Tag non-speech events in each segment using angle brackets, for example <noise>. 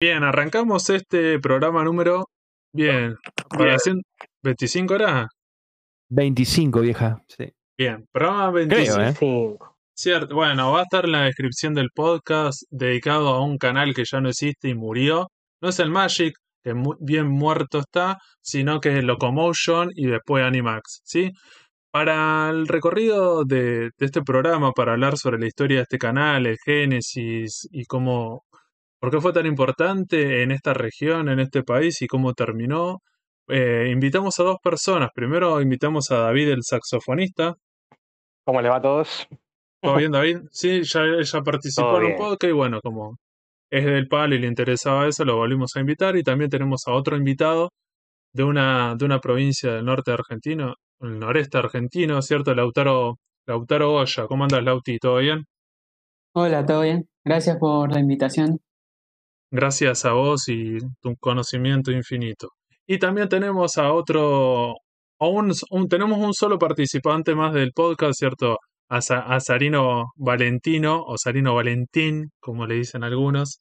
Bien, arrancamos este programa número. Bien, para Bien. 100 25 horas. 25, vieja. Sí. Bien, programa 25. Creo, ¿eh? Cierto, bueno, va a estar en la descripción del podcast dedicado a un canal que ya no existe y murió. No es el Magic, que mu- bien muerto está, sino que es Locomotion y después Animax, ¿sí? Para el recorrido de, de este programa, para hablar sobre la historia de este canal, el génesis y cómo, por qué fue tan importante en esta región, en este país y cómo terminó, eh, invitamos a dos personas. Primero invitamos a David, el saxofonista. ¿Cómo les va a todos? ¿Todo bien, <laughs> David? Sí, ya ella participó en un podcast y bueno, como es del palo y le interesaba eso, lo volvimos a invitar. Y también tenemos a otro invitado de una, de una provincia del norte argentino, el noreste argentino, ¿cierto? Lautaro, Lautaro Goya. ¿Cómo andas, Lauti? ¿Todo bien? Hola, ¿todo bien? Gracias por la invitación. Gracias a vos y tu conocimiento infinito. Y también tenemos a otro, a un, tenemos un solo participante más del podcast, ¿cierto? A, a Sarino Valentino, o Sarino Valentín, como le dicen algunos.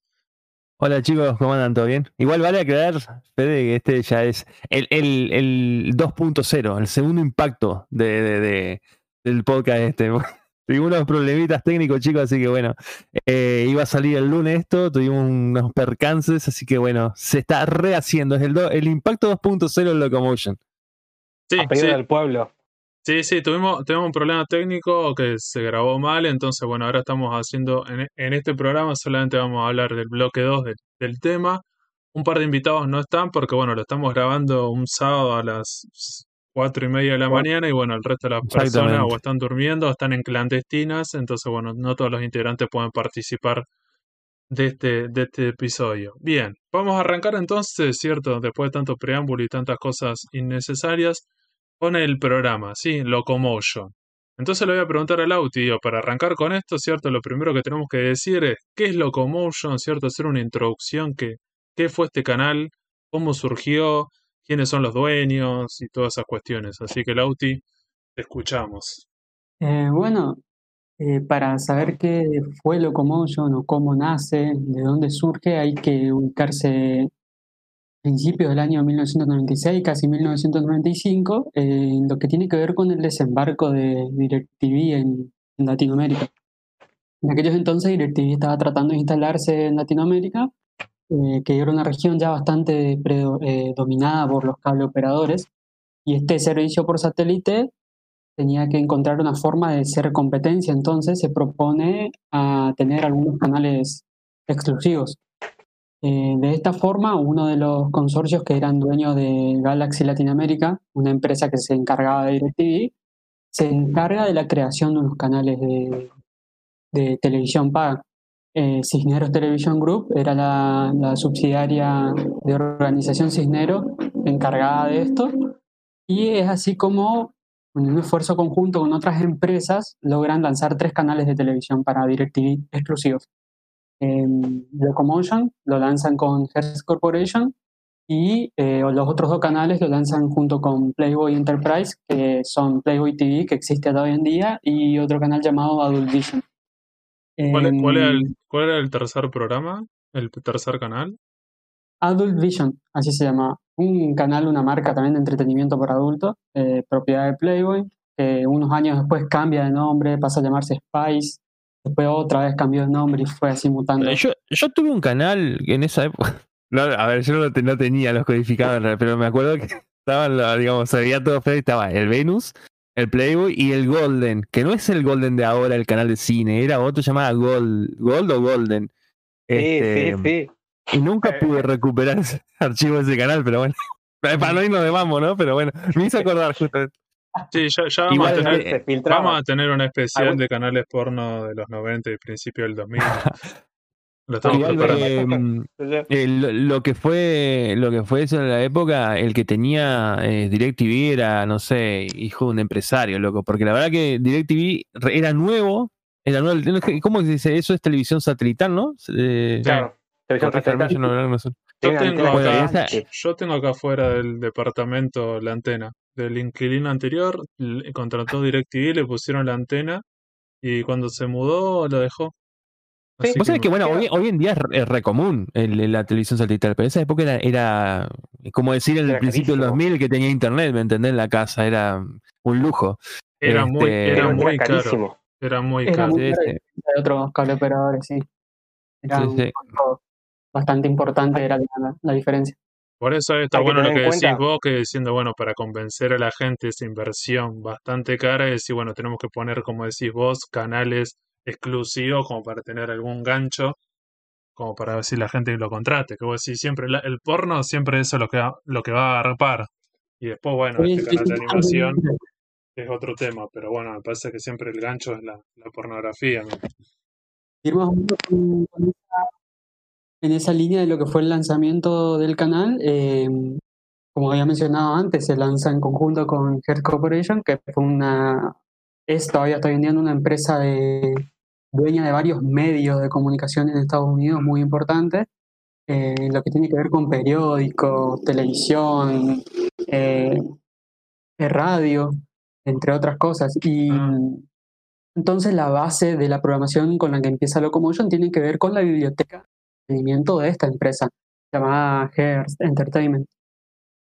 Hola chicos, ¿cómo andan? ¿Todo bien? Igual vale aclarar, Fede, que este ya es el, el, el 2.0, el segundo impacto de, de- de- del podcast este. Tuvimos unos problemitas técnicos, chicos, así que bueno, eh, iba a salir el lunes esto, tuvimos unos percances, así que bueno, se está rehaciendo, es el, do- el impacto 2.0 en Locomotion. Sí, a pedido sí, del pueblo. sí, sí, tuvimos, tuvimos un problema técnico que se grabó mal, entonces bueno, ahora estamos haciendo, en, en este programa solamente vamos a hablar del bloque 2 del, del tema. Un par de invitados no están porque bueno, lo estamos grabando un sábado a las cuatro y media de la mañana y bueno, el resto de las personas o están durmiendo o están en clandestinas, entonces bueno, no todos los integrantes pueden participar de este, de este episodio. Bien, vamos a arrancar entonces, ¿cierto? Después de tanto preámbulo y tantas cosas innecesarias, con el programa, ¿sí? Locomotion. Entonces le voy a preguntar al Lauti, digo, para arrancar con esto, ¿cierto? Lo primero que tenemos que decir es, ¿qué es Locomotion, ¿cierto? Hacer una introducción, ¿qué, qué fue este canal? ¿Cómo surgió? ¿Quiénes son los dueños? Y todas esas cuestiones. Así que Lauti, te escuchamos. Eh, bueno, eh, para saber qué fue Locomotion o cómo nace, de dónde surge, hay que ubicarse a principios del año 1996, casi 1995, eh, en lo que tiene que ver con el desembarco de DirecTV en, en Latinoamérica. En aquellos entonces DirecTV estaba tratando de instalarse en Latinoamérica, eh, que era una región ya bastante eh, dominada por los cable operadores, y este servicio por satélite tenía que encontrar una forma de ser competencia, entonces se propone a tener algunos canales exclusivos. Eh, de esta forma, uno de los consorcios que eran dueños de Galaxy Latinoamérica, una empresa que se encargaba de DirecTV, se encarga de la creación de unos canales de, de televisión paga. Eh, Cisneros Television Group era la, subsidiaria de organización Cisnero encargada de esto, y es así como con un esfuerzo conjunto con otras empresas, logran lanzar tres canales de televisión para DirecTV exclusivos. En Locomotion lo lanzan con Hearst Corporation y eh, los otros dos canales lo lanzan junto con Playboy Enterprise, que son Playboy TV, que existe hasta hoy en día, y otro canal llamado Adult Vision. ¿Cuál, En cuál era el, cuál era el tercer programa? ¿El tercer canal? Adult Vision, así se llama. Un canal, una marca también de entretenimiento para adultos, eh, propiedad de Playboy, que unos años después cambia de nombre, pasa a llamarse Spice, después otra vez cambió de nombre y fue así mutando. Eh, Yo, yo tuve un canal en esa época. <laughs> No, a ver, yo no, te- no tenía los realidad, pero me acuerdo que <laughs> estaban, digamos, se veía todo feo y estaba el Venus, el Playboy y el Golden, que no es el Golden de ahora, el canal de cine, era otro llamado Gold, Gold o Golden. Este, Sí, sí, sí. Y nunca pude recuperar ese <laughs> archivo de ese canal, pero bueno. <laughs> Para no irnos de vamos, ¿no? Pero bueno, me hizo acordar justamente. Sí, ya, ya vamos, Igual a tener, filtraba. vamos a tener un especial Algún- de canales porno de los 90 y principio del 2000. <laughs> Lo estamos Igual, preparando. eh, Eh, lo, lo que fue lo que fue eso en la época, el que tenía eh, DirecTV era, no sé, hijo de un empresario, loco, porque la verdad que DirecTV re- era nuevo, era nuevo, ¿cómo se dice? Eso es televisión satelital, ¿no? Eh, Claro. Televisión corrígeme, satelital. yo no- tengo, Bueno, acá, esa- yo tengo acá afuera del departamento la antena. Del inquilino anterior, le- contrató DirecTV, le pusieron la antena y cuando se mudó lo dejó. Así Vos sabés que, bueno, hoy, hoy en día es re, es re común el- el- la televisión satelital, pero en esa época era, era como decir en el principio del carísimo. 2000 que tenía internet, ¿me entendés? En la casa, era un lujo. Era muy, Este- era muy era caro. carísimo. Era muy Era caro. muy caro sí. de otros cable operadores, sí. Era Sí, bastante importante era la, la diferencia. Por eso está Hay que bueno lo que decís cuenta- vos, que diciendo, bueno, para convencer a la gente esa inversión bastante cara, y decir, bueno, tenemos que poner, como decís vos, canales exclusivos como para tener algún gancho, como para ver si la gente lo contrate. Que vos decís, siempre la- el porno siempre eso es lo que, va- lo que va a agarrar. Y después, bueno, este canal de animación es otro tema, pero bueno, me parece que siempre el gancho es la, la pornografía. ¿no? Ir más o menos con- con esa- en esa línea de lo que fue el lanzamiento del canal, eh, como había mencionado antes, se lanza en conjunto con Heart Corporation, que fue una, es todavía está vendiendo una empresa de, dueña de varios medios de comunicación en Estados Unidos muy importante, eh, lo que tiene que ver con periódicos, televisión, eh, eh, radio, entre otras cosas. Y Ah. entonces la base de la programación con la que empieza Locomotion tiene que ver con la biblioteca de entretenimiento de esta empresa, llamada Hearst Entertainment.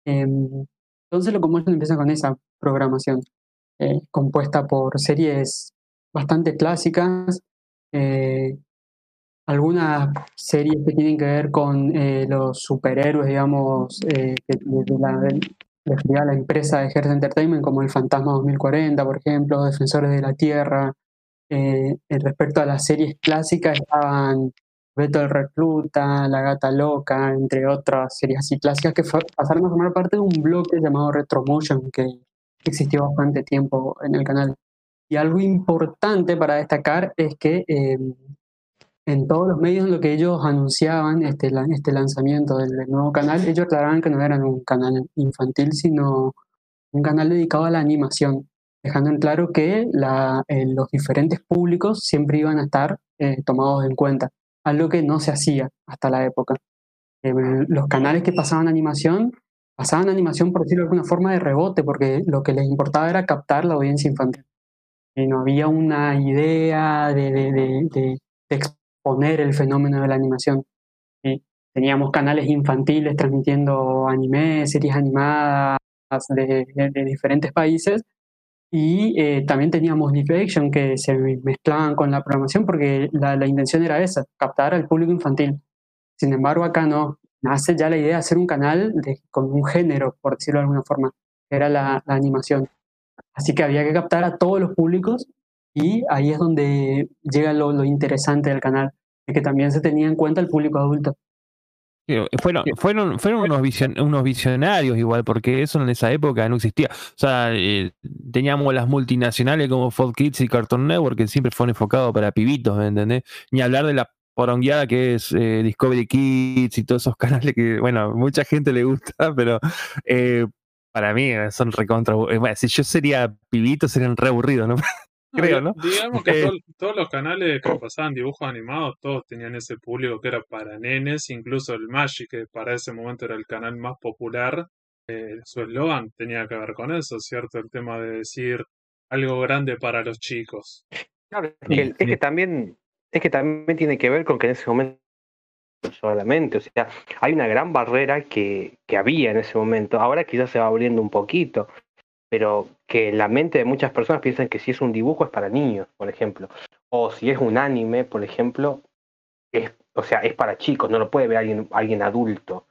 Em, entonces Locomotion empieza con esa programación, eh, compuesta por series bastante clásicas, eh, algunas series que tienen que ver con eh, los superhéroes, digamos, eh, que de, la, empresa de Hearst Entertainment, como El Fantasma 2040, por ejemplo, Defensores de la Tierra. Eh, respecto a las series clásicas estaban Beto el Recluta, La Gata Loca, entre otras series así clásicas que pasaron a formar parte de un bloque llamado Retromotion que existió bastante tiempo en el canal. Y algo importante para destacar es que eh, en todos los medios en lo que ellos anunciaban este, este lanzamiento del, nuevo canal, ellos aclaraban que no eran un canal infantil, sino un canal dedicado a la animación, dejando en claro que eh, los diferentes públicos siempre iban a estar eh, tomados en cuenta, algo que no se hacía hasta la época. Eh, los canales que pasaban animación, pasaban animación, por decirlo de alguna forma, de rebote, porque lo que les importaba era captar la audiencia infantil. Y no había una idea de, de- de- de- exponer el fenómeno de la animación. Teníamos canales infantiles transmitiendo anime, series animadas de, diferentes países y eh, también teníamos live action que se mezclaban con la programación porque la, la intención era esa, captar al público infantil. Sin embargo, acá no, nace ya la idea de hacer un canal de, con un género, por decirlo de alguna forma, era la, la animación. Así que había que captar a todos los públicos y ahí es donde llega lo, lo interesante del canal, de que también se tenía en cuenta el público adulto. Fueron, fueron, fueron unos, vision- unos visionarios igual, porque eso en esa época no existía. O sea, eh, teníamos las multinacionales como Fox Kids y Cartoon Network que siempre fueron enfocados para pibitos, ¿me entendés? Ni hablar de la porongueada que es eh, Discovery Kids y todos esos <laughs> canales que, bueno, mucha gente le gusta, pero eh, para mí eh, son recontra. eh, bueno, si yo sería pibito, serían re aburridos, ¿no? <laughs> Creo, ¿no? Digamos que Eh. todos los canales que pasaban dibujos animados, todos tenían ese público que era para nenes, incluso el Magic, que para ese momento era el canal más popular, eh, su eslogan tenía que ver con eso, ¿cierto? El tema de decir algo grande para los chicos. Claro, es que, es que también, es que también tiene que ver con que en ese momento solamente, o sea, hay una gran barrera que, que había en ese momento. Ahora quizás se va abriendo un poquito, pero que la mente de muchas personas piensan que si es un dibujo es para niños, por ejemplo, o si es un anime, por ejemplo, es, o sea, es para chicos, no lo puede ver alguien, alguien adulto.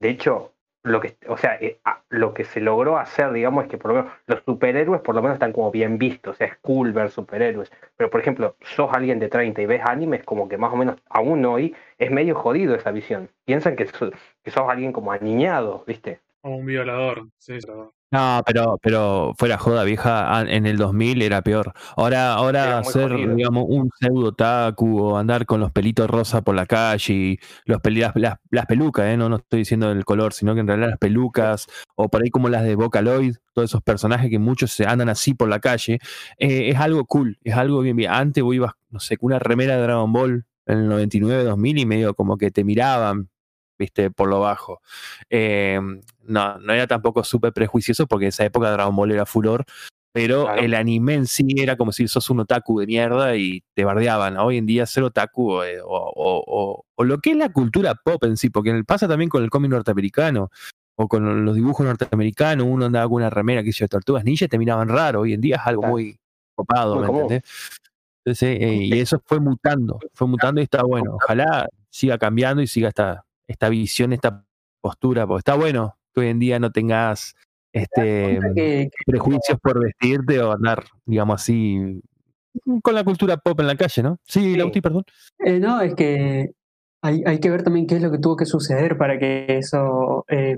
De hecho, lo que, o sea, eh, ah, lo que se logró hacer, digamos, es que por lo menos los superhéroes por lo menos están como bien vistos, es cool ver superhéroes. Pero, por ejemplo, sos alguien de 30 y ves animes, como que más o menos aún hoy es medio jodido esa visión. Piensan que, sos- que sos alguien como aniñado, ¿viste? O un violador, sí, violador. No, pero, pero fuera joda vieja, ah, en el 2000 era peor. Ahora, ahora ser, digamos, un pseudo taku o andar con los pelitos rosa por la calle y los peli- las, las- las pelucas, ¿eh? no, no estoy diciendo el color, sino que en realidad las pelucas, o por ahí como las de Vocaloid, todos esos personajes que muchos se andan así por la calle, eh, es algo cool, es algo bien, bien. Antes vos ibas, no sé, con una remera de Dragon Ball en el 99, 2000 y medio como que te miraban, viste, por lo bajo. Eh, no, no era tampoco súper prejuicioso porque en esa época Dragon Ball era furor, pero Claro. el anime en sí era como si sos un otaku de mierda y te bardeaban. Hoy en día ser otaku eh, o, o- o- o lo que es la cultura pop en sí, porque pasa también con el cómic norteamericano o con los dibujos norteamericanos, uno andaba con una remera que hizo de tortugas ninja y te miraban raro. Hoy en día es algo Claro. muy copado, Muy ¿me común. entendés? Entonces, eh, y eso fue mutando, fue mutando y está bueno. Ojalá siga cambiando y siga esta, esta visión, esta postura, porque está bueno que hoy en día no tengas este Que- que- prejuicios por vestirte o andar, digamos así, con la cultura pop en la calle, ¿no? Sí, Sí. Lauti, perdón. Eh, no, es que hay, hay que ver también qué es lo que tuvo que suceder para que eso eh,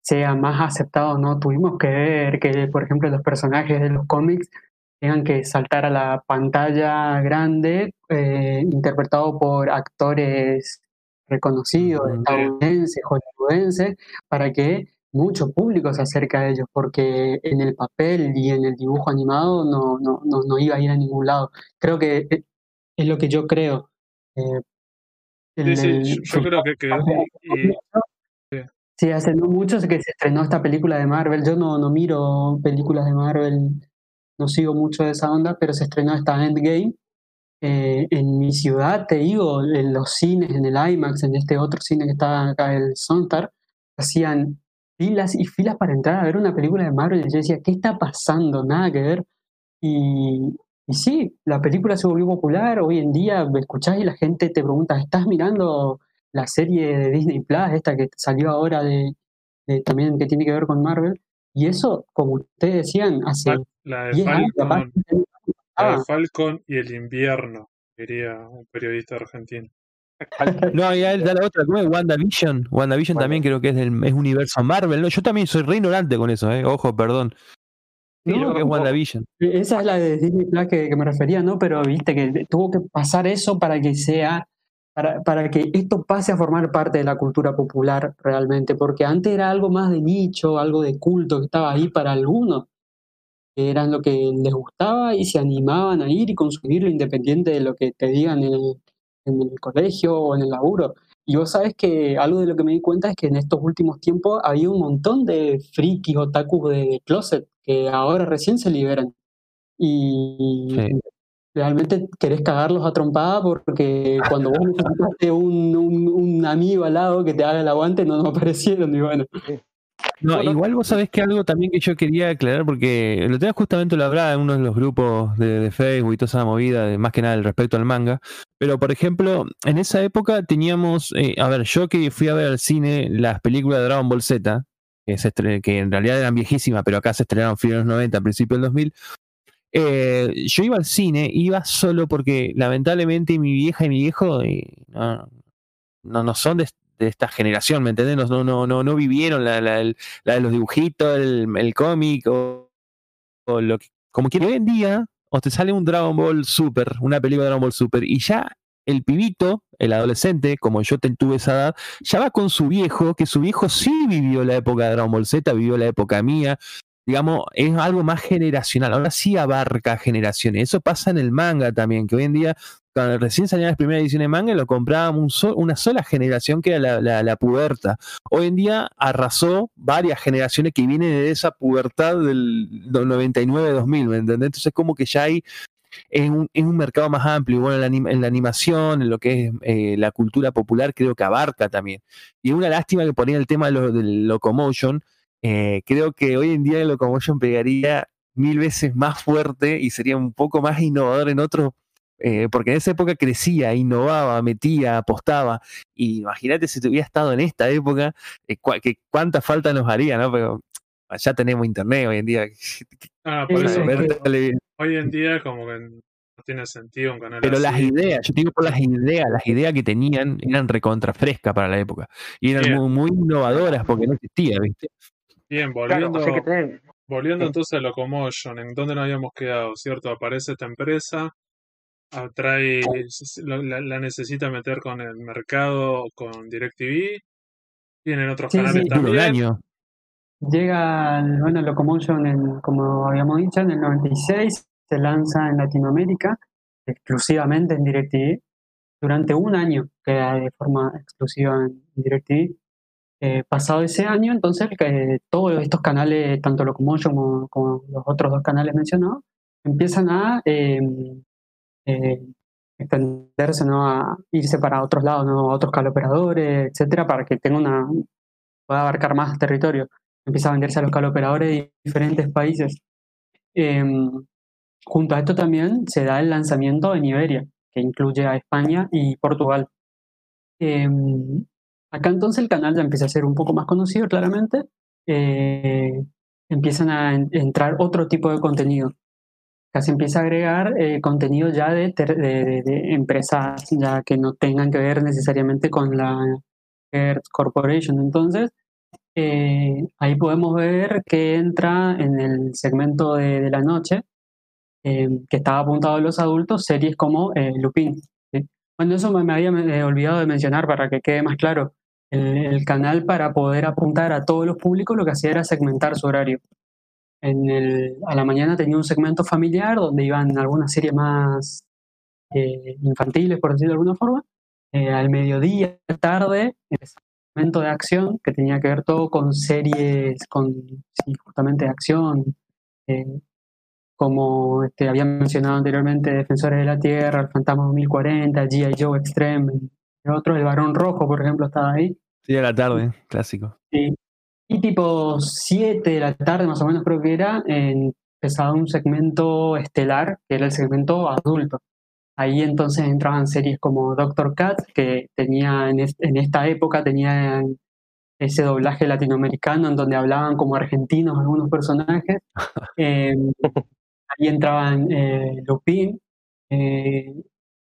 sea más aceptado, ¿no? Tuvimos que ver que, por ejemplo, los personajes de los cómics tengan que saltar a la pantalla grande, eh, interpretado por actores reconocidos, Ujú. estadounidenses, hollywoodenses, para que mucho público se acerque a ellos, porque en el papel y en el dibujo animado no, no, no, no iba a ir a ningún lado. Creo que eh, es lo que yo creo. Eh, Sí, el- sí, el- yo, yo creo que, que- y- Sí, hace no mucho que se estrenó esta película de Marvel. Yo no, no miro películas de Marvel, no sigo mucho de esa onda, pero se estrenó esta Endgame. Eh, en mi ciudad, te digo, en los cines, en el IMAX, en este otro cine que está acá, el Sontar, hacían filas y filas para entrar a ver una película de Marvel. Y yo decía, ¿qué está pasando? Nada que ver. Y, y sí, la película se volvió popular. Hoy en día me escuchás y la gente te pregunta, ¿estás mirando la serie de Disney Plus, esta que salió ahora de, de también que tiene que ver con Marvel? Y eso, como ustedes decían, hace Fal- la de 10 años, capaz, Falcon, 15 años, no la de pasaba. Falcon y el invierno, diría un periodista argentino. <laughs> No, y ahí está la otra, ¿cómo es? WandaVision. WandaVision Wanda- también creo que es del es universo Marvel, ¿no? Yo también soy re ignorante con eso, ¿eh? Ojo, perdón. Sí, Creo que es. WandaVision. Esa es la de Disney Plus que, que me refería, ¿no? Pero viste que tuvo que pasar eso para que sea, para, para que esto pase a formar parte de la cultura popular realmente, porque antes era algo más de nicho, algo de culto que estaba ahí para algunos, eran lo que les gustaba y se animaban a ir y consumirlo independiente de lo que te digan en el, en el colegio o en el laburo. Y vos sabes que algo de lo que me di cuenta es que en estos últimos tiempos había un montón de frikis, otakus de, de closet que ahora recién se liberan. Y Sí. realmente querés cagarlos a trompada porque cuando vos necesitaste un, un, un amigo al lado que te haga el aguante, no nos aparecieron. Y bueno, No, igual vos sabés que algo también que yo quería aclarar, porque lo tenía justamente lo hablaba en uno de los grupos de, de Facebook y toda esa movida, de, más que nada el respecto al manga. Pero, por ejemplo, en esa época teníamos, eh, a ver, yo que fui a ver al cine las películas de Dragon Ball Z, que, se que en realidad eran viejísimas, pero acá se estrenaron a fines de los 90, a principios del 2000. eh, yo iba al cine, iba solo porque lamentablemente mi vieja y mi viejo eh, no, no, no son de, de esta generación, ¿me entendés? No, no, no, no vivieron la, la, de los dibujitos, el, cómic o, lo que. Como que hoy en día, o te sale un Dragon Ball Super, una película de Dragon Ball Super, y ya el pibito, el adolescente, como yo tuve esa edad, ya va con su viejo, que su viejo sí vivió la época de Dragon Ball Z, vivió la época mía. Digamos, es algo más generacional. Ahora sí abarca generaciones. Eso pasa en el manga también, que hoy en día cuando recién salían las primeras ediciones de manga, lo comprábamos un so- una sola generación que era la, la, puberta. Hoy en día arrasó varias generaciones que vienen de esa pubertad del 99-2000, ¿me entendés? Entonces como que ya hay es un, es mercado más amplio, bueno, en la, anim- en la animación, en lo que es eh, la cultura popular, creo que abarca también. Y una lástima que ponía el tema de del locomotion, eh, creo que hoy en día el locomotion pegaría mil veces más fuerte y sería un poco más innovador en otros eh, porque en esa época crecía, innovaba, metía, apostaba. Y imagínate si hubiera estado en esta época, eh, cua- que cuánta falta nos haría, ¿no? Pero ya tenemos internet hoy en día. <laughs> Ah, por es eso, hoy en día como que no tiene sentido un canal pero las ideas, yo te digo por las ideas, las ideas que tenían eran recontra frescas para la época. Y eran muy, muy innovadoras porque no existía, ¿viste? Bien, volviendo, volviendo Sí. entonces a Locomotion, ¿en dónde nos habíamos quedado? ¿Cierto? Aparece esta empresa, atrae, la, necesita meter con el mercado, con DirecTV, tienen otros Sí, canales sí. También. año. llega el, bueno, Locomotion, en, como habíamos dicho, en el 96, se lanza en Latinoamérica, exclusivamente en DirecTV, durante un año queda de forma exclusiva en DirecTV. Eh, pasado ese año, entonces eh, todos estos canales, tanto Locomotion como, como los otros dos canales mencionados, empiezan a eh, eh, extenderse, ¿no? a irse para otros lados, ¿no? a otros caloperadores, etcétera, para que tenga una pueda abarcar más territorio. Empieza a venderse a los caloperadores de diferentes países. Em, junto a esto también se da el lanzamiento en Iberia, que incluye a España y Portugal. Em, acá entonces el canal ya empieza a ser un poco más conocido, claramente. Eh, empiezan a en- entrar otro tipo de contenido. Acá se empieza a agregar eh, contenido ya de, de- de- de empresas ya que no tengan que ver necesariamente con la Hertz Corporation. Entonces, eh, ahí podemos ver que entra en el segmento de, la noche, eh, que estaba apuntado a los adultos, series como eh, Lupin. ¿sí? Bueno, eso me, me había eh, olvidado de mencionar para que quede más claro. El, el canal para poder apuntar a todos los públicos lo que hacía era segmentar su horario. En el, a la mañana tenía un segmento familiar donde iban algunas series más eh, infantiles, por decirlo de alguna forma. Eh, al mediodía, tarde, el segmento de acción que tenía que ver todo con series, con sí, justamente de acción, eh, como este, había mencionado anteriormente, Defensores de la Tierra, El Fantasma 2040, G.I. Joe Extreme, el otro, El Barón Rojo, por ejemplo, estaba ahí. Sí, a la tarde, clásico. Sí. Y tipo 7 de la tarde, más o menos creo que era, empezaba un segmento estelar, que era el segmento adulto. Ahí entonces entraban series como Doctor Cat, que tenía en, est- en esta época tenía ese doblaje latinoamericano en donde hablaban como argentinos algunos personajes. <laughs> Eh, ahí entraban eh, Lupin, eh,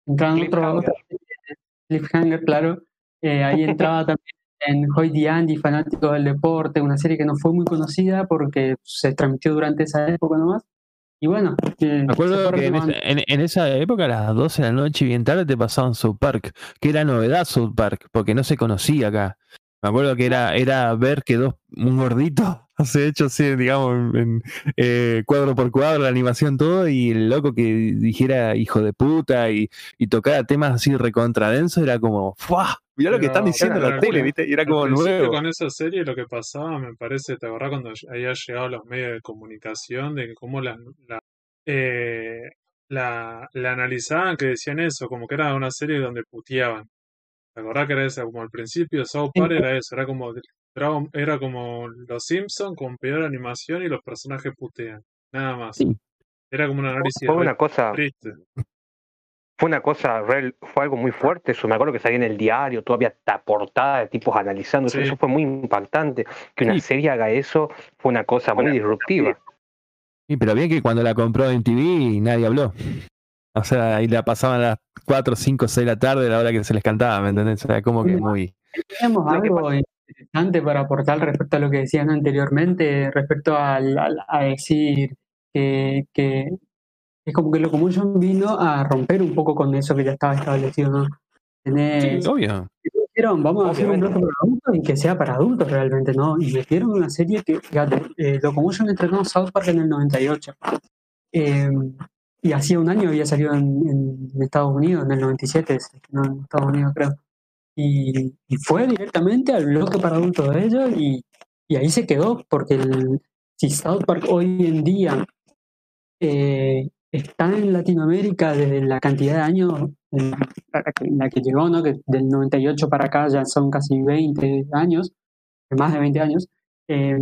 entraban otros Cliffhanger, claro. Eh, ahí entraba también en Hoy the Andy, fanático del deporte, una serie que no fue muy conocida porque se transmitió durante esa época nomás. Y bueno, eh, Me acuerdo que en, esa- en- en esa época, a las 12 de la noche y bien tarde, te pasaban South Park, que era novedad South Park, porque no se conocía acá. Me acuerdo que era, era ver que dos, un gordito, <laughs> se hecho así, digamos, en, eh, cuadro por cuadro, la animación, todo, y el loco que dijera hijo de puta y, y tocara temas así recontradensos, era como, ¡fuah! Mirá lo que están diciendo en la tele, ¿viste? Y era como nuevo. con esa serie lo que pasaba, me parece, ¿te acordás cuando había llegado los medios de comunicación de cómo la, la, eh, la, la analizaban, que decían eso, como que era una serie donde puteaban? ¿Te acordás que era esa? Como al principio South Park era eso, era como era como Los Simpsons con peor animación y los personajes putean, nada más. Sí. Era como un análisis Fue una cosa, triste. fue una cosa real, fue algo muy fuerte eso. Me acuerdo que salía en el diario, todavía portada de tipos analizando eso. Sí. Eso fue muy impactante. Que una Sí. serie haga eso fue una cosa muy disruptiva. Sí, pero bien que cuando la compró en TV nadie habló. O sea, ahí la pasaban a las 4, 5, 6 de la tarde, a la hora que se les cantaba, ¿me entendés? O sea, como que muy... Tenemos algo interesante para aportar respecto a lo que decían anteriormente, respecto al, al- a decir que, que es como que Locomotion vino a romper un poco con eso que ya estaba establecido, ¿no? Tenés, Sí, obvio. dijeron, vamos a hacer un bloque para adultos y que sea para adultos realmente, ¿no? Y metieron una serie que, fíjate, eh, Locomotion estrenó South Park en el 98. Eh, y hacía un año había salido en, en Estados Unidos, en el 97, se estrenó en Estados Unidos creo. Y, fue directamente al bloque para adultos de ellos y, ahí se quedó, porque el, si South Park hoy en día eh, está en Latinoamérica desde la cantidad de años en la que, en la que llegó, ¿no? que del 98 para acá ya son casi 20 años, más de 20 años, eh,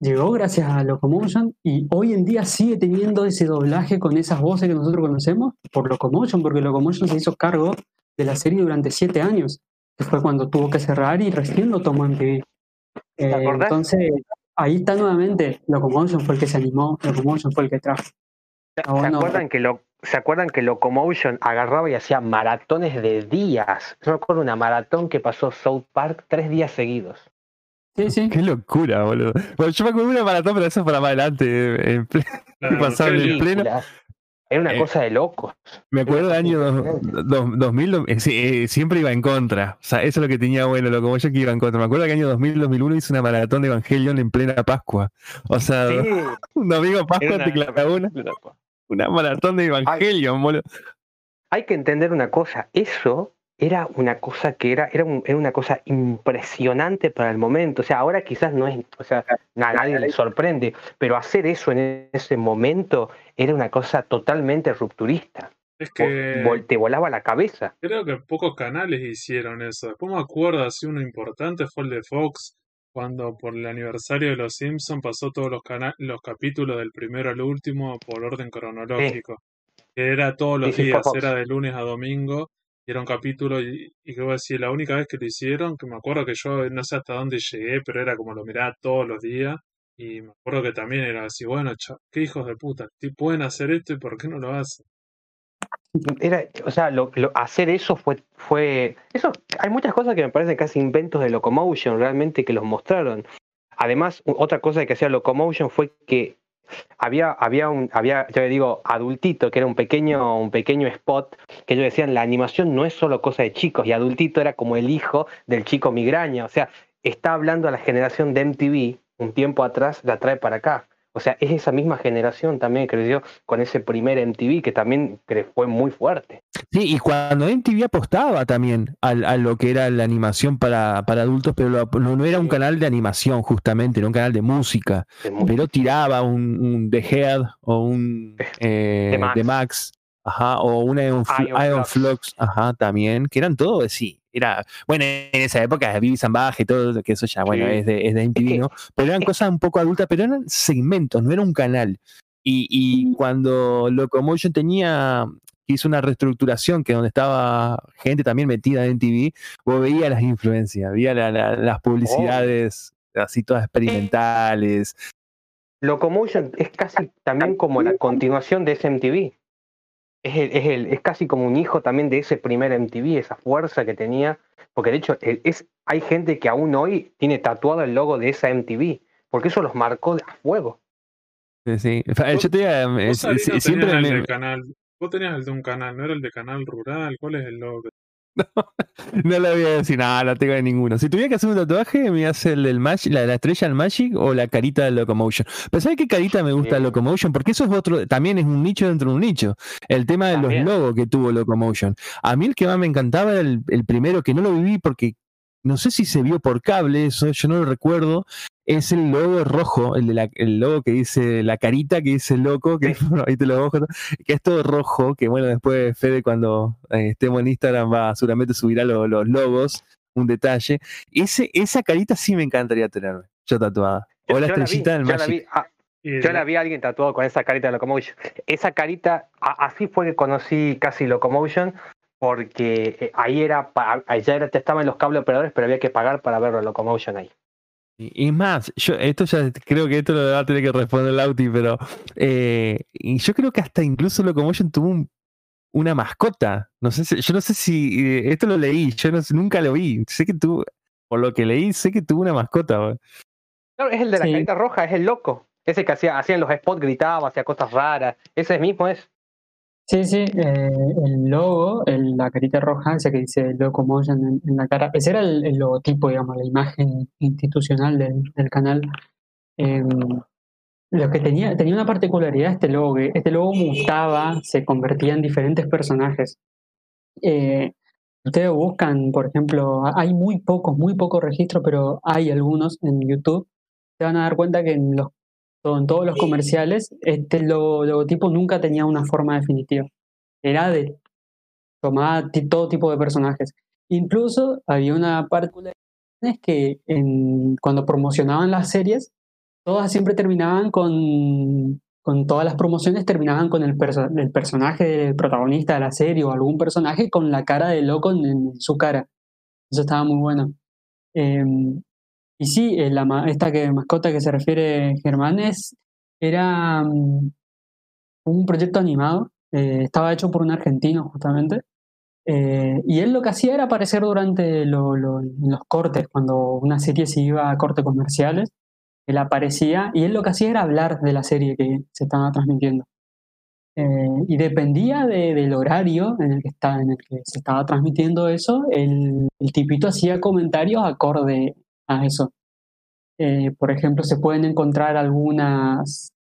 llegó gracias a Locomotion y hoy en día sigue teniendo ese doblaje con esas voces que nosotros conocemos por Locomotion, porque Locomotion se hizo cargo de la serie durante 7 años, que fue cuando tuvo que cerrar y recién lo tomó en TV. Eh, acordás? entonces, ahí está nuevamente, Locomotion fue el que se animó, Locomotion fue el que trajo. ¿Se Ah, acuerdan que lo, ¿Se acuerdan que Locomotion agarraba y hacía maratones de días? Yo me acuerdo una maratón que pasó South Park tres días seguidos. Sí, sí. Qué locura, boludo. Bueno, yo me acuerdo de una maratón, pero eso es para más adelante. eh, en <laughs> pasaba en pleno? Era una Eh, cosa de locos. Me acuerdo del año dos- Impresionante. dos- 2000, do- eh, eh, siempre iba en contra. O sea, eso es lo que tenía bueno, lo como yo que iba en contra. Me acuerdo que el año 2000-2001 hice una maratón de Evangelion en plena Pascua. O sea, Sí, <laughs> un domingo Pascua era te clavaba una, una maratón de Evangelion, boludo. Hay que entender una cosa, eso era una cosa que era, era, era, una cosa impresionante para el momento. O sea, ahora quizás no es, o sea, a nadie le sorprende, pero hacer eso en ese momento era una cosa totalmente rupturista. Es que te volaba la cabeza. Creo que pocos canales hicieron eso. Después me acuerdo, así uno importante fue el de Fox, cuando por el aniversario de Los Simpsons pasó todos los, los capítulos del primero al último por orden cronológico. Era todos los días, era de lunes a domingo y era un capítulo y, y que voy a decir, la única vez que lo hicieron, que me acuerdo que yo no sé hasta dónde llegué, pero era como lo miraba todos los días y me acuerdo que también era así, bueno, qué hijos de puta, pueden hacer esto y por qué no lo hacen. Era, o sea, lo, hacer eso fue, fue, eso, hay muchas cosas que me parecen casi inventos de Locomotion realmente que los mostraron. Además, otra cosa que hacía Locomotion fue que había, había un, había, yo le digo, adultito, que era un pequeño, un pequeño spot, que ellos decían, la animación no es solo cosa de chicos, y adultito era como el hijo del chico migraña, o sea, está hablando a la generación de MTV, un tiempo atrás, la trae para acá. O sea, es esa misma generación también que creció con ese primer MTV que también fue muy fuerte. Sí, y cuando MTV apostaba también a, lo que era la animación para, para adultos, pero no, era un canal de animación justamente, era un canal de música. Pero tiraba un, un The Head o un eh, The Max. ajá, o un Iron, Flux, ajá, también, que eran todos, sí, era, bueno, en esa época, Vivi Zambaje y todo, que eso ya, bueno, es de, es de MTV, ¿no? Pero eran cosas un poco adultas, pero eran segmentos, no era un canal. Y, y cuando Locomotion tenía, hizo una reestructuración que donde estaba gente también metida en MTV, vos veías las influencias, veías las publicidades así todas experimentales. Locomotion es casi también como la continuación de ese MTV es, es, el, es casi como un hijo también de ese primer MTV, esa fuerza que tenía, porque de hecho es, hay gente que aún hoy tiene tatuado el logo de esa MTV, porque eso los marcó a fuego. Sí, sí. Yo te siempre el canal. Vos tenías el de un canal, ¿no era el de Canal Rural? ¿Cuál es el logo? <laughs> No, le voy a decir nada, no tengo de ninguno. Si tuviera que hacer un tatuaje, me hace el del Magic, la, la estrella del Magic o la carita del Locomotion. Pero ¿sabes qué carita me gusta el Locomotion? Porque eso es otro, también es un nicho dentro de un nicho. El tema de los logos que tuvo Locomotion. A mí el que más me encantaba era el, el primero, que no lo viví porque no sé si se vio por cable, eso yo no lo recuerdo, es el logo rojo, el, de la, el logo que dice la carita que dice loco, que, <laughs> ahí te lo que es todo rojo, que bueno, después Fede cuando eh, estemos en Instagram va seguramente subirá los logos, un detalle. Ese, esa carita sí me encantaría tenerme, yo tatuada. O la estrellita del Magic. Ah, yo la vi a alguien tatuado con esa carita de Locomotion. Esa carita, así fue que conocí casi Locomotion, porque eh, ahí era, ya era, estaban los cables operadores, pero había que pagar para verlo Locomotion ahí. Y más, yo esto ya creo que esto lo va a tener que responder Lauti, pero eh, y yo creo que hasta incluso Locomotion tuvo una mascota. No sé si, yo no sé si eh, esto lo leí, yo nunca lo vi. Sé que tuvo, por lo que leí, sé que tuvo una mascota. Claro, es el de la carita roja, es el loco. Ese que hacía, hacía en los spots, gritaba, hacía cosas raras. Ese mismo es. Sí, sí, eh, el logo, la carita roja, ese que dice Locomotion en, la cara, ese era el, logotipo, digamos, la imagen institucional del, canal. Em, lo que tenía, tenía una particularidad este logo, este logo mutaba, se convertía en diferentes personajes. Eh, ustedes buscan, por ejemplo, hay muy pocos, muy pocos registros, pero hay algunos en YouTube. Se van a dar cuenta que en los en todos los comerciales, este logotipo nunca tenía una forma definitiva. Era de tomar todo tipo de personajes. Incluso había una particularidad que en, cuando promocionaban las series, todas siempre terminaban con, con todas las promociones terminaban con el, el, personaje del protagonista de la serie o algún personaje con la cara de loco en, su cara. Eso estaba muy bueno. Em, y sí, eh, la, esta que, mascota que se refiere Germán es, era mm, un proyecto animado, eh, estaba hecho por un argentino justamente, eh, y él lo que hacía era aparecer durante los cortes, cuando una serie se iba a cortes comerciales, él aparecía y él lo que hacía era hablar de la serie que se estaba transmitiendo. y dependía del horario en el, que está, en el que se estaba transmitiendo eso, el, el tipito hacía comentarios acorde a eso. Eh, por ejemplo, se pueden encontrar algunas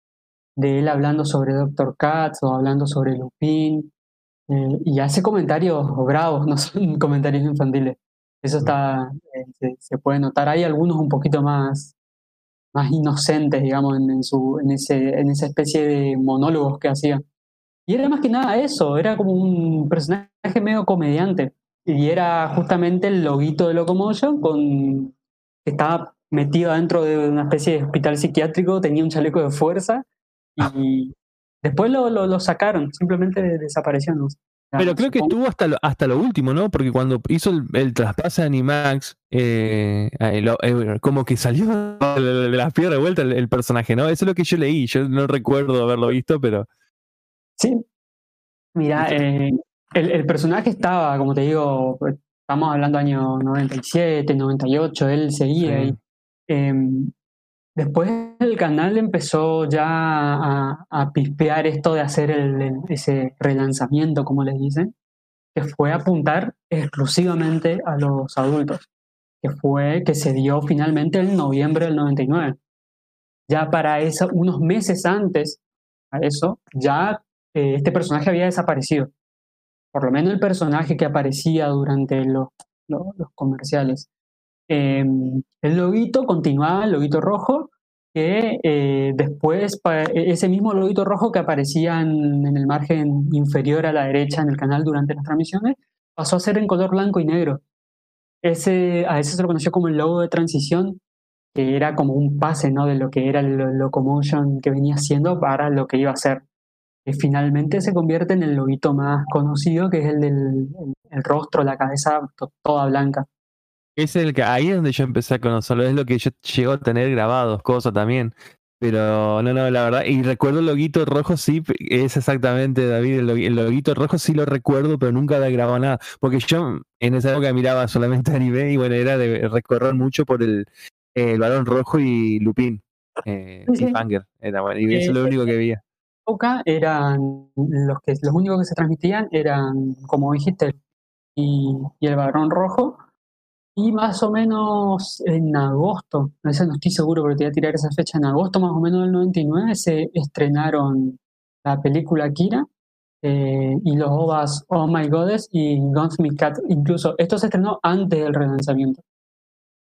de él hablando sobre Doctor Katz o hablando sobre Lupin. eh, y hace comentarios bravos, <laughs> no son comentarios infantiles. Eso está, eh, se, se puede notar. Hay algunos un poquito más, más inocentes, digamos, en, en su, en, ese, en esa especie de monólogos que hacía. Y era más que nada eso, era como un personaje medio comediante. Y era justamente el loguito de Locomotion con estaba metido dentro de una especie de hospital psiquiátrico, tenía un chaleco de fuerza y después lo, lo, lo sacaron, simplemente desapareció. ¿no? Pero creo que estuvo hasta lo, hasta lo último, ¿no? Porque cuando hizo el, el traspaso de Animax, eh, eh, eh, como que salió de las piernas de vuelta el, el personaje, ¿no? Eso es lo que yo leí. Yo no recuerdo haberlo visto, pero. Sí. Mira, eh, el, el personaje estaba, como te digo, estamos hablando año 97, 98, él seguía Sí. ahí. Em, después el canal empezó ya a, a pispear esto de hacer el- el- ese relanzamiento, como les dicen, que fue apuntar exclusivamente a los adultos, que fue que se dio finalmente en noviembre del 99. Ya para eso, unos meses antes a eso, ya eh, este personaje había desaparecido. Por lo menos el personaje que aparecía durante los, comerciales. Eh, el loguito continuaba, el loguito rojo, que eh, después ese mismo loguito rojo que aparecía en, el margen inferior a la derecha en el canal durante las transmisiones, pasó a ser en color blanco y negro. Ese, a ese se lo conoció como el logo de transición, que era como un pase ¿no? de lo que era el lo- locomotion que venía haciendo para lo que iba a ser. Que finalmente se convierte en el loguito más conocido, que es el del el, el rostro, la cabeza to- toda blanca. Es el que ahí es donde yo empecé a conocerlo, es lo que yo llego a tener grabados, cosas también. Pero no, no, la verdad, y recuerdo el loguito rojo, sí, es exactamente, David, el, logui- el loguito rojo sí lo recuerdo, pero nunca había grabado nada, porque yo en esa época miraba solamente <laughs> anime y bueno, era de recorrer mucho por el, el balón rojo y Lupin, eh, Sí, era bueno, y eso es Eh, lo único que veía. Época eran los que los únicos que se transmitían eran, como dijiste, y, el varón rojo. Y más o menos en agosto, no estoy seguro, pero te voy a tirar esa fecha, en agosto más o menos del 99 se estrenaron la película Kira eh, y los OVAs Oh My Goddess y Gunsmith Cat. Incluso esto se estrenó antes del relanzamiento.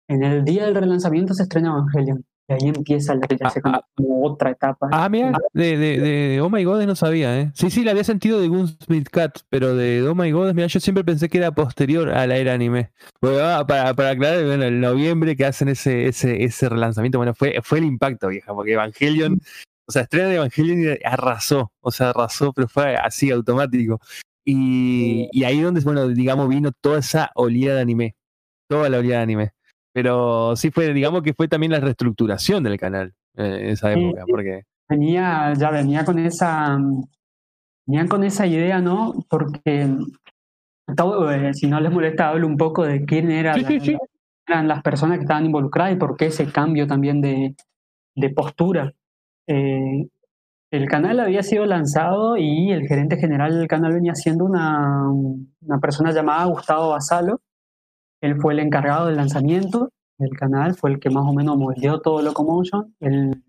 En el día del relanzamiento se estrena Evangelion. Y ahí empieza la ya Ah, conoce como otra etapa. Ah, mira, de, de, de Oh My God no sabía, ¿eh? Sí, sí, le había sentido de Gunsmith Cat, pero de Oh My God, mira, yo siempre pensé que era posterior a la era anime. Bueno, ah, para, para aclarar, bueno, el noviembre que hacen ese, ese, ese relanzamiento, bueno, fue, fue el impacto, vieja, porque Evangelion, o sea, estrena de Evangelion y arrasó, o sea, arrasó, pero fue así automático. Y, y ahí donde, bueno, digamos, vino toda esa oleada de anime, toda la oleada de anime. Pero sí fue, digamos que fue también la reestructuración del canal eh, en esa Sí, época, porque... venía, ya venía con esa, mm, venían con esa idea, ¿no? Porque, todo, eh, si no les molesta, hablo un poco de quién era Sí, la- sí, sí. la- eran las personas que estaban involucradas y por qué ese cambio también de, de postura. Eh, el canal había sido lanzado y el gerente general del canal venía siendo una, una persona llamada Gustavo Basalo. Él fue el encargado del lanzamiento del canal, fue el que más o menos moldeó todo Locomotion. Él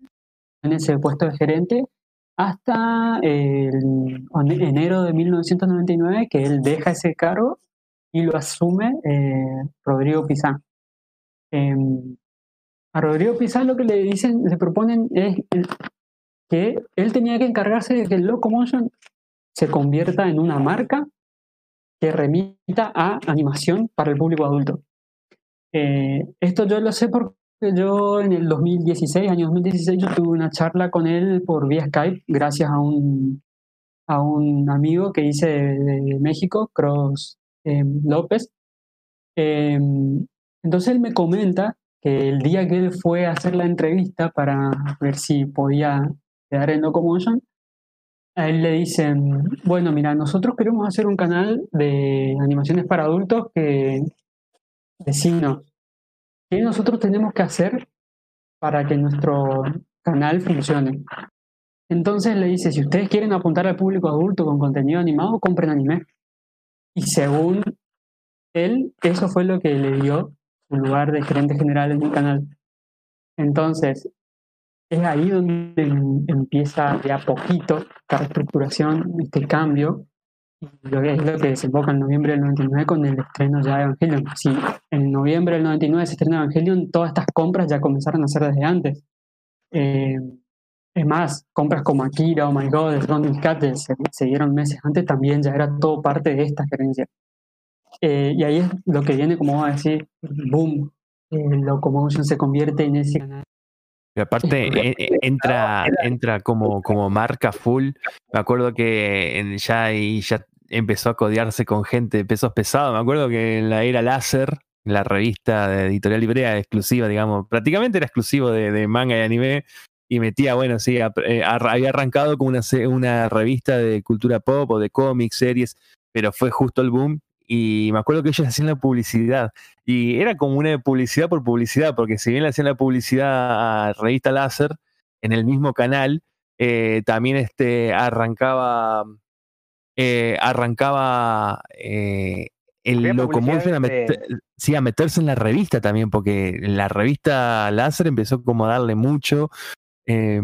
en ese puesto de gerente hasta el en- enero de 1999 que él deja ese cargo y lo asume eh, Rodrigo Pizán. Em, a Rodrigo Pizán lo que le dicen, le proponen es que él tenía que encargarse de que el Locomotion se convierta en una marca que remita a animación para el público adulto. Eh, esto yo lo sé porque yo en el 2016, año 2016, yo tuve una charla con él por vía Skype, gracias a un, a un amigo que hice de, de México, Cross eh, López. Eh, entonces él me comenta que el día que él fue a hacer la entrevista para ver si podía quedar en Locomotion, a él le dicen, bueno, mira, nosotros queremos hacer un canal de animaciones para adultos que vecinos, ¿qué nosotros tenemos que hacer para que nuestro canal funcione? Entonces le dice, si ustedes quieren apuntar al público adulto con contenido animado, compren anime. Y según él, eso fue lo que le dio su lugar de gerente general en el canal. Entonces, es ahí donde em- empieza de a poquito esta reestructuración, este cambio, Y lo que es lo que desemboca en noviembre del 99 con el estreno ya de Evangelion. Si en noviembre del 99 se estrena Evangelion, todas estas compras ya comenzaron a hacer desde antes. Eh, es más, compras como Akira, Oh My God, Ronnie Cat se, se dieron meses antes, también ya era todo parte de esta gerencia. Eh, y ahí es lo que viene, como va a decir, boom, eh, Locomotion se convierte en ese canal. Y aparte <laughs> e- e- entra, entra como, como marca full. Me acuerdo que en- ya, y ya empezó a codearse con gente de pesos pesados. Me acuerdo que en la era láser, la revista de editorial librea exclusiva, digamos, prácticamente era exclusivo de, de manga y anime. Y metía, bueno, sí, eh, había arrancado con una, una revista de cultura pop o de cómics, series, pero fue justo el boom. Y me acuerdo que ellos hacían la publicidad. Y era como una publicidad por publicidad, porque si bien le hacían la publicidad a Revista Láser, en el mismo canal, eh, también este, arrancaba, eh, arrancaba eh, el Locomotion a, publicidades de- meter- sí, a meterse en la revista también, porque la revista Láser empezó como a darle mucho, eh,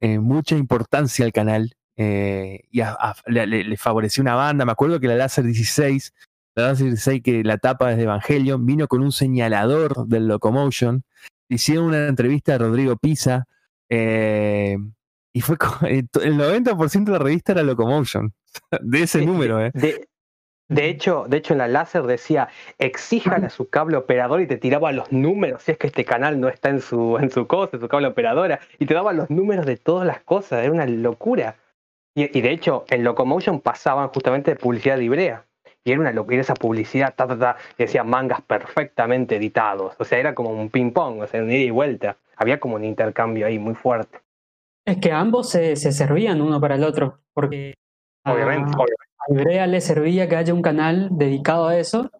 eh, mucha importancia al canal. Eh, y a- a- le, favoreció una banda. Me acuerdo que la Láser 16 la Láser 16 que la tapa es de Evangelion, vino con un señalador del Locomotion. Hicieron una entrevista a Rodrigo Pisa. eh, y fue co- eh, el 90% de la revista era Locomotion. <laughs> De ese número, ¿eh? De, de hecho, de hecho, en la láser decía, exijan a su cable operador y te tiraba los números, si es que este canal no está en su, en su cosa, en su cable operadora, y te daba los números de todas las cosas, era una locura. Y, y de hecho, en Locomotion pasaban justamente de publicidad de Ibrea. Y era una locura esa publicidad, ta, ta, ta, que decía mangas perfectamente editados. O sea, era como un ping-pong, o sea, un ida y vuelta. Había como un intercambio ahí muy fuerte. Es que ambos se, se servían uno para el otro, porque a- Obviamente. a Ibrea le servía que haya un canal dedicado a eso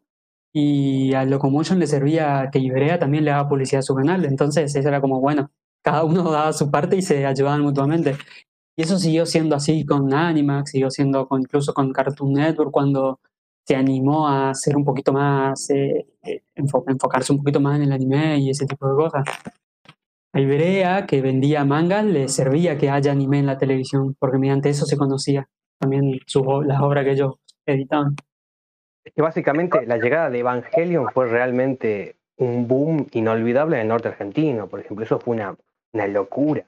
y a Locomotion le servía que Ibrea también le daba publicidad a su canal. Entonces eso era como, bueno, cada uno daba su parte y se ayudaban mutuamente. Y eso siguió siendo así con Animax, siguió siendo con, incluso con Cartoon Network cuando se animó a hacer un poquito más, eh, eh, enfo- enfocarse un poquito más en el anime y ese tipo de cosas. A Ibrea, que vendía mangas, le servía que haya anime en la televisión, porque mediante eso se conocía también sus las obras que ellos editaban. Es que básicamente la llegada de Evangelion fue realmente un boom inolvidable en el norte argentino, por ejemplo. Eso fue una, una locura.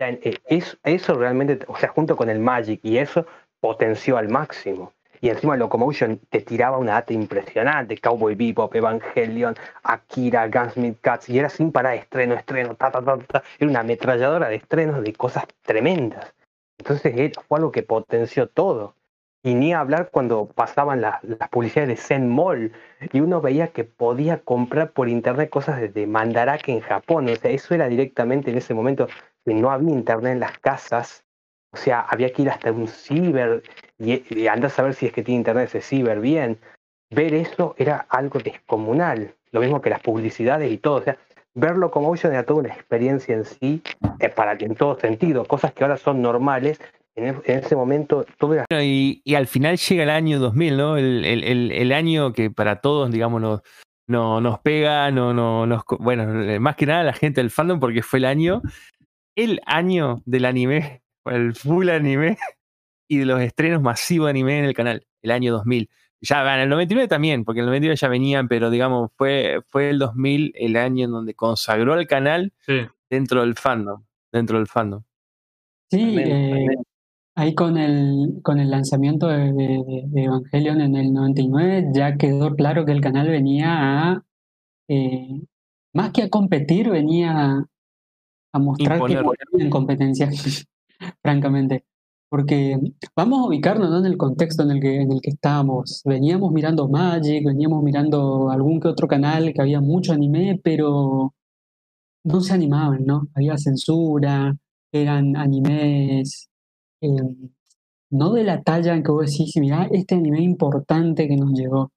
Eh, eso, eso realmente, o sea, junto con el Magic y eso potenció al máximo. Y encima Locomotion te tiraba una data impresionante, Cowboy Bebop, Evangelion, Akira, Gunsmith Cats, y era sin parar estreno, estreno, ta, ta, ta, ta. Era una ametralladora de estrenos de cosas tremendas. Entonces eh, fue algo que potenció todo. Y ni hablar cuando pasaban las, las publicidades de Zen Mall y uno veía que podía comprar por internet cosas desde Mandarake en Japón. O sea, eso era directamente en ese momento que no había internet en las casas. O sea, había que ir hasta un ciber y, y andar a saber si es que tiene internet ese ciber bien. Ver eso era algo descomunal. Lo mismo que las publicidades y todo. O sea, ver Locomotion era toda una experiencia en sí, eh, para en todo sentido. Cosas que ahora son normales. En, e- en ese momento todo era y, y al final llega el año 2000, ¿no? El, el- el- el año que para todos, digamos, no, nos pega, no, no, nos, bueno, más que nada la gente del fandom, porque fue el año, el año del anime, <laughs> el full anime y de los estrenos masivos de anime en el canal, el año 2000. Ya, bueno, el 99 también, porque en el 99 ya venían, pero digamos, fue, fue el 2000 el año en donde consagró al canal Sí, dentro del fandom, dentro del fandom. Sí, eh, ahí con el, con el lanzamiento de, de- de Evangelion en el 99 ya quedó claro que el canal venía a, eh, más que a competir, venía a, mostrar que Imponer. podía en competencia, <laughs> francamente. Porque vamos a ubicarnos ¿no? en el contexto en el que, en el que estábamos. Veníamos mirando Magic, veníamos mirando algún que otro canal que había mucho anime, pero no se animaban, ¿no? Había censura, eran animes eh, no de la talla en que vos decís, mirá, este anime importante que nos llegó.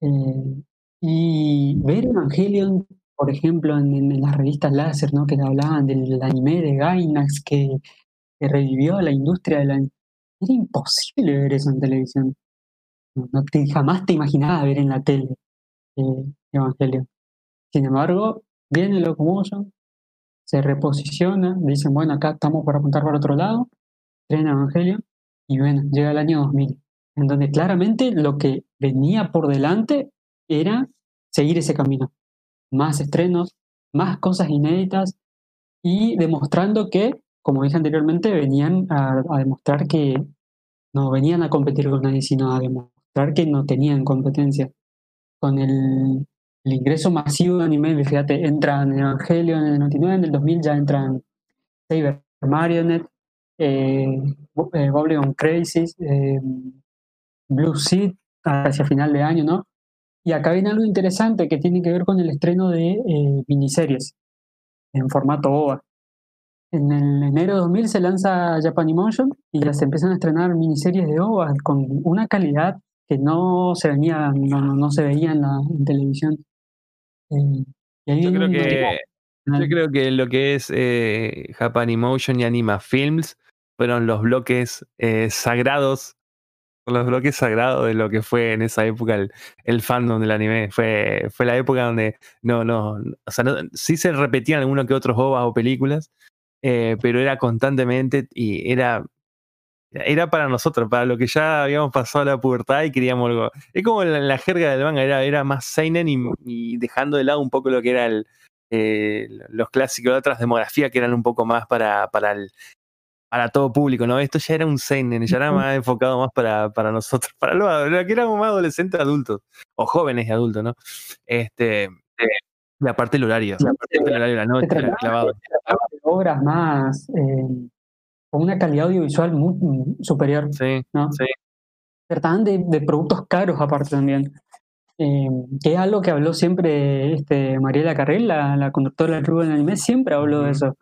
Eh, y ver Evangelion, por ejemplo, en, las revistas láser, ¿no? Que hablaban del anime de Gainax que, que revivió la industria de la... Era imposible ver eso en televisión. No, te- jamás te imaginabas ver en la tele eh, Evangelion. Sin embargo, viene Locomotion, se reposiciona, dicen, bueno, acá estamos para apuntar para otro lado, estrena Evangelion, y bueno, llega el año 2000. en donde claramente lo que venía por delante era seguir ese camino. Más estrenos, más cosas inéditas y demostrando que, como dije anteriormente, venían a, demostrar que no venían a competir con nadie, sino a demostrar que no tenían competencia. Con el, ingreso masivo de anime, fíjate, entran Evangelion en el 99, en el 2000 ya entran Saber Marionette, eh, eh Crisis, eh, Blue Seed hacia final de año, ¿no? Y acá viene algo interesante que tiene que ver con el estreno de eh, miniseries en formato OVA. En el enero de 2000 se lanza Japanimotion y ya se empiezan a estrenar miniseries de OVA con una calidad que no se venía, no, se veía en la televisión. Eh, yo, creo que, yo creo que lo que es eh, Japanimotion y Anima Films fueron los bloques eh, sagrados los bloques sagrados de lo que fue en esa época el, fandom del anime. Fue, fue la época donde no, no, o sea, sí se repetían algunos que otros ovas o películas, eh, pero era constantemente y era, era para nosotros, para lo que ya habíamos pasado la pubertad y queríamos algo. Es como la, jerga del manga, era, era más seinen y, dejando de lado un poco lo que era el, eh, los clásicos de otras demografías que eran un poco más para, para el, para todo público, ¿no? Esto ya era un seinen, ya era más enfocado más para, para nosotros, <laughs> para lo, que éramos más adolescentes adultos, o jóvenes y adultos, ¿no? Este, la parte del horario, la parte del horario de la noche, clavado. obras más, eh, con una calidad audiovisual muy superior, sí, ¿no? Sí. Trataban de, de, productos caros aparte también. Eh, que es algo que habló siempre este, Mariela Carril, la, la conductora del club de anime, siempre habló de eso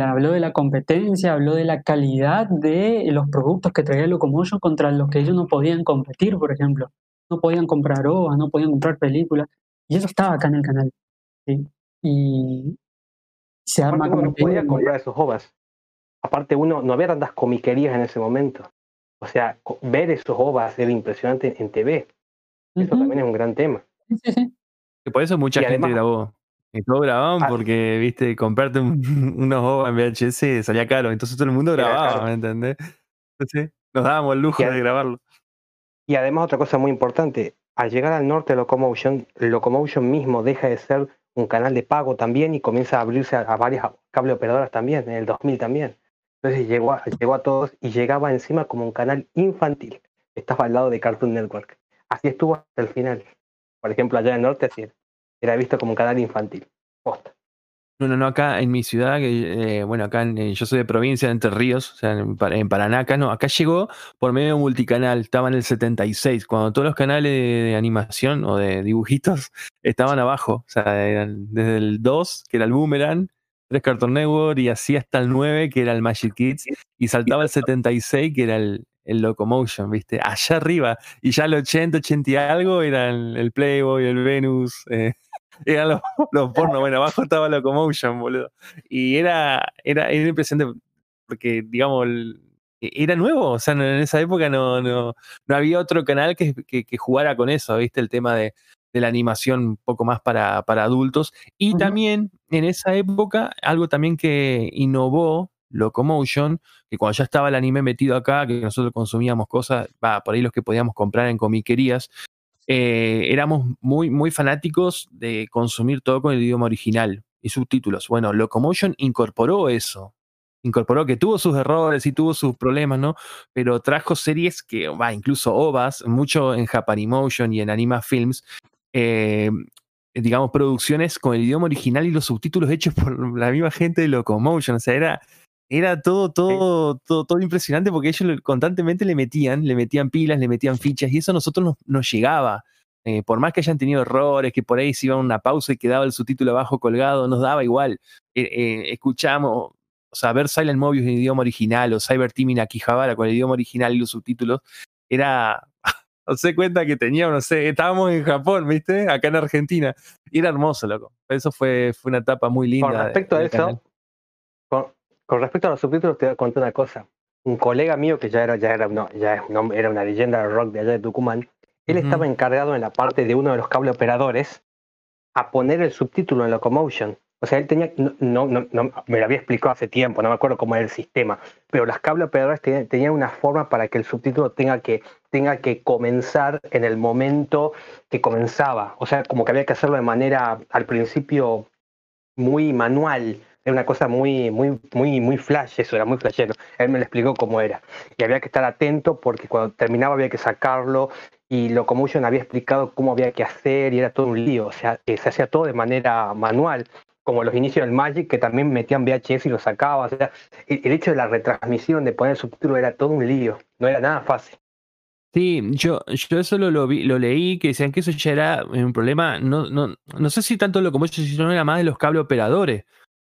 habló de la competencia, habló de la calidad de los productos que traía Locomotion contra los que ellos no podían competir, por ejemplo. No podían comprar OVA, no podían comprar películas. Y eso estaba acá en el canal. Y se arma como. No podía comprar esos OVAs. Aparte, uno no había tantas comiquerías en ese momento. O sea, ver esos OVAs era impresionante en TV. Eso también es un gran tema. Sí, sí. Y por eso mucha gente grabó y todos grababan ah. porque, viste, comprarte <laughs> unos OVA en VHS salía caro. Entonces todo el mundo grababa, ¿me entendés? Entonces nos dábamos el lujo de grabarlo. Y además otra cosa muy importante, al llegar al norte Locomotion, Locomotion mismo deja de ser un canal de pago también y comienza a abrirse a, varias cable operadoras también, en el 2000 también. Entonces llegó a, llegó a todos y llegaba encima como un canal infantil. Estaba al lado de Cartoon Network. Así estuvo hasta el final. Por ejemplo, allá en el norte, así era visto como un canal infantil. No, no, no, acá en mi ciudad, eh, bueno, acá en, yo soy de provincia de Entre Ríos, o sea, en, Paraná, acá no, acá llegó por medio de multicanal, estaba en el 76, cuando todos los canales de, animación o de dibujitos <laughs> estaban abajo, o sea, eran desde el 2, que era el Boomerang, 3 Cartoon Network, y así hasta el 9, que era el Magic Kids, y saltaba el 76, que era el, el Locomotion, ¿viste? Allá arriba, y ya el 80, 80 y algo, eran el Playboy, el Venus, eh, eran los, <laughs> los pornos. Bueno, abajo estaba Locomotion, boludo. Y era, era, era impresionante porque, digamos, era nuevo. O sea, en esa época no, no, no había otro canal que, que, jugara con eso, ¿viste? El tema de, de la animación un poco más para, para adultos. Y también en esa época, algo también que innovó Locomotion, que cuando ya estaba el anime metido acá, que nosotros consumíamos cosas, va, por ahí los que podíamos comprar en comiquerías, eh, éramos muy, muy fanáticos de consumir todo con el idioma original y subtítulos. Bueno, Locomotion incorporó eso. Incorporó que tuvo sus errores y tuvo sus problemas, ¿no? Pero trajo series que, va, incluso OVAs, mucho en Japanimotion y en Anima Films, eh, digamos, producciones con el idioma original y los subtítulos hechos por la misma gente de Locomotion. O sea, era, era todo, todo, todo, todo impresionante porque ellos constantemente le metían, le metían pilas, le metían fichas y eso a nosotros nos, llegaba. Eh, por más que hayan tenido errores, que por ahí se iba a una pausa y quedaba el subtítulo abajo colgado, nos daba igual. Eh, eh, escuchamos, o sea, ver Silent Mobius en idioma original o Cyber Team in Akihabara con el idioma original y los subtítulos, era, <laughs> no sé cuenta que teníamos, no sé, estábamos en Japón, ¿viste? Acá en Argentina. Y era hermoso, loco. Eso fue, fue una etapa muy linda. Con respecto a eso, con respecto a los subtítulos, te voy a contar una cosa. Un colega mío que ya era, ya era, no, ya era una leyenda de rock de allá de Tucumán, él estaba encargado en la parte de uno de los cable operadores a poner el subtítulo en Locomotion. O sea, él tenía, no, no, no, me lo había explicado hace tiempo, no me acuerdo cómo era el sistema, pero las cable operadoras tenían, una forma para que el subtítulo tenga que tenga que comenzar en el momento que comenzaba. O sea, como que había que hacerlo de manera, al principio, muy manual. Era una cosa muy, muy, muy, muy flash, eso era muy flashero. Él me lo explicó cómo era. Y había que estar atento porque cuando terminaba había que sacarlo y Locomotion había explicado cómo había que hacer y era todo un lío. O sea, se hacía todo de manera manual como los inicios del Magic, que también metían VHS y lo sacaban. O sea, el, hecho de la retransmisión, de poner el subtítulo, era todo un lío, no era nada fácil. Sí, yo, yo eso lo, lo, vi, lo leí, que decían que eso ya era un problema, no, no, no sé si tanto lo como eso, sino era más de los cable operadores,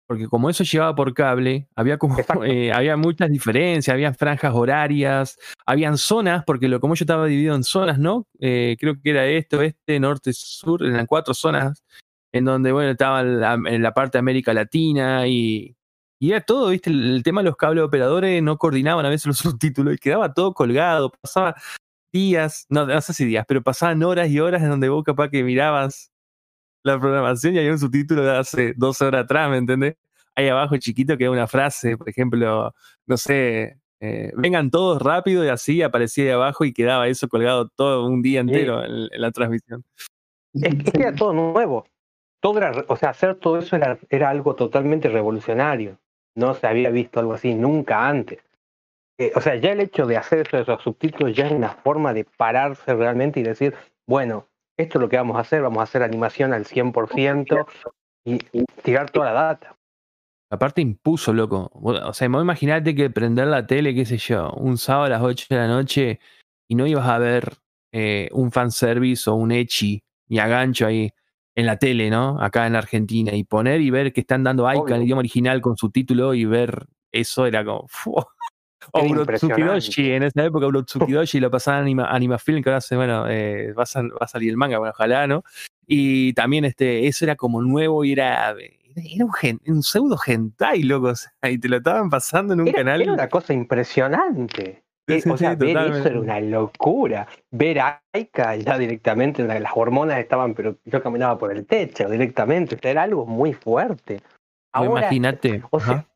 porque como eso llevaba por cable, había como <laughs> eh, había muchas diferencias, había franjas horarias, habían zonas, porque lo como yo estaba dividido en zonas, ¿no? Eh, creo que era este, oeste, norte, sur, eran cuatro zonas en donde, bueno, estaba en la, parte de América Latina y, y era todo, ¿viste? El, tema de los cables operadores no coordinaban a veces los <laughs> subtítulos y quedaba todo colgado, pasaba días, no, no sé si días, pero pasaban horas y horas en donde vos capaz que mirabas la programación y había un subtítulo de hace dos horas atrás, ¿me entendés? Ahí abajo chiquito queda una frase, por ejemplo, no sé, eh, vengan todos rápido y así aparecía ahí abajo y quedaba eso colgado todo un día entero en, la transmisión. Es, que era todo nuevo o sea, hacer todo eso era, era, algo totalmente revolucionario. No se había visto algo así nunca antes. Eh, o sea, ya el hecho de hacer eso de esos subtítulos ya es una forma de pararse realmente y decir, bueno, esto es lo que vamos a hacer, vamos a hacer animación al 100% y, tirar toda la data. Aparte impuso, loco. O sea, imagínate que prender la tele, qué sé yo, un sábado a las 8 de la noche y no ibas a ver eh, un fanservice o un echi y a gancho ahí en la tele, ¿no? Acá en Argentina. Y poner y ver que están dando Aika en el idioma original con su título y ver eso era como. <laughs> O Urotsukidoshi, en esa época Urotsukidoshi lo pasaban Anima, Anima Film, que ahora hace, bueno, eh, va, a, salir el manga, bueno, ojalá, ¿no? Y también este, eso era como nuevo y era, era un, un pseudo hentai, loco, y te lo estaban pasando en un canal. Era una cosa impresionante. Eh, o sea, ver eso era una locura. Ver a Aika ya directamente, las hormonas estaban, pero yo caminaba por el techo directamente. era algo muy fuerte. Imagínate. O sea,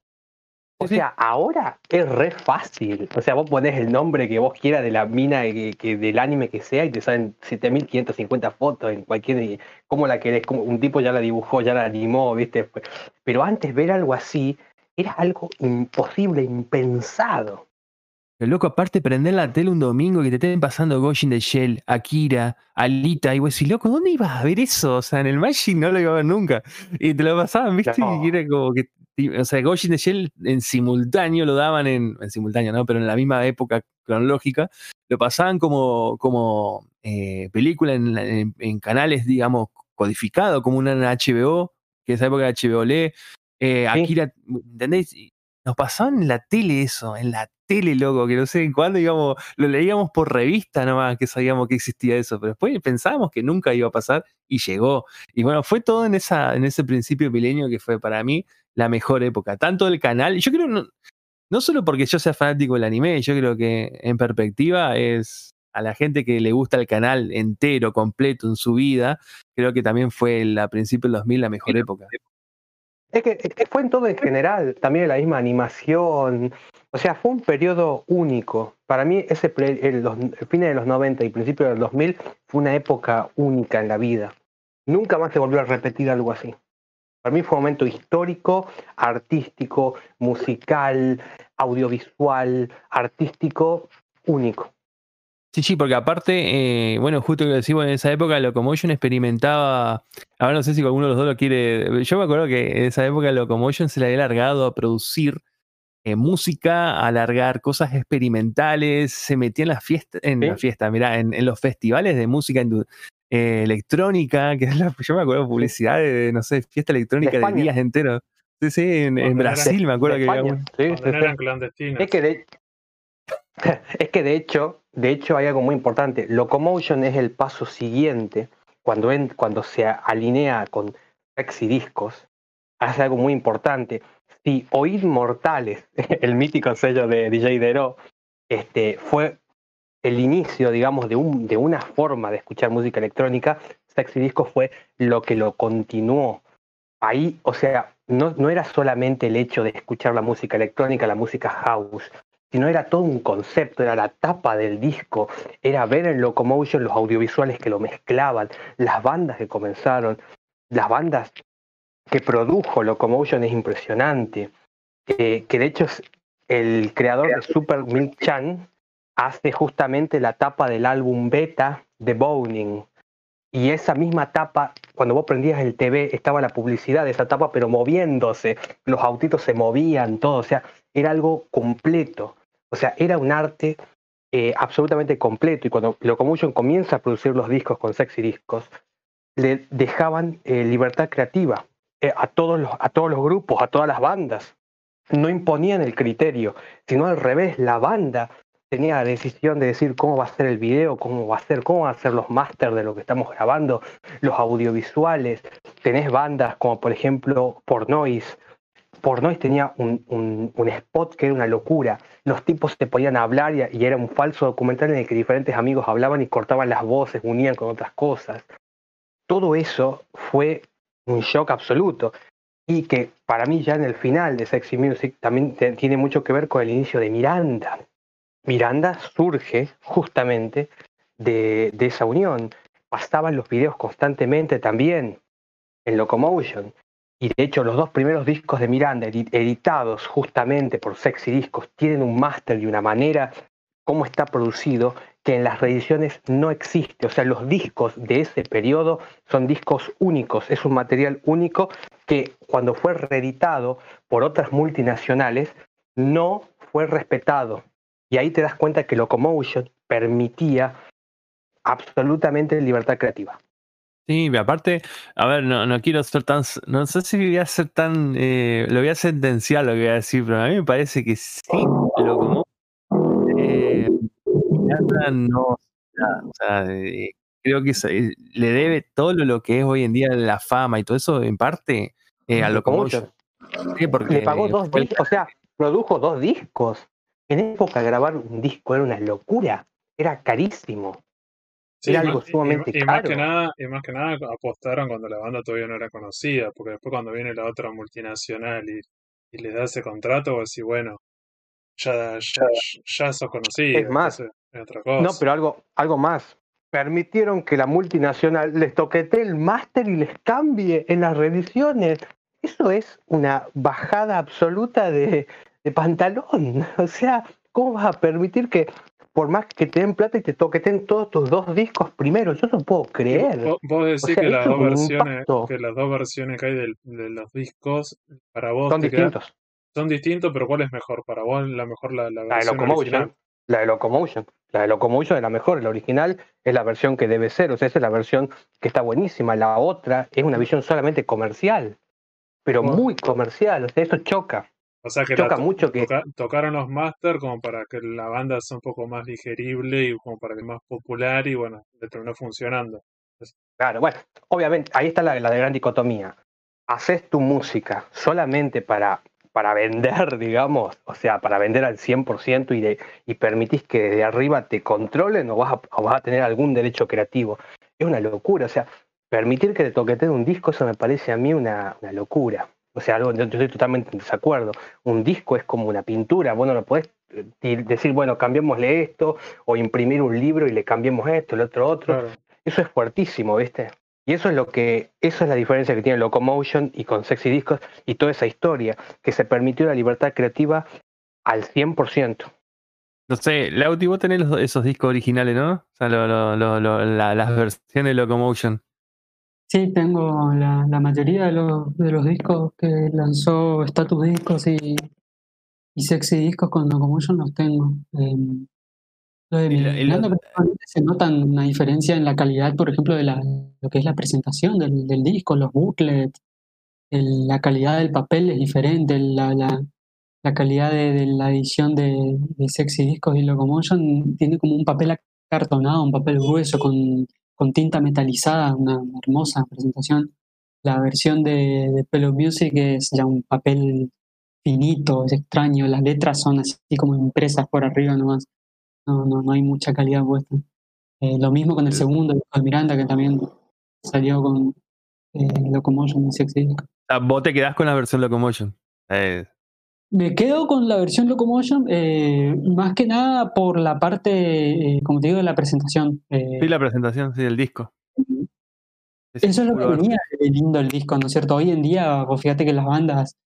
ahora es re fácil. O sea, vos pones el nombre que vos quieras de la mina que, del anime que sea y te salen 7550 fotos en cualquier. Como la querés, como un tipo ya la dibujó, ya la animó, ¿viste? Pero antes ver algo así era algo imposible, impensado. El loco, aparte, prender la tele un domingo que te estén pasando Goshin de Shell, Akira, Alita, y vos decís, loco, ¿dónde ibas a ver eso? O sea, en el Magic no lo iba a ver nunca. Y te lo pasaban, ¿viste? Y era como que. O sea, Goshin de Shell en simultáneo lo daban en. En simultáneo, ¿no? Pero en la misma época cronológica. Lo pasaban como, como eh, película en, en, canales, digamos, codificado, como una HBO, que esa época de HBO lee. Eh, Akira, ¿entendéis? Nos pasaban en la tele eso, en la tele, loco, que no sé en cuándo, digamos, lo leíamos por revista nomás, que sabíamos que existía eso, pero después pensábamos que nunca iba a pasar y llegó. Y bueno, fue todo en, esa, en ese principio milenio que fue para mí la mejor época. Tanto el canal, yo creo, no, no solo porque yo sea fanático del anime, yo creo que en perspectiva es a la gente que le gusta el canal entero, completo en su vida, creo que también fue a principios del 2000 la mejor época. Es que, fue en todo en general, también la misma animación. O sea, fue un periodo único. Para mí, ese el, los, fines de los 90 y principios del 2000 fue una época única en la vida. Nunca más se volvió a repetir algo así. Para mí fue un momento histórico, artístico, musical, audiovisual, artístico, único. Sí, sí, porque aparte, eh, bueno, justo que decimos en esa época, Locomotion experimentaba. Ahora no sé si alguno de los dos lo quiere. Yo me acuerdo que en esa época Locomotion se le había largado a producir eh, música, alargar cosas experimentales, se metía en las fiestas, en la fiesta, mirá, en, los festivales de música eh, electrónica, que yo me acuerdo publicidad de, no sé, fiesta electrónica de, días enteros. Sí, sí, en, Brasil me acuerdo que había. Sí, sí, Es que de, <laughs> es que de hecho, de hecho hay algo muy importante. Locomotion es el paso siguiente cuando, cuando se alinea con Rexy Discos. Hace algo muy importante. Si Oíd Mortales, <laughs> el mítico sello de DJ Dero, este, fue el inicio, digamos, de, un, de una forma de escuchar música electrónica, Sexy Discos fue lo que lo continuó. Ahí, o sea, no, no era solamente el hecho de escuchar la música electrónica, la música house, sino era todo un concepto, era la tapa del disco, era ver en Locomotion los audiovisuales que lo mezclaban, las bandas que comenzaron, las bandas que produjo Locomotion es impresionante, eh, que de hecho es el creador de Super Milk Chan hace justamente la tapa del álbum beta de Boning. Y esa misma tapa, cuando vos prendías el TV, estaba la publicidad de esa tapa, pero moviéndose, los autitos se movían, todo, o sea, era algo completo. O sea, era un arte eh, absolutamente completo. Y cuando Locomotion comienza a producir los discos con Sexy Discos, le dejaban eh, libertad creativa a, todos los, a todos los grupos, a todas las bandas. No imponían el criterio, sino al revés, la banda tenía la decisión de decir cómo va a ser el video, cómo va a ser, cómo van a ser los máster de lo que estamos grabando, los audiovisuales. Tenés bandas como por ejemplo Pornoise, Pornois tenía un, un, spot que era una locura. Los tipos se podían hablar y, era un falso documental en el que diferentes amigos hablaban y cortaban las voces, unían con otras cosas. Todo eso fue un shock absoluto y que para mí ya en el final de Sexy Music también tiene mucho que ver con el inicio de Miranda. Miranda surge justamente de, de esa unión. Pasaban los videos constantemente también en Locomotion y de hecho los dos primeros discos de Miranda, editados justamente por Sexy Discos, tienen un máster y una manera cómo está producido que en las reediciones no existe. O sea, los discos de ese periodo son discos únicos, es un material único que cuando fue reeditado por otras multinacionales no fue respetado. Y ahí te das cuenta que Locomotion permitía absolutamente libertad creativa. Sí, aparte, a ver, no, no quiero ser tan, no sé si voy a ser tan, eh, lo voy a sentenciar lo que voy a decir, pero a mí me parece que sí, eh, no, o sea, eh, creo que eh, le debe todo lo que es hoy en día la fama y todo eso, en parte, a Locomotion. Sí, porque le pagó dos discos, o sea, produjo dos discos. En época grabar un disco era una locura, era carísimo algo sumamente y, Más que nada, y más que nada apostaron cuando la banda todavía no era conocida, porque después cuando viene la otra multinacional y, y le da ese contrato, vos decís, bueno, ya, ya, ya sos conocido. Es más, no, pero algo, algo más. Permitieron que la multinacional les toquete el máster y les cambie en las reediciones. Eso es una bajada absoluta de, de pantalón. <laughs> O sea, ¿cómo vas a permitir que por más que te den plata y te toqueten todos tus dos discos primero. Yo no puedo creer. Vos, decís que, las dos versiones, que las dos versiones que hay de, los discos, para vos son distintos. son distintos, pero ¿cuál es mejor? Para vos la mejor la, la, de Locomotion. La de Locomotion. La de Locomotion es la mejor. La original es la versión que debe ser. O sea, esa es la versión que está buenísima. La otra es una visión solamente comercial. Pero muy comercial. O sea, eso choca. O sea que Choca mucho que... tocaron los master como para que la banda sea un poco más digerible y como para que más popular y bueno, le terminó funcionando. Claro, bueno, obviamente, ahí está la, la gran dicotomía. Haces tu música solamente para, para vender, <laughs> digamos, o sea, para vender al 100% y, de, y permitís que desde arriba te controlen o vas, a, vas a tener algún derecho creativo. Es una locura, o sea, permitir que te toqueten un disco, eso me parece a mí una, una locura. O sea, algo, yo estoy totalmente en desacuerdo. Un disco es como una pintura, bueno, no puedes eh, decir, bueno, cambiémosle esto, o imprimir un libro y le cambiemos esto, el otro, otro. Eso es fuertísimo, ¿viste? Y eso es lo que, eso es la diferencia que tiene Locomotion y con Sexy Discos y toda esa historia, que se permitió la libertad creativa al 100%. No sé, Lauti, vos tenés esos discos originales, ¿no? O sea, las versiones de Locomotion. Sí, tengo la, la mayoría de los, de los discos que lanzó Status Discos y, y Sexy Discos con Locomotion los tengo. Eh, lo de Miranda se nota una diferencia en la calidad, por ejemplo, de la, lo que es la presentación del, del disco, los booklets, la calidad del papel es diferente, la, la, la calidad de, de, la edición de, de Sexy Discos y Locomotion tiene como un papel acartonado, un papel grueso con con tinta metalizada, una hermosa presentación. La versión de, de Pelo Music es ya un papel finito, es extraño, las letras son así como impresas por arriba nomás. No, no, no hay mucha calidad puesta. Eh, lo mismo con el segundo, de Miranda, que también salió con eh, Locomotion y Sexy. Ah, vos te quedás con la versión Locomotion. Eh, Me quedo con la versión Locomotion, más que nada por la parte, como te digo, de la presentación. Sí, la presentación, sí, del disco. Eso es lo que de lindo el disco, ¿no es cierto? Hoy en día, fíjate que las bandas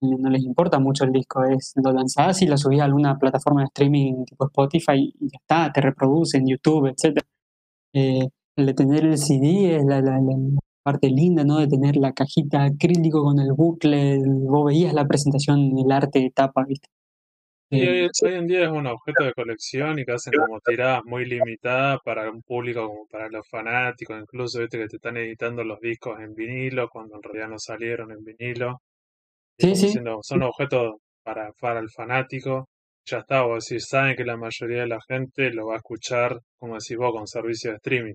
no les importa mucho el disco, es lo lanzás y lo subís a alguna plataforma de streaming tipo Spotify y ya está, te reproduce en YouTube, etc. el de tener el CD es la, la- la parte linda, ¿no? De tener la cajita acrílico con el bucle, vos veías la presentación, el arte de tapa, ¿viste? Y Eh, hoy, hoy en día es un objeto de colección y que hacen como tiradas muy limitadas para un público como para los fanáticos, incluso viste que te están editando los discos en vinilo cuando en realidad no salieron en vinilo. Sí, sí. diciendo, son objetos para, para el fanático. Ya está, vos decís, saben que la mayoría de la gente lo va a escuchar, como decís vos, con servicio de streaming.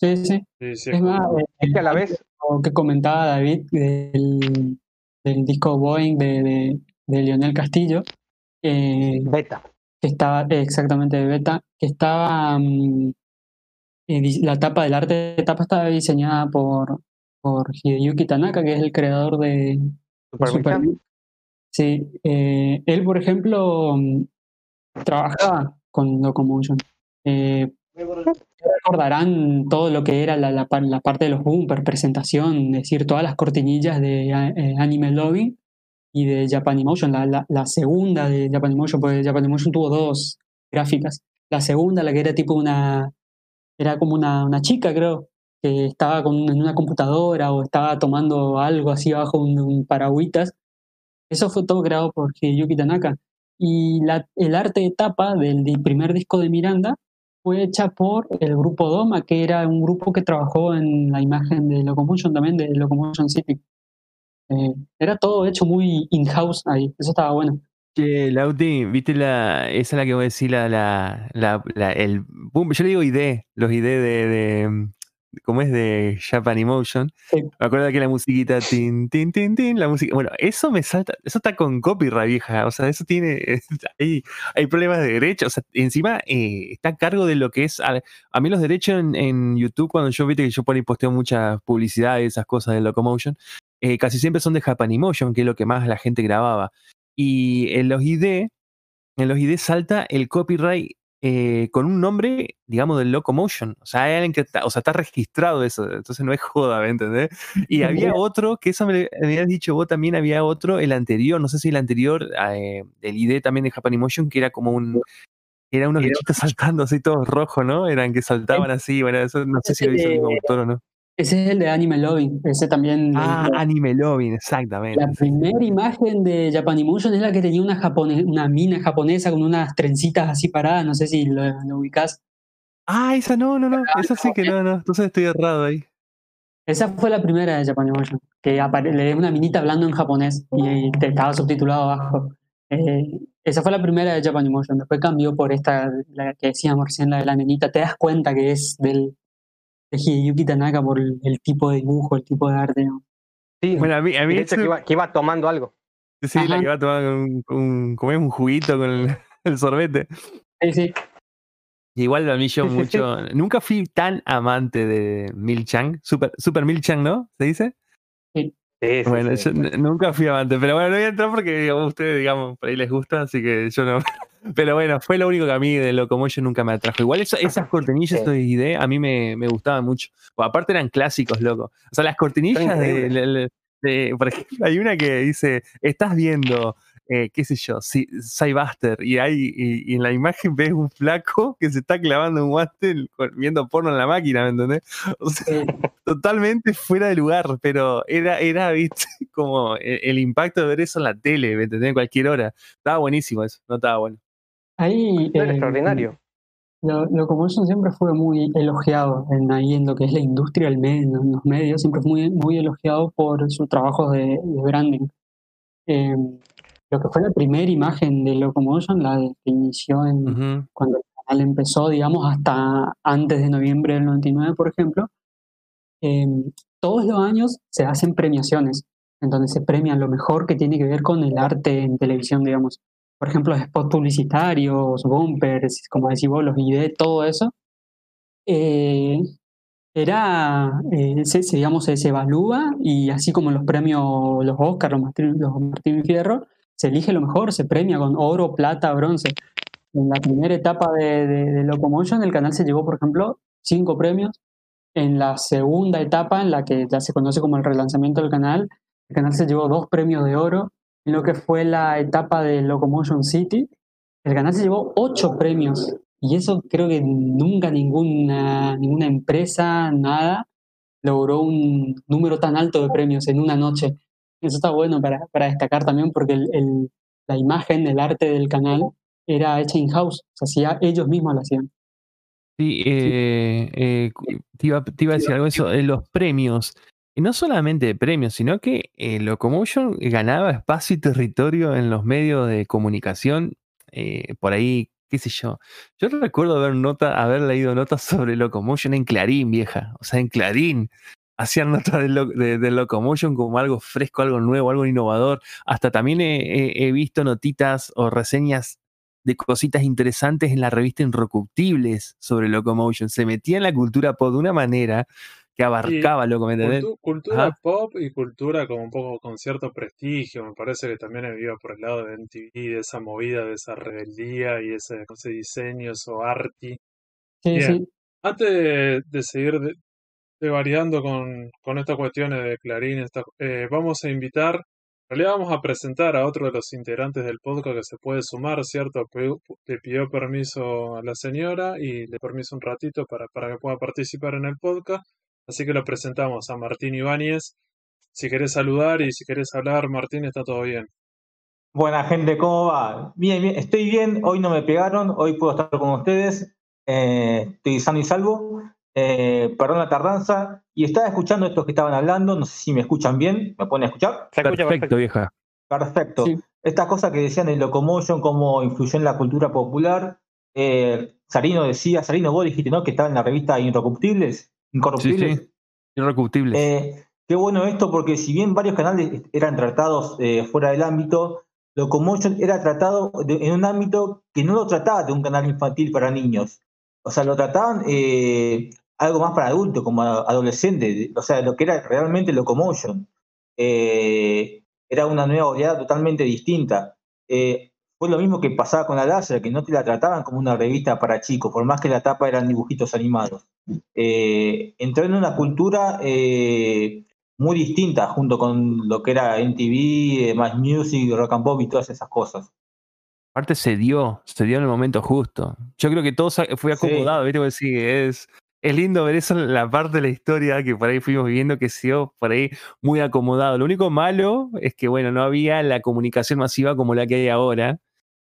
Sí, sí. Sí, sí, Es más, eh, Es que a la vez, lo que comentaba David del, del disco Boeing de, de, de Lionel Castillo, eh, beta. que estaba eh, exactamente de beta, que estaba eh, di- la tapa del arte de tapa estaba diseñada por, por Hideyuki Tanaka, que es el creador de Sí, eh, él, por ejemplo, mm, trabajaba con Locomotion. Eh, recordarán todo lo que era la, la, par- la parte de los bumper, presentación, es decir, todas las cortinillas de eh, Anime Lobby y de Japanimotion, la, la, la segunda de Japanimotion, porque Japanimotion tuvo dos gráficas. La segunda, la que era tipo una, era como una, una chica, creo, que estaba con, en una computadora o estaba tomando algo así bajo un, un. Eso fue todo creado por Hideyuki Tanaka. Y la, el arte de tapa del, di- primer disco de Miranda fue hecha por el grupo Doma, que era un grupo que trabajó en la imagen de Locomotion también, de Locomotion City. Eh, era todo hecho muy in-house ahí, eso estaba bueno. Che, Lauti, ¿viste la. Esa es la que voy a decir, la. la, la, la- el boom, yo le digo ID, los ID de. de ¿Cómo es? De Japan Emotion. Sí. Me acuerdo que la musiquita, tin, tin, tin, tin, la música. Bueno, eso me salta. Eso está con copyright, vieja. O sea, eso tiene. Hay, hay problemas de derecho. O sea, encima eh, está a cargo de lo que es. A, a mí los derechos en, en YouTube, cuando yo viste que yo por ahí posteo muchas publicidades, esas cosas de Locomotion, eh, casi siempre son de Japanimotion, que es lo que más la gente grababa. Y en los ID, en los ID salta el copyright eh, con un nombre, digamos, del Locomotion. O sea, hay alguien que está, o sea, está registrado eso, entonces no es joda, ¿me entendés? <laughs> Y había otro, que eso me, me habías dicho vos también, había otro, el anterior, no sé si el anterior, eh, el ID también de Japanimotion, que era como un. Era unos bichitos <laughs> saltando así todos rojos, ¿no? Eran que saltaban así, bueno, eso no sé si lo hizo el mismo autor o no. Ese es el de Anime Lobby, ese también. Ah, Anime Loving, exactamente. la primera imagen de Japanimotion es la que tenía una, japone- una mina japonesa con unas trencitas así paradas, no sé si lo, lo ubicás. Ah, esa no, no, no, esa sí que no, no, entonces estoy errado ahí. Esa fue la primera de Japanimotion, que le una minita hablando en japonés y te estaba subtitulado abajo. Eh, esa fue la primera de Japanimotion, después cambió por esta, la que decíamos recién, la de la nenita. Te das cuenta que es del, de Hideyuki Tanaka por el, el tipo de dibujo, el tipo de arte. ¿no? Sí, Bueno, a mí, a mí hecho, eso- que iba, que iba tomando algo. sí, la que va a tomar un, un, como es un juguito con el, <laughs> el sorbete. Sí, sí. Igual a mí yo <laughs> mucho, nunca fui tan amante de Mil Chang, Super, Super Mil Chang, ¿no? ¿Se dice? Sí, sí, Bueno, sí. yo nunca fui amante, pero bueno, no voy a entrar porque digamos, a ustedes, digamos, por ahí les gusta, así que yo no. <laughs> Pero bueno, fue lo único que a mí de Locomotion nunca me atrajo. Igual eso- esas cortinillas Sí. de ID a mí me, me gustaban mucho. O aparte eran clásicos, loco. O sea, las cortinillas de, Por ejemplo, hay una que dice, estás viendo, eh, qué sé yo, si, Cybuster, y, hay, y, y en la imagen ves un flaco que se está clavando un guante viendo porno en la máquina, ¿me entendés? O sea, totalmente fuera de lugar, pero era, era ¿viste? como el, el impacto de ver eso en la tele, ¿me entendés? En cualquier hora. Estaba buenísimo eso, no estaba bueno. Ahí, Era eh, extraordinario. Lo, Locomotion siempre fue muy elogiado en, ahí en lo que es la industria, el medio, en los medios, siempre fue muy, muy elogiado por sus trabajos de, de branding. Eh, lo que fue la primera imagen de Locomotion, la que inició en, Ujú. cuando el canal empezó, digamos, hasta antes de noviembre del 99, por ejemplo, eh, todos los años se hacen premiaciones, en donde se premian lo mejor que tiene que ver con el arte en televisión, digamos. Por ejemplo, spots publicitarios, bumpers, como decís vos, los ID, todo eso. Eh, era, eh, se, digamos, se, se evalúa y así como los premios, los Oscar, los Martín, los Martín Fierro, se elige lo mejor, se premia con oro, plata, bronce. En la primera etapa de, de, Locomotion, el canal se llevó, por ejemplo, cinco premios. En la segunda etapa, en la que ya se conoce como el relanzamiento del canal, el canal se llevó dos premios de oro. En lo que fue la etapa de Locomotion City, el canal se llevó ocho premios. Y eso creo que nunca ninguna, ninguna empresa, nada, logró un número tan alto de premios en una noche. Eso está bueno para, para destacar también porque el, la imagen, el arte del canal era hecha in-house, o sea, ellos mismos lo hacían. Sí, eh, eh, te, iba, te, iba, a decir algo de eso, los premios. Y no solamente premios, sino que eh, Locomotion ganaba espacio y territorio en los medios de comunicación. por ahí, qué sé yo. Yo recuerdo haber, nota, haber leído notas sobre Locomotion en Clarín, vieja. O sea, en Clarín hacían notas de, Locomotion como algo fresco, algo nuevo, algo innovador. Hasta también he, visto notitas o reseñas de cositas interesantes en la revista Inrecuptibles sobre Locomotion. Se metía en la cultura de una manera que abarcaba lo que cultura pop y cultura como un poco con cierto prestigio. Me parece que también he vivido por el lado de MTV, de esa movida, de esa rebeldía y ese, ese diseño, eso arty. Sí, Antes de, seguir variando con, con estas cuestiones de Clarín, eh, vamos a invitar, en realidad vamos a presentar a otro de los integrantes del podcast que se puede sumar, ¿cierto? Le pidió permiso a la señora y le permiso un ratito para, para que pueda participar en el podcast. Así que lo presentamos a Martín Ibáñez. Si querés saludar y si querés hablar, Martín, está todo bien. Buena gente, ¿cómo va? Bien, bien, estoy bien, hoy no me pegaron, hoy puedo estar con ustedes, eh, estoy sano y salvo. Eh, perdón la tardanza, y estaba escuchando estos que estaban hablando, no sé si me escuchan bien, ¿me pueden escuchar? perfecto, vieja. Perfecto. Estas cosas que decían en Locomotion, cómo influyó en la cultura popular. Eh, Sarino decía, Sarino, vos dijiste, ¿no? Que estaba en la revista Incorruptibles. Incorruptibles. Sí, Incorruptibles. Eh, qué bueno esto, porque si bien varios canales eran tratados fuera del ámbito, Locomotion era tratado en un ámbito que no lo trataba de un canal infantil para niños. O sea, lo trataban algo más para adultos, como adolescente, o sea, lo que era realmente Locomotion. Eh, era una nueva oleada totalmente distinta. Eh, fue lo mismo que pasaba con la láser, que no te la trataban como una revista para chicos, por más que la tapa eran dibujitos animados. Eh, entró en una cultura muy distinta junto con lo que era MTV, Más Music, Rock and Pop y todas esas cosas. Aparte se dio, se dio en el momento justo. Yo creo que todo fue acomodado, ¿viste? Sí, es, es lindo ver eso la parte de la historia que por ahí fuimos viviendo que se dio por ahí muy acomodado. Lo único malo es que, bueno, no había la comunicación masiva como la que hay ahora,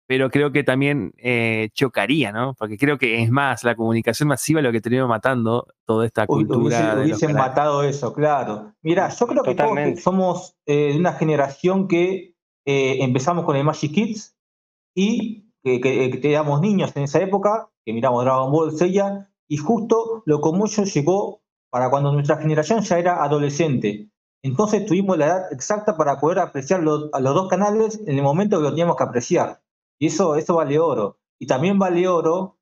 pero creo que también eh, chocaría, ¿no? Porque creo que es más, la comunicación masiva lo que terminó matando toda esta cultura. Hubiesen, matado eso, claro. Mira, yo creo que todos somos eh, de una generación que eh, empezamos con el Magic Kids y que, que, que, éramos niños en esa época, que miramos Dragon Ball, Seiya, y justo Locomotion llegó para cuando nuestra generación ya era adolescente. Entonces tuvimos la edad exacta para poder apreciar a los dos canales en el momento que lo teníamos que apreciar. Y eso, eso vale oro. Y también vale oro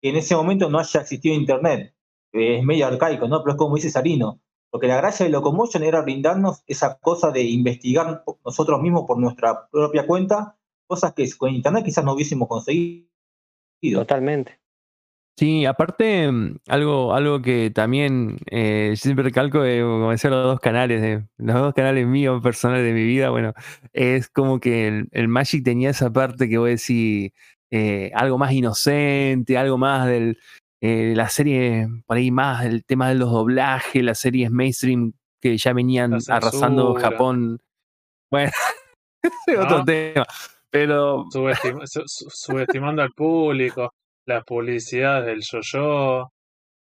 que en ese momento no haya existido Internet. Es medio arcaico, ¿no? Pero es como dice Sarino. Porque la gracia de Locomotion era brindarnos esa cosa de investigar nosotros mismos por nuestra propia cuenta, cosas que con Internet quizás no hubiésemos conseguido. Totalmente. Sí, aparte, mm, algo, algo que también eh, siempre recalco, de, como decía, los dos canales, de, los dos canales míos personales de mi vida, bueno, es como que el, Magic tenía esa parte que voy a decir, eh, algo más inocente, algo más del, eh, la serie, por ahí más el tema de los doblajes, las series mainstream que ya venían arrasando Japón. Bueno, <laughs> ese otro tema. Pero. subestimando al público las publicidades del yo-yo,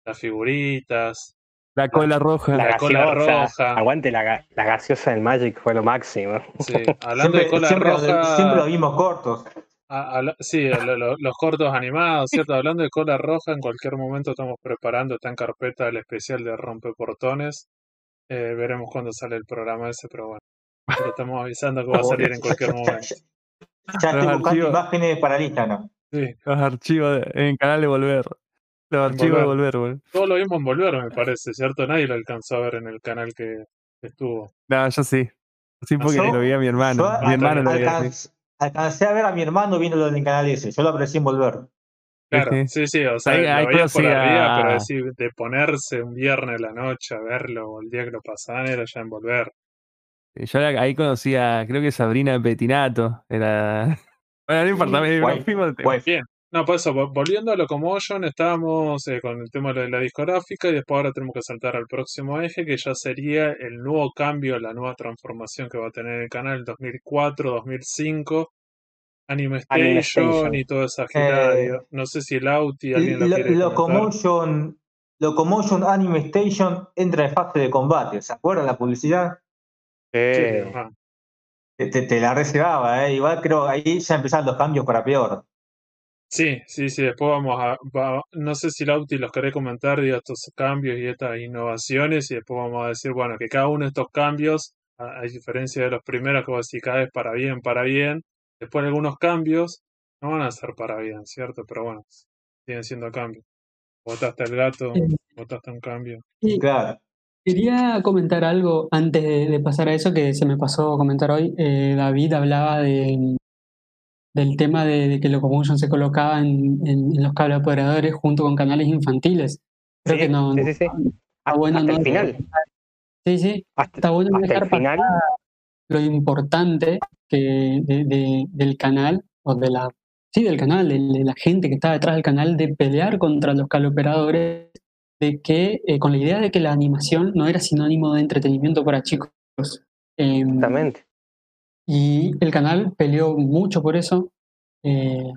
las figuritas. La cola roja. La, cola roja. Aguante la, la, gaseosa del Magic, fue lo máximo. Sí, <laughs> hablando de cola roja. Siempre lo vimos cortos. sí, los cortos animados, ¿cierto? Hablando de cola roja, en cualquier momento estamos preparando, está en carpeta el especial de Rompeportones. Eh, veremos cuándo sale el programa ese, pero bueno. Pero estamos avisando que va a salir en cualquier momento. Ya estoy buscando imágenes para el Instagram. Sí. Los archivos en canal de Volver. Los archivos de Volver, güey. Todo lo vimos en Volver, me parece, ¿cierto? Nadie lo alcanzó a ver en el canal que estuvo. No, yo sí. Sí, porque lo vi a mi hermano. mi hermano lo alcancé a ver a mi hermano viéndolo en el canal ese, yo lo aprecié en volver. Claro, sí, sí, o sea, lo veía por arriba, pero decir, de ponerse un viernes a la noche a verlo, o el día que lo pasaban, era ya en volver. Yo ahí conocía, creo que Sabrina Petinato, era... Bueno, no importa, me, <laughs> Bien, no, por eso, volviendo a Locomotion, estábamos eh, con el tema de la discográfica y después ahora tenemos que saltar al próximo eje, que ya sería el nuevo cambio, la nueva transformación que va a tener el canal 2004, 2005, Anime Station, y toda esa gira. Eh, no sé si el Auti, alguien lo, quiere Locomotion, Locomotion Anime Station entra en fase de combate, ¿se acuerdan la publicidad? Eh, te, la reservaba, ¿eh? Igual creo ahí ya empezaron los cambios para peor. Sí, sí, sí, después vamos a, no sé si Lauti los querés comentar, digo, estos cambios y estas innovaciones, y después vamos a decir, bueno, que cada uno de estos cambios, a, diferencia de los primeros, que vos decís cada vez para bien, para bien, después algunos cambios no van a ser para bien, ¿cierto? Pero bueno, siguen siendo cambios. Votaste el gato, votaste un cambio. Claro. Quería comentar algo antes de, pasar a eso que se me pasó a comentar hoy. Eh, David hablaba de, del tema de, que Locomotion se colocaba en, los cables operadores junto con canales infantiles. Creo que no. Sí, sí, sí. Está bueno hasta el final. Sí, sí. está bueno dejar final. lo importante que del canal, o de la. Sí, del canal, de, la gente que está detrás del canal, de pelear contra los operadores de que, eh, con la idea de que la animación no era sinónimo de entretenimiento para chicos. Em, Exactamente. Y el canal peleó mucho por eso, eh,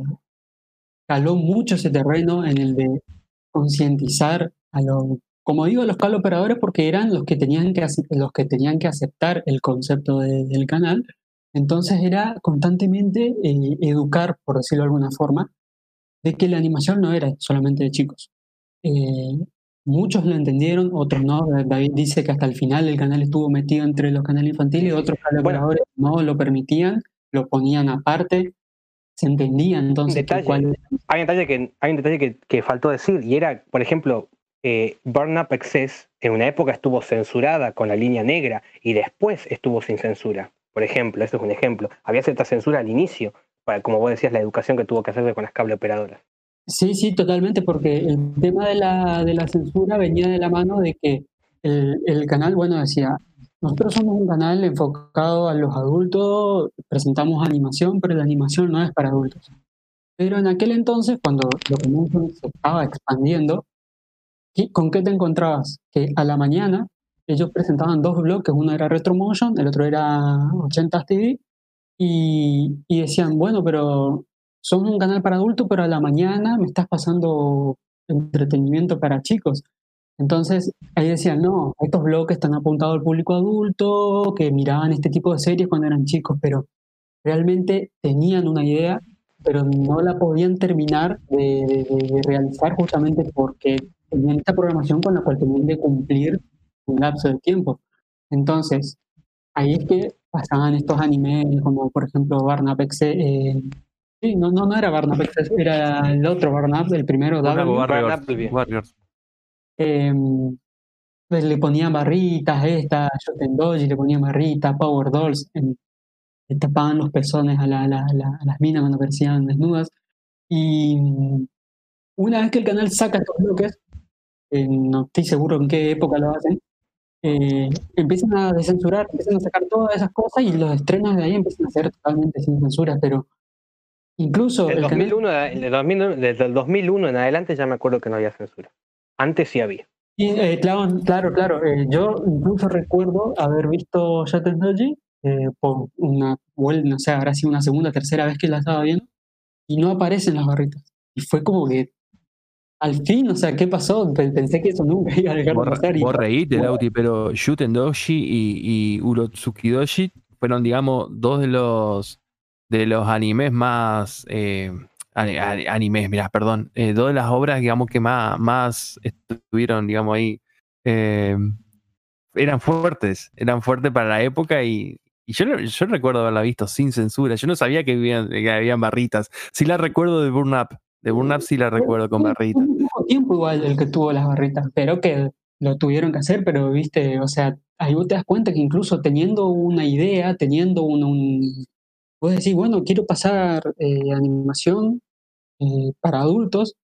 caló mucho ese terreno en el de concientizar a los, como digo, a los operadores porque eran los que tenían que, los que, tenían que aceptar el concepto del canal. Entonces era constantemente eh, educar, por decirlo de alguna forma, de que la animación no era solamente de chicos. Muchos lo entendieron, otros no. David dice que hasta el final el canal estuvo metido entre los canales infantiles y otros colaboradores no lo permitían, lo ponían aparte. Se entendía entonces. Hay un detalle, que, hay un detalle que, faltó decir, y era, por ejemplo, eh, Burn Up Excess en una época estuvo censurada con la línea negra y después estuvo sin censura. Por ejemplo, eso es un ejemplo. Había cierta censura al inicio, para, como vos decías, la educación que tuvo que hacerse con las cable operadoras. Sí, sí, totalmente, porque el tema de la, de la censura venía de la mano de que el, el, canal, bueno, decía, nosotros somos un canal enfocado a los adultos, presentamos animación, pero la animación no es para adultos. Pero en aquel entonces, cuando lo que se estaba expandiendo, ¿con qué te encontrabas? Que a la mañana ellos presentaban dos bloques, uno era Retromotion, el otro era 80 TV, y, y decían, bueno, pero somos un canal para adultos, pero a la mañana me estás pasando entretenimiento para chicos. Entonces, ahí decían, no, estos bloques están apuntados al público adulto, que miraban este tipo de series cuando eran chicos, pero realmente tenían una idea, pero no la podían terminar de, realizar justamente porque tenían esta programación con la cual tenían que cumplir un lapso de tiempo. Entonces, ahí es que pasaban estos animes como por ejemplo Barnap eh, Sí, no, no, no era Barnap, era el otro Barnap, el primero, Warriors. Em, pues le ponían barritas, esta, Shoten Doji, le ponían barritas, Power Dolls, le tapaban los pezones a, la, las minas cuando aparecían desnudas. Y una vez que el canal saca estos bloques, no estoy seguro en qué época lo hacen, eh, empiezan a desensurar, empiezan a sacar todas esas cosas y los estrenos de ahí empiezan a ser totalmente sin censura, pero Incluso. el 2001, desde el 2001 en adelante ya me acuerdo que no había censura. Antes sí había. Eh, claro, claro, claro. Eh, yo incluso recuerdo haber visto Shatter eh, por una vuelta, no sé, habrá sido una segunda, tercera vez que la estaba viendo, y no aparecen las barritas. Y fue como que al fin, o sea, ¿qué pasó? Pensé que eso nunca iba a dejar de pasar. Vos reíste, Lauti, pero Shuten Doji y, y Urotsuki Doji fueron, digamos, dos de los de los animes más. Eh, animes, mira, perdón. Eh, dos de las obras, digamos, que más, más estuvieron, digamos, ahí. Eh, eran fuertes, eran fuertes para la época y, yo, yo recuerdo haberla visto sin censura. Yo no sabía que, habían, que habían barritas. Sí la recuerdo de Burn Up. De Burn Up sí la recuerdo con barritas. tiempo igual el que tuvo las barritas, pero que lo tuvieron que hacer, pero viste, o sea, ahí vos te das cuenta que incluso teniendo una idea, teniendo un, vos decís, bueno, quiero pasar eh, animación eh, para adultos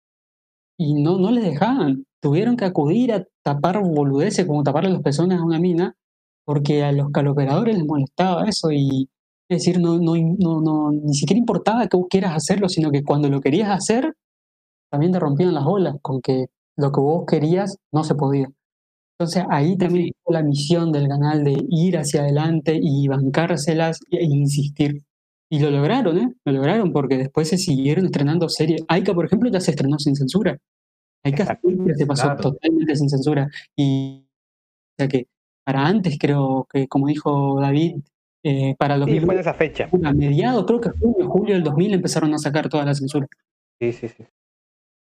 y no, no les dejaban. Tuvieron que acudir a tapar boludeces como taparle los pezones a una mina porque a los caloperadores les molestaba eso y es decir, no, no, no, no, ni siquiera importaba que vos quieras hacerlo, sino que cuando lo querías hacer, también te rompían las olas con que lo que vos querías no se podía. Entonces ahí también la misión del canal de ir hacia adelante y bancárselas e insistir. Y lo lograron, ¿eh? Lo lograron porque después se siguieron estrenando series. Aika, por ejemplo, ya se estrenó sin censura. Aika siempre se pasó totalmente sin censura. Y, o sea que para antes, creo que, como dijo David, eh, para los sí, fue esa fecha. A mediados, creo que junio, julio del 2000 empezaron a sacar toda la censura. Sí, sí, sí.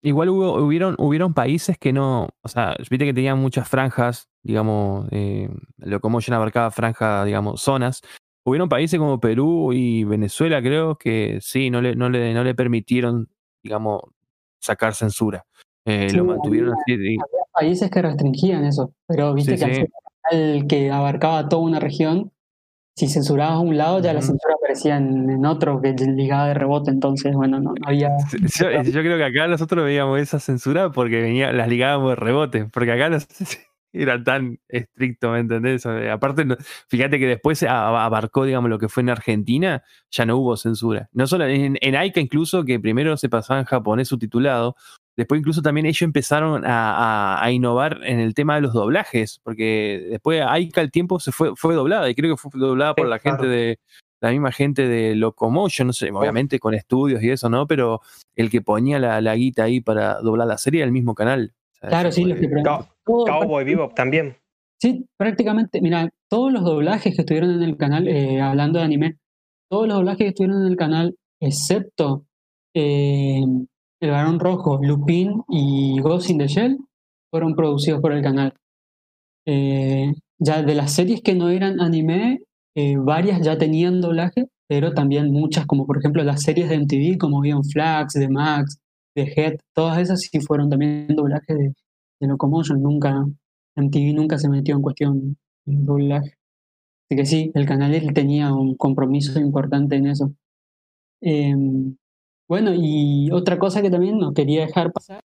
Igual hubo, hubieron, hubieron países que no, o sea, viste que tenían muchas franjas, digamos, eh, Locomotion abarcaba franja, digamos, zonas. Hubieron países como Perú y Venezuela, creo, que sí, no le, no le, no le permitieron, digamos, sacar censura. Eh, lo mantuvieron así. Había países que restringían eso, pero viste que el que abarcaba toda una región, si censurabas a un lado, ya la censura aparecía en, otro que ligaba de rebote, entonces, bueno, no, había... <laughs> Yo, creo que acá nosotros veíamos esa censura porque venía, las ligábamos de rebote, porque acá no era tan estricto, ¿me entendés? Aparte, fíjate que después abarcó, digamos, lo que fue en Argentina, ya no hubo censura. No solo en, en AICA incluso, que primero se pasaba en japonés subtitulado, Después incluso también ellos empezaron a, innovar en el tema de los doblajes, porque después Aika el tiempo se fue, fue doblada, y creo que fue doblada por la gente de, la misma gente de Locomotion, no sé, obviamente con estudios y eso, ¿no? Pero el que ponía la, la guita ahí para doblar la serie era el mismo canal. Claro, sí, los que Cowboy Bebop también. Sí, prácticamente, mira, todos los doblajes que estuvieron en el canal, eh, hablando de anime, todos los doblajes que estuvieron en el canal, excepto eh, el Barón Rojo, Lupin y Ghost in the Shell fueron producidos por el canal. Eh, ya de las series que no eran anime, eh, varias ya tenían doblaje, pero también muchas, como por ejemplo las series de MTV, como Beyond Flags, de Max, de Head, todas esas sí fueron también doblaje de, de Locomotion. Nunca, MTV nunca se metió en cuestión de doblaje. Así que sí, el canal tenía un compromiso importante en eso. Em, bueno, y otra cosa que también no quería dejar pasar,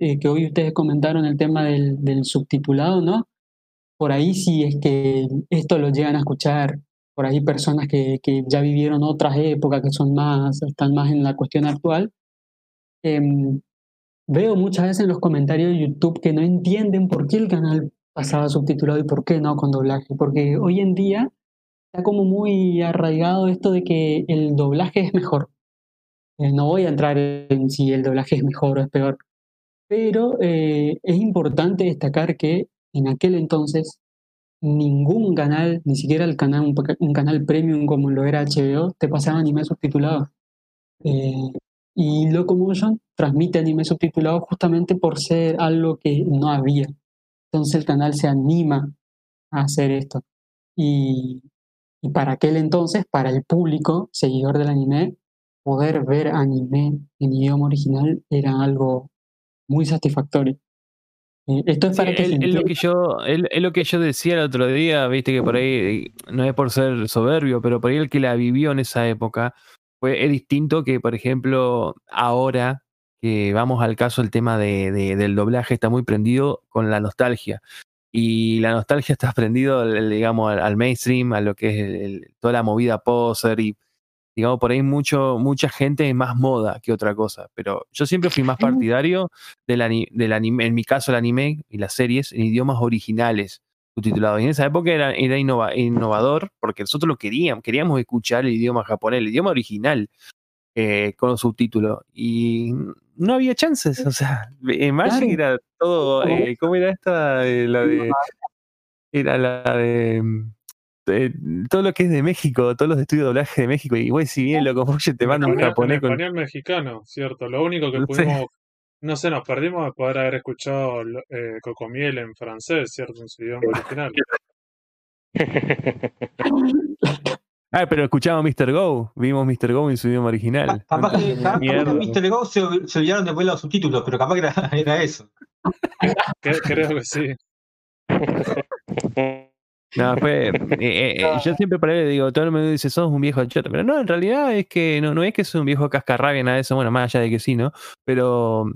eh, que hoy ustedes comentaron el tema del, subtitulado, ¿no? Por ahí si es que esto lo llegan a escuchar, por ahí personas que, ya vivieron otras épocas, que son más, están más en la cuestión actual. Em, veo muchas veces en los comentarios de YouTube que no entienden por qué el canal pasaba subtitulado y por qué no con doblaje, porque hoy en día está como muy arraigado esto de que el doblaje es mejor. Eh, no voy a entrar en si el doblaje es mejor o es peor, pero eh, es importante destacar que en aquel entonces ningún canal, ni siquiera el canal, un, canal premium como lo era HBO, te pasaba anime subtitulado. Eh, y Locomotion transmite anime subtitulado justamente por ser algo que no había. Entonces el canal se anima a hacer esto. Y, y para aquel entonces, para el público seguidor del anime, poder ver anime en idioma original era algo muy satisfactorio. Eh, esto es para que es, lo que yo es, lo que yo decía el otro día, viste que por ahí no es por ser soberbio, pero por ahí el que la vivió en esa época fue es distinto que por ejemplo ahora que vamos al caso el tema de, del doblaje está muy prendido con la nostalgia. Y la nostalgia <laughs> está prendido digamos al, mainstream a lo que es toda la movida poser y digamos, por ahí mucho, mucha gente es más moda que otra cosa, pero yo siempre fui más partidario del, del anime, en mi caso el anime y las series en idiomas originales subtitulados. Y en esa época era, era innovador porque nosotros lo queríamos, queríamos escuchar el idioma japonés, el idioma original eh, con los subtítulos. Y no había chances, o sea, en Magic era todo, eh, ¿cómo era esta? Eh, la de, era la de eh, todo lo que es de México, todos los estudios de doblaje de México, y güey, si bien lo oye, te manda un japonés con. español mexicano, cierto. Lo único que <laughs> pudimos. No sé, nos perdimos de poder haber escuchado eh, Cocomiel en francés, ¿cierto? En su idioma original. <laughs> ah, pero escuchamos Mr. Go, vimos Mr. Go en su idioma original. Capaz que, Mr. Go se, olvidaron de poner los subtítulos, pero capaz que era, eso. creo que sí. <laughs> No, fue. Eh, eh, yo siempre por ahí digo, todo el mundo dice, sos un viejo choto. Pero no, en realidad es que no, no es que sos un viejo cascarrabia, nada de eso, bueno, más allá de que sí, ¿no? Pero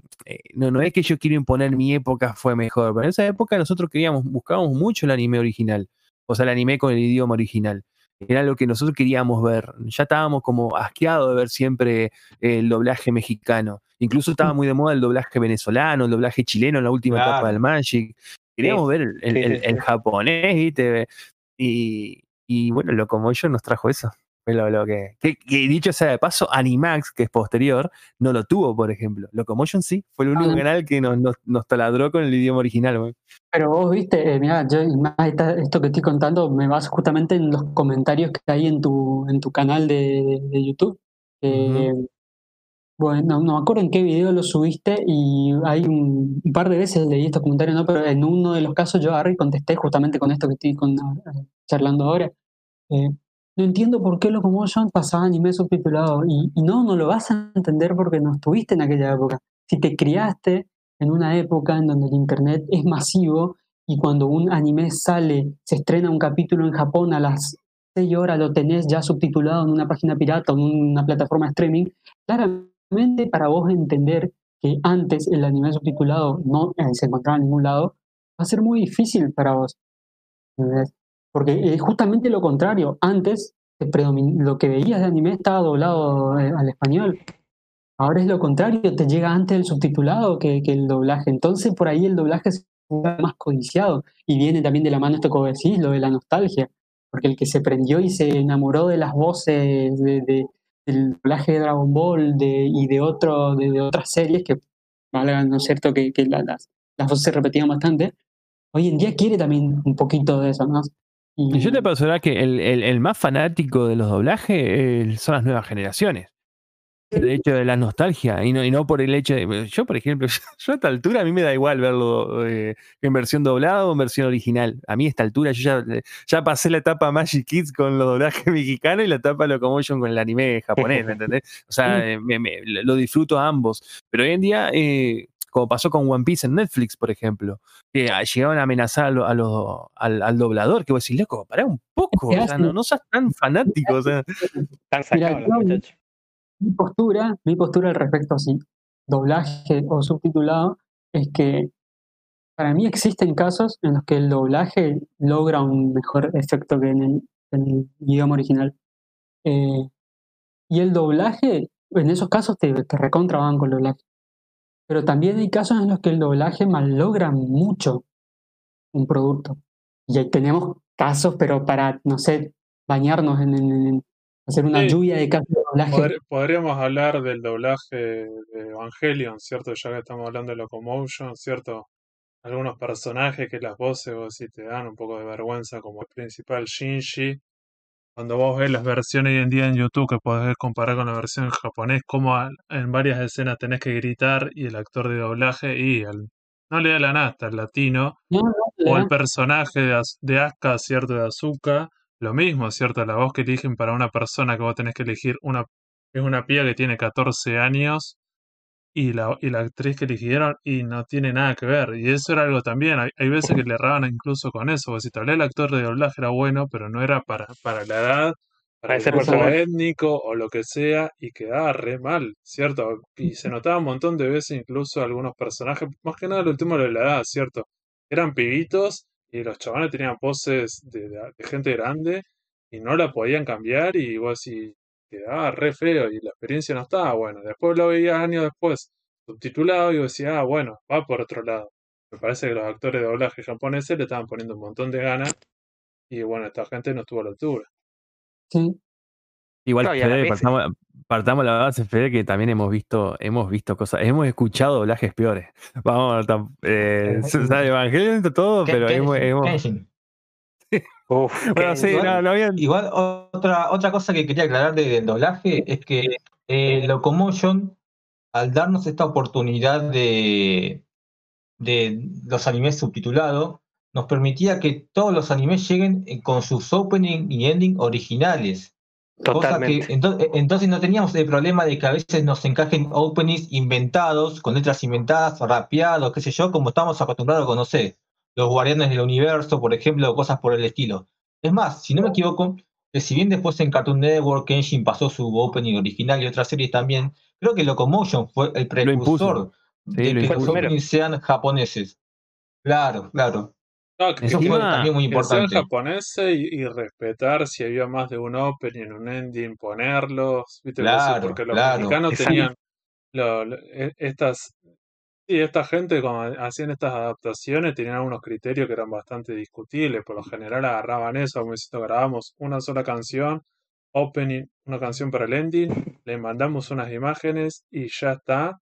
no, no es que yo quiero imponer mi época fue mejor. Pero en esa época nosotros queríamos, buscábamos mucho el anime original. O sea, el anime con el idioma original era lo que nosotros queríamos ver. Ya estábamos como asqueados de ver siempre el doblaje mexicano. Incluso estaba muy de moda el doblaje venezolano, el doblaje chileno en la última etapa del Magic. Queríamos ver el, japonés, ¿viste? Y, y bueno, Locomotion nos trajo eso. Lo, que, dicho sea de paso, Animax, que es posterior, no lo tuvo, por ejemplo. Locomotion sí, fue el único ah. canal que nos, nos, taladró con el idioma original. Pero vos viste, eh, mira, yo esto que estoy contando me vas justamente en los comentarios que hay en tu, en tu canal de, YouTube. Bueno, no, me acuerdo en qué video lo subiste y hay un, par de veces leí estos comentarios, ¿no? Pero en uno de los casos yo agarré y contesté justamente con esto que estoy con, eh, charlando ahora. Eh, no entiendo por qué Locomotion pasaba anime subtitulado. Y, y, no, no lo vas a entender porque no estuviste en aquella época. Si te criaste en una época en donde el Internet es masivo y cuando un anime sale, se estrena un capítulo en Japón a las 6 horas, lo tenés ya subtitulado en una página pirata o en una plataforma de streaming, claramente para vos entender que antes el anime subtitulado no eh, se encontraba en ningún lado, va a ser muy difícil para vos. Porque es justamente lo contrario. Antes, lo que veías de anime estaba doblado eh, al español. Ahora es lo contrario, te llega antes el subtitulado que, el doblaje. Entonces, por ahí el doblaje es más codiciado. Y viene también de la mano esto que decís, lo de la nostalgia. Porque el que se prendió y se enamoró de las voces de, del doblaje de Dragon Ball y de, otro, de, otras series que, ¿no es cierto?, que, las, las voces se repetían bastante, hoy en día quiere también un poquito de eso, ¿no? Y yo te asegurar que el, el, más fanático de los doblajes eh, son las nuevas generaciones. De hecho, de la nostalgia, y no, y no por el hecho de. Yo, por ejemplo, <laughs> yo a esta altura a mí me da igual verlo eh, en versión doblada o en versión original. A mí a esta altura yo ya, ya pasé la etapa Magic Kids con los doblajes <laughs> mexicanos y la etapa Locomotion con el anime japonés, ¿me entendés? O sea, <laughs> eh, lo disfruto a ambos. Pero hoy en día, como pasó con One Piece en Netflix, por ejemplo, que llegaban a amenazar a al, doblador, que vos decís, loco, pará un poco, o sea, no, no seas tan fanático. O sea. Mi postura, mi postura al respecto, así, doblaje o subtitulado, es que para mí existen casos en los que el doblaje logra un mejor efecto que en el, idioma original. Eh, y el doblaje, en esos casos te, te recontraban con el doblaje. Pero también hay casos en los que el doblaje malogra mucho un producto. Y ahí tenemos casos, pero para, no sé, bañarnos en, hacer una lluvia de casos de doblaje. podríamos hablar del doblaje de Evangelion, ¿cierto? Ya que estamos hablando de Locomotion, ¿cierto? Algunos personajes que las voces vos sí te dan un poco de vergüenza, como el principal Shinji, cuando vos ves las versiones hoy en día en YouTube, que podés comparar con la versión en japonés, como en varias escenas tenés que gritar y el actor de doblaje y no le da la nasta el latino, o el personaje de, de Asuka, ¿cierto? De Azuka, lo mismo, ¿cierto? La voz que eligen para una persona que vos tenés que elegir una es una pía que tiene 14 años y la, y la actriz que eligieron y no tiene nada que ver. Y eso era algo también. Hay, veces que le erraban incluso con eso. Porque si tal vez el actor de doblaje era bueno, pero no era para, para la edad, para el grupo étnico o lo que sea, y quedaba re mal, ¿cierto? Y se notaba un montón de veces incluso algunos personajes, más que nada el último de la edad, ¿cierto? Eran pibitos y los chavales tenían poses de, gente grande y no la podían cambiar y vos así quedaba re feo y la experiencia no estaba buena. Después lo veía años después subtitulado y decía, ah, bueno, va por otro lado. Me parece que los actores de doblaje japoneses le estaban poniendo un montón de ganas y bueno, esta gente no estuvo a la altura. Sí. Igual, partamos, la base, Fede, que también hemos visto, hemos visto cosas, hemos escuchado doblajes peores. <laughs> Vamos, eh, <laughs> Evangelion todo, pero hemos, Igual otra, otra cosa que quería aclarar del doblaje es que eh, Locomotion, al darnos esta oportunidad de, de los animes subtitulados, nos permitía que todos los animes lleguen eh, con sus opening y ending originales. Totalmente. entonces, no teníamos el problema de que a veces nos encajen openings inventados, con letras inventadas, rapeados, qué sé yo, como estamos acostumbrados a conocer los Guardianes del Universo, por ejemplo, cosas por el estilo. Es más, si no me equivoco, que si bien después en Cartoon Network Kenshin pasó su opening original y otras series también, creo que Locomotion fue el precursor de que los openings sean japoneses. Claro, claro. Eso fue también muy importante. Que sean japoneses y, respetar si había más de un opening, un ending, ponerlos. ¿viste? Claro, porque los mexicanos tenían e, estas y esta gente cuando hacían estas adaptaciones tenían algunos criterios que eran bastante discutibles. Por lo general agarraban eso, como si grabamos una sola canción, opening, una canción para el ending, le mandamos unas imágenes y ya está.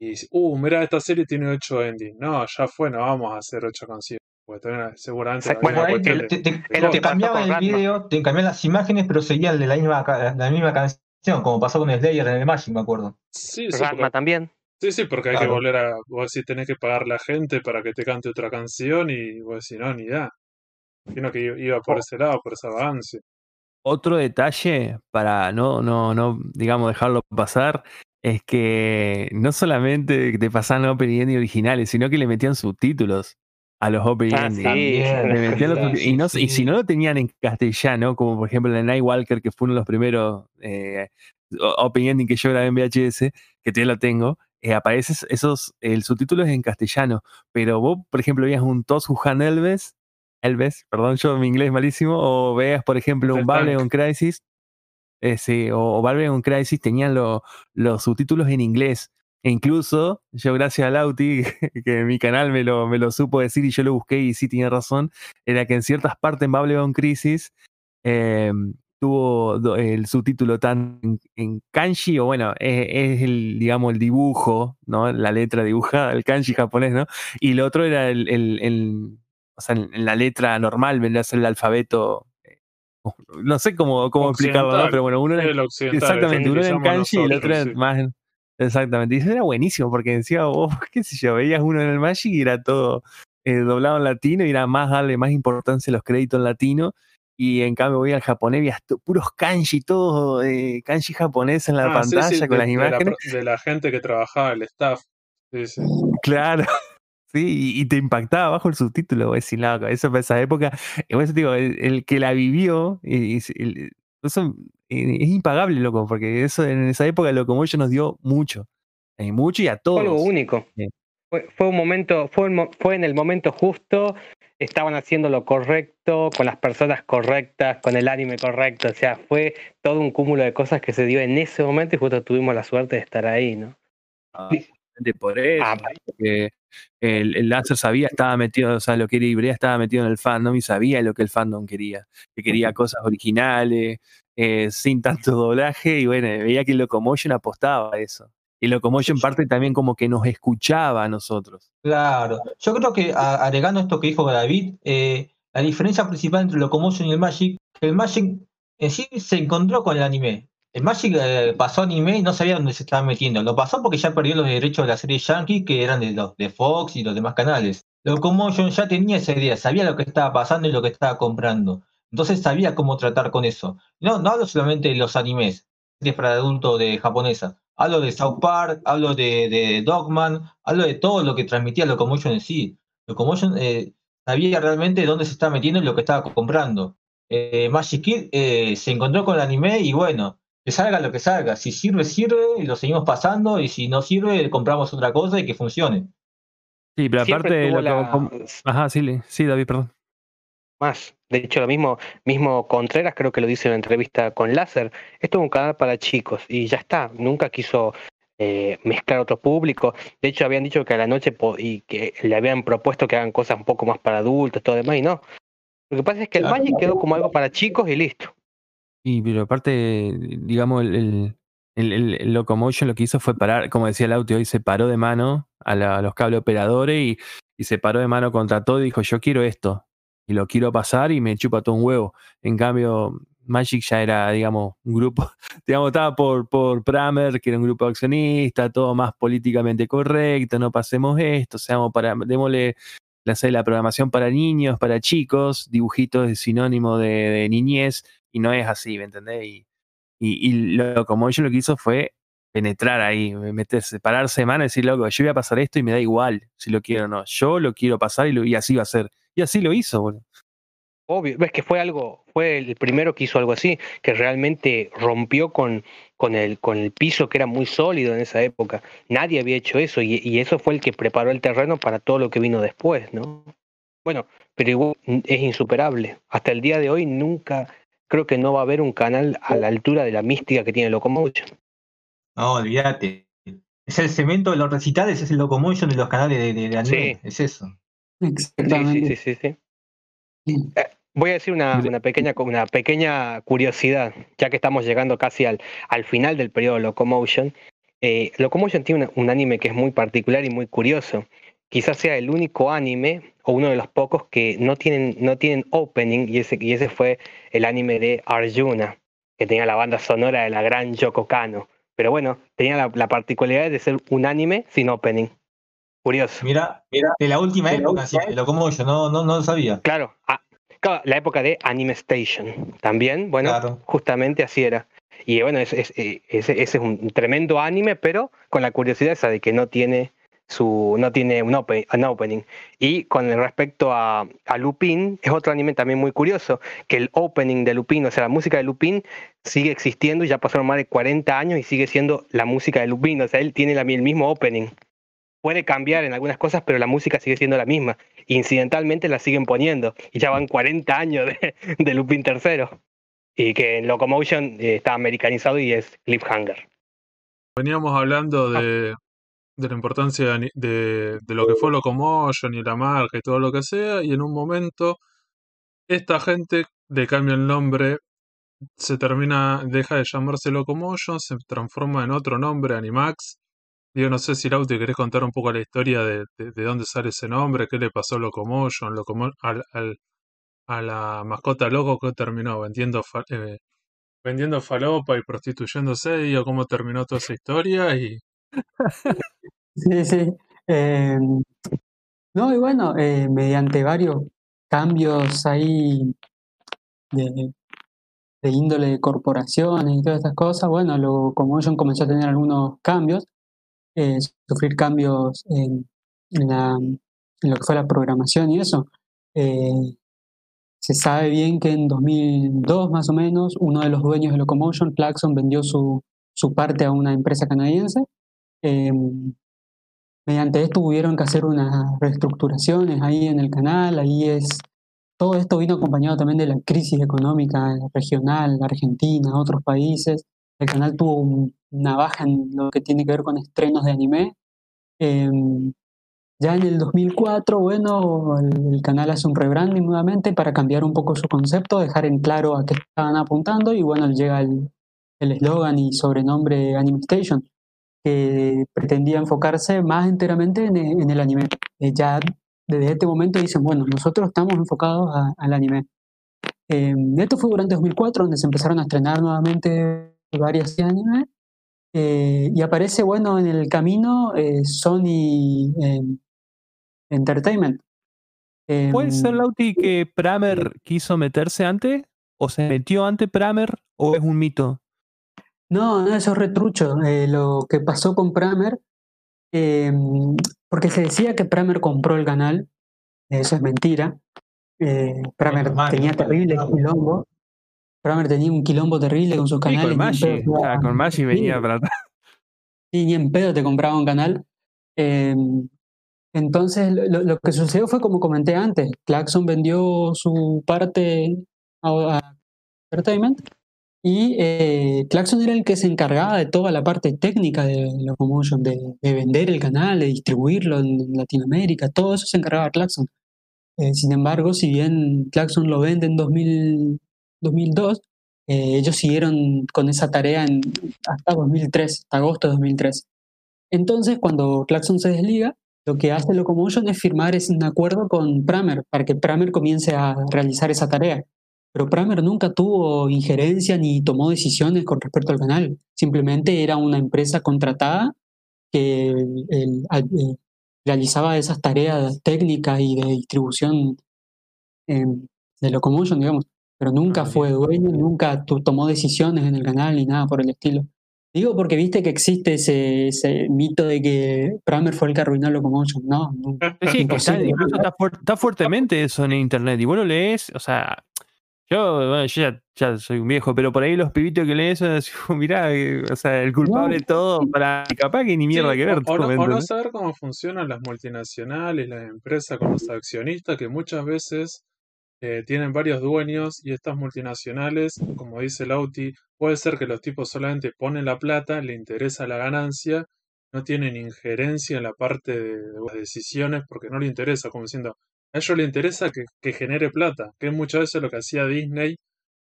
Y uh, mira, esta serie tiene ocho endings. No, ya fue, no vamos a hacer ocho canciones. Porque seguramente bueno, te, te, cambiaban el video, te cambiaban las imágenes, pero seguían de la misma, la misma canción, como pasó con Slayer en el Magic, me acuerdo. Sí, sí también. Sí, sí, porque hay que volver a. Vos decís, tenés que pagar la gente para que te cante otra canción y vos decís, no, ni da. Imagino que iba por oh. ese lado, por ese avance. Otro detalle para no, no, no, digamos, dejarlo pasar es que no solamente te pasaban opening y originales, sino que le metían subtítulos a los opening ah, y, no, y si no lo tenían en castellano, como por ejemplo en Nightwalker, que fue uno de los primeros eh, opening que yo grabé en VHS, que todavía lo tengo, eh, apareces esos, el subtítulo es en castellano, pero vos, por ejemplo, veías un Tosuhan Elves, Elves, perdón, yo mi inglés es malísimo, o veas, por ejemplo, un Babylon Crisis, eh, o, Babylon Crisis tenían los subtítulos en inglés. E incluso, yo gracias a Lauti, <laughs> que mi canal me lo, me lo supo decir y yo lo busqué y sí tiene razón, era que en ciertas partes en Babylon Crisis eh, tuvo el subtítulo tan en, kanji, o bueno, es, el, digamos, el dibujo, ¿no? La letra dibujada, el kanji japonés, ¿no? Y lo otro era el, el, o sea, en la letra normal, vendría a ser el alfabeto eh, no sé cómo, cómo explicarlo, ¿no? pero bueno, uno era, exactamente, uno era en kanji y el otro era más exactamente, y eso era buenísimo porque decía, oh, <laughs> qué sé yo, veías uno en el Magic y era todo eh, doblado en latino y era más darle más importancia a los créditos en latino y en cambio voy al japonés y hasta puros kanji, todos eh, kanji japonés en la ah, pantalla con las imágenes. De la, gente que trabajaba, el staff. <laughs> Claro. <laughs> Sí, y, te impactaba bajo el subtítulo, decir, loco, eso para esa época, eso digo, el, que la vivió, y, eso es impagable, loco, porque eso en esa época lo como ellos nos dio mucho, eh, mucho y a todos. Fue algo único. Fue, fue, un momento, fue, fue en el momento justo, estaban haciendo lo correcto, con las personas correctas, con el anime correcto. O sea, fue todo un cúmulo de cosas que se dio en ese momento y justo tuvimos la suerte de estar ahí, ¿no? Ah, por eso, ah, porque el, el láser sabía, estaba metido, o sea, lo que era Ibrea estaba metido en el fandom y sabía lo que el fandom quería, que quería cosas originales, eh, sin tanto <laughs> doblaje, y bueno, veía que Locomotion apostaba a eso. Y Locomotion parte también como que nos escuchaba a nosotros. Claro, yo creo que agregando esto que dijo David, eh, la diferencia principal entre Locomotion y el Magic, que el Magic en sí se encontró con el anime. El Magic eh, pasó anime y no sabía dónde se estaba metiendo. Lo pasó porque ya perdió los derechos de la serie Yankee, que eran de los de Fox y los demás canales. Locomotion ya tenía esa idea, sabía lo que estaba pasando y lo que estaba comprando. Entonces sabía cómo tratar con eso. No, no hablo solamente de los animes, de para adultos de japonesa, Hablo de South Park, hablo de, Dogman, hablo de todo lo que transmitía Locomotion en sí. Locomotion eh, sabía realmente dónde se estaba metiendo y lo que estaba comprando. Eh, Magic Kid eh, se encontró con el anime y bueno, que salga lo que salga. Si sirve, sirve y lo seguimos pasando y si no sirve, compramos otra cosa y que funcione. Sí, pero aparte de Ajá, sí, sí, David, perdón más. De hecho, lo mismo, mismo Contreras creo que lo dice en una entrevista con Láser. Esto es un canal para chicos y ya está. Nunca quiso eh, mezclar otro público. De hecho, habían dicho que a la noche y que le habían propuesto que hagan cosas un poco más para adultos, todo demás, y no. Lo que pasa es que el Magic quedó como algo para chicos y listo. Y pero aparte, digamos, el, el, Locomotion lo que hizo fue parar, como decía el audio hoy, se paró de mano a, a los cable operadores y, y, se paró de mano contra todo y dijo, yo quiero esto y lo quiero pasar y me chupa todo un huevo. En cambio, Magic ya era, digamos, un grupo, <laughs> digamos, estaba por, por Pramer, que era un grupo accionista, todo más políticamente correcto, no pasemos esto, seamos para, démosle la, la programación para niños, para chicos, dibujitos es sinónimo de, niñez, y no es así, ¿me entendés? Y, y, lo, como ellos lo que hizo fue penetrar ahí, meterse, pararse de mano y decir, yo voy a pasar esto y me da igual si lo quiero o no. Yo lo quiero pasar y, y así va a ser Y así lo hizo, boludo. Obvio, ves que fue algo, fue el primero que hizo algo así, que realmente rompió con, con, el, con el piso que era muy sólido en esa época. Nadie había hecho eso y, y eso fue el que preparó el terreno para todo lo que vino después, ¿no? Bueno, pero igual es insuperable. Hasta el día de hoy nunca, creo que no va a haber un canal a la altura de la mística que tiene Locomotion. No, olvídate. Es el cemento de los recitales, es el Locomotion de los canales de, de, anime. Es eso. Exactamente. Sí, sí, sí, sí. Eh, voy a decir una, una, pequeña, una pequeña curiosidad, ya que estamos llegando casi al, al final del periodo Locomotion. Eh, Locomotion tiene un anime que es muy particular y muy curioso. Quizás sea el único anime o uno de los pocos que no tienen, no tienen opening y ese, y ese fue el anime de Arjuna, que tenía la banda sonora de la gran Yoko Kano. Pero bueno, tenía la, particularidad de ser un anime sin opening. Curioso. Mira, mira, de la última época, lo como yo no, no, no lo sabía. Claro, ah, claro, la época de Anime Station. También, bueno, justamente así era. Y bueno, ese es un tremendo anime, pero con la curiosidad esa de que no tiene su, no tiene un, opening. Y con respecto a, a, Lupin, es otro anime también muy curioso, que el opening de Lupin, o sea, la música de Lupin sigue existiendo y ya pasaron más de 40 años y sigue siendo la música de Lupin, o sea, él tiene el mismo opening. Puede cambiar en algunas cosas, pero la música sigue siendo la misma. Incidentalmente la siguen poniendo y ya van 40 años de, de Lupin III. Y que en Locomotion eh, está americanizado y es Cliffhanger. Veníamos hablando de, la importancia de, de, lo que fue Locomotion y la marca y todo lo que sea, y en un momento esta gente le cambia el nombre, se termina, deja de llamarse Locomotion, se transforma en otro nombre, Animax. Yo no sé si Lauti querés contar un poco la historia de, de, dónde sale ese nombre, qué le pasó a Locomotion, al, a la mascota loco que terminó vendiendo, eh, vendiendo falopa y prostituyéndose, y cómo terminó toda esa historia y <laughs> Sí, sí. Em, no, y bueno, eh, mediante varios cambios ahí de, índole de corporaciones y todas estas cosas, bueno, lo, Commotion comenzó a tener algunos cambios, eh, sufrir cambios en, la, en lo que fue la programación y eso. Eh, se sabe bien que en 2002 más o menos, uno de los dueños de Locomotion, Claxon, vendió su, su parte a una empresa canadiense Em, mediante esto tuvieron que hacer unas reestructuraciones ahí en el canal, ahí es, todo esto vino acompañado también de la crisis económica regional, Argentina, otros países. El canal tuvo una baja en lo que tiene que ver con estrenos de anime. Em, ya en el 2004, bueno, el, canal hace un rebranding nuevamente para cambiar un poco su concepto, dejar en claro a qué estaban apuntando y bueno, llega el eslogan y sobrenombre Anime Station que pretendía enfocarse más enteramente en, el anime. Eh, ya desde este momento dicen, bueno, nosotros estamos enfocados al anime. Eh, esto fue durante 2004, donde se empezaron a estrenar nuevamente varias animes. Eh, y aparece, bueno, en el camino Sony Entertainment. ¿Puede ser, Lauti, que Pramer quiso meterse antes? ¿O se metió antes Pramer? ¿O es un mito? No, no, eso es retrucho. Eh, lo que pasó con Pramer, porque se decía que Pramer compró el canal, eso es mentira. Eh, Pramer tenía terrible quilombo. Pramer tenía un quilombo terrible con sus canales. con Maggi, ah, con Maggi venía para Sí, ni en pedo te compraba un canal. Em, entonces, lo, lo, que sucedió fue como comenté antes: Claxon vendió su parte a Entertainment y eh, Claxon era el que se encargaba de toda la parte técnica de Locomotion, de, de vender el canal, de distribuirlo en Latinoamérica, todo eso se encargaba Claxon. Eh, sin embargo, si bien Claxon lo vende en 2002, eh, ellos siguieron con esa tarea en, hasta 2003, hasta agosto de 2003. Entonces, cuando Claxon se desliga, lo que hace Locomotion es firmar un acuerdo con Pramer para que Pramer comience a realizar esa tarea. Pero Pramer nunca tuvo injerencia ni tomó decisiones con respecto al canal. Simplemente era una empresa contratada que eh, realizaba esas tareas técnicas y de distribución de Locomotion, digamos. Pero nunca ah, fue dueño, nunca tomó decisiones en el canal ni nada por el estilo. Digo porque viste que existe ese, ese mito de que Kramer fue el que arruinó Locomotion, ¿no? Sí, <laughs> está, incluso está, fuertemente eso en internet. Y vos lo lees, o sea, yo, yo ya, soy un viejo, pero por ahí los pibitos que leen eso, <laughs> mirá, eh, o sea, el culpable de todo, para capaz que ni mierda que ver. O, no, saber cómo funcionan las multinacionales, las empresas con los accionistas, que muchas veces eh, tienen varios dueños y estas multinacionales, como dice Lauti, puede ser que los tipos solamente ponen la plata, le interesa la ganancia, no tienen injerencia en la parte de, las decisiones porque no le interesa, como diciendo, a ellos le interesa que, genere plata, que es muchas veces lo que hacía Disney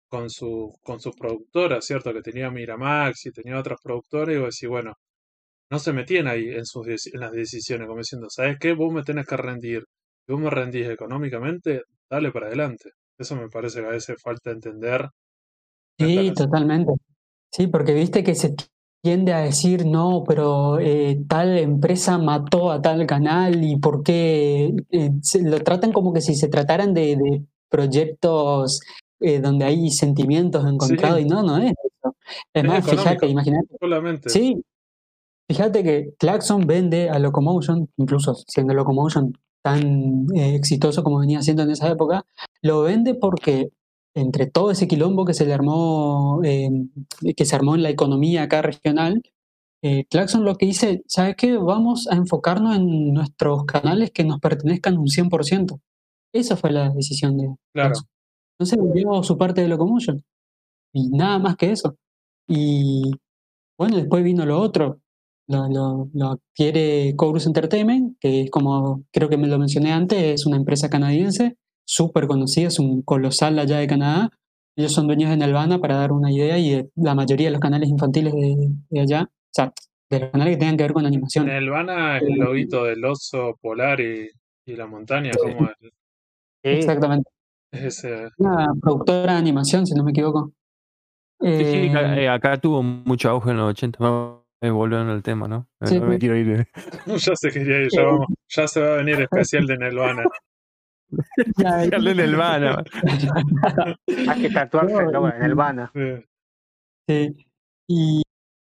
con, su, con sus productoras, ¿cierto? Que tenía Miramax y tenía otras productoras, y vos decís, bueno, no se metían ahí en, sus, las decisiones, como diciendo, ¿sabes qué? Vos me tenés que rendir. Si vos me rendís económicamente, dale para adelante. Eso me parece que a veces falta entender. Sí, totalmente. Sí, porque viste que se tiende a decir, no, pero eh, tal empresa mató a tal canal y por qué eh, lo tratan como que si se trataran de, proyectos eh, donde hay sentimientos encontrados y no, no es eso. Es, más, fíjate, imagínate. Sí, fíjate que Claxon vende a Locomotion, incluso siendo Locomotion tan eh, exitoso como venía siendo en esa época, lo vende porque entre todo ese quilombo que se le armó, eh, que se armó en la economía acá regional, eh, Claxon lo que dice, ¿sabes qué? Vamos a enfocarnos en nuestros canales que nos pertenezcan un 100%. Esa fue la decisión de claro. Entonces vendió su parte de Locomotion. Y nada más que eso. Y bueno, después vino lo otro lo, lo, adquiere Chorus Entertainment, que es como creo que me lo mencioné antes, es una empresa canadiense, súper conocida, es un colosal allá de Canadá. Ellos son dueños de Nelvana, para dar una idea, y la mayoría de los canales infantiles de, allá, o sea, de los canales que tengan que ver con animación. Nelvana es el eh, loguito del oso polar y, y la montaña, como es. Exactamente. Es Una productora de animación, si no me equivoco. Sí, sí, acá, eh, acá, tuvo mucho auge en los 80. Eh, volviendo al tema, ¿no? Eh, me quiero ir. <laughs> ya se quería ir, ya, vamos, ya se va a venir especial de Nelvana. <laughs> especial de Nelvana. <laughs> Hay que tatuarse no, en Nelvana. Sí. Y,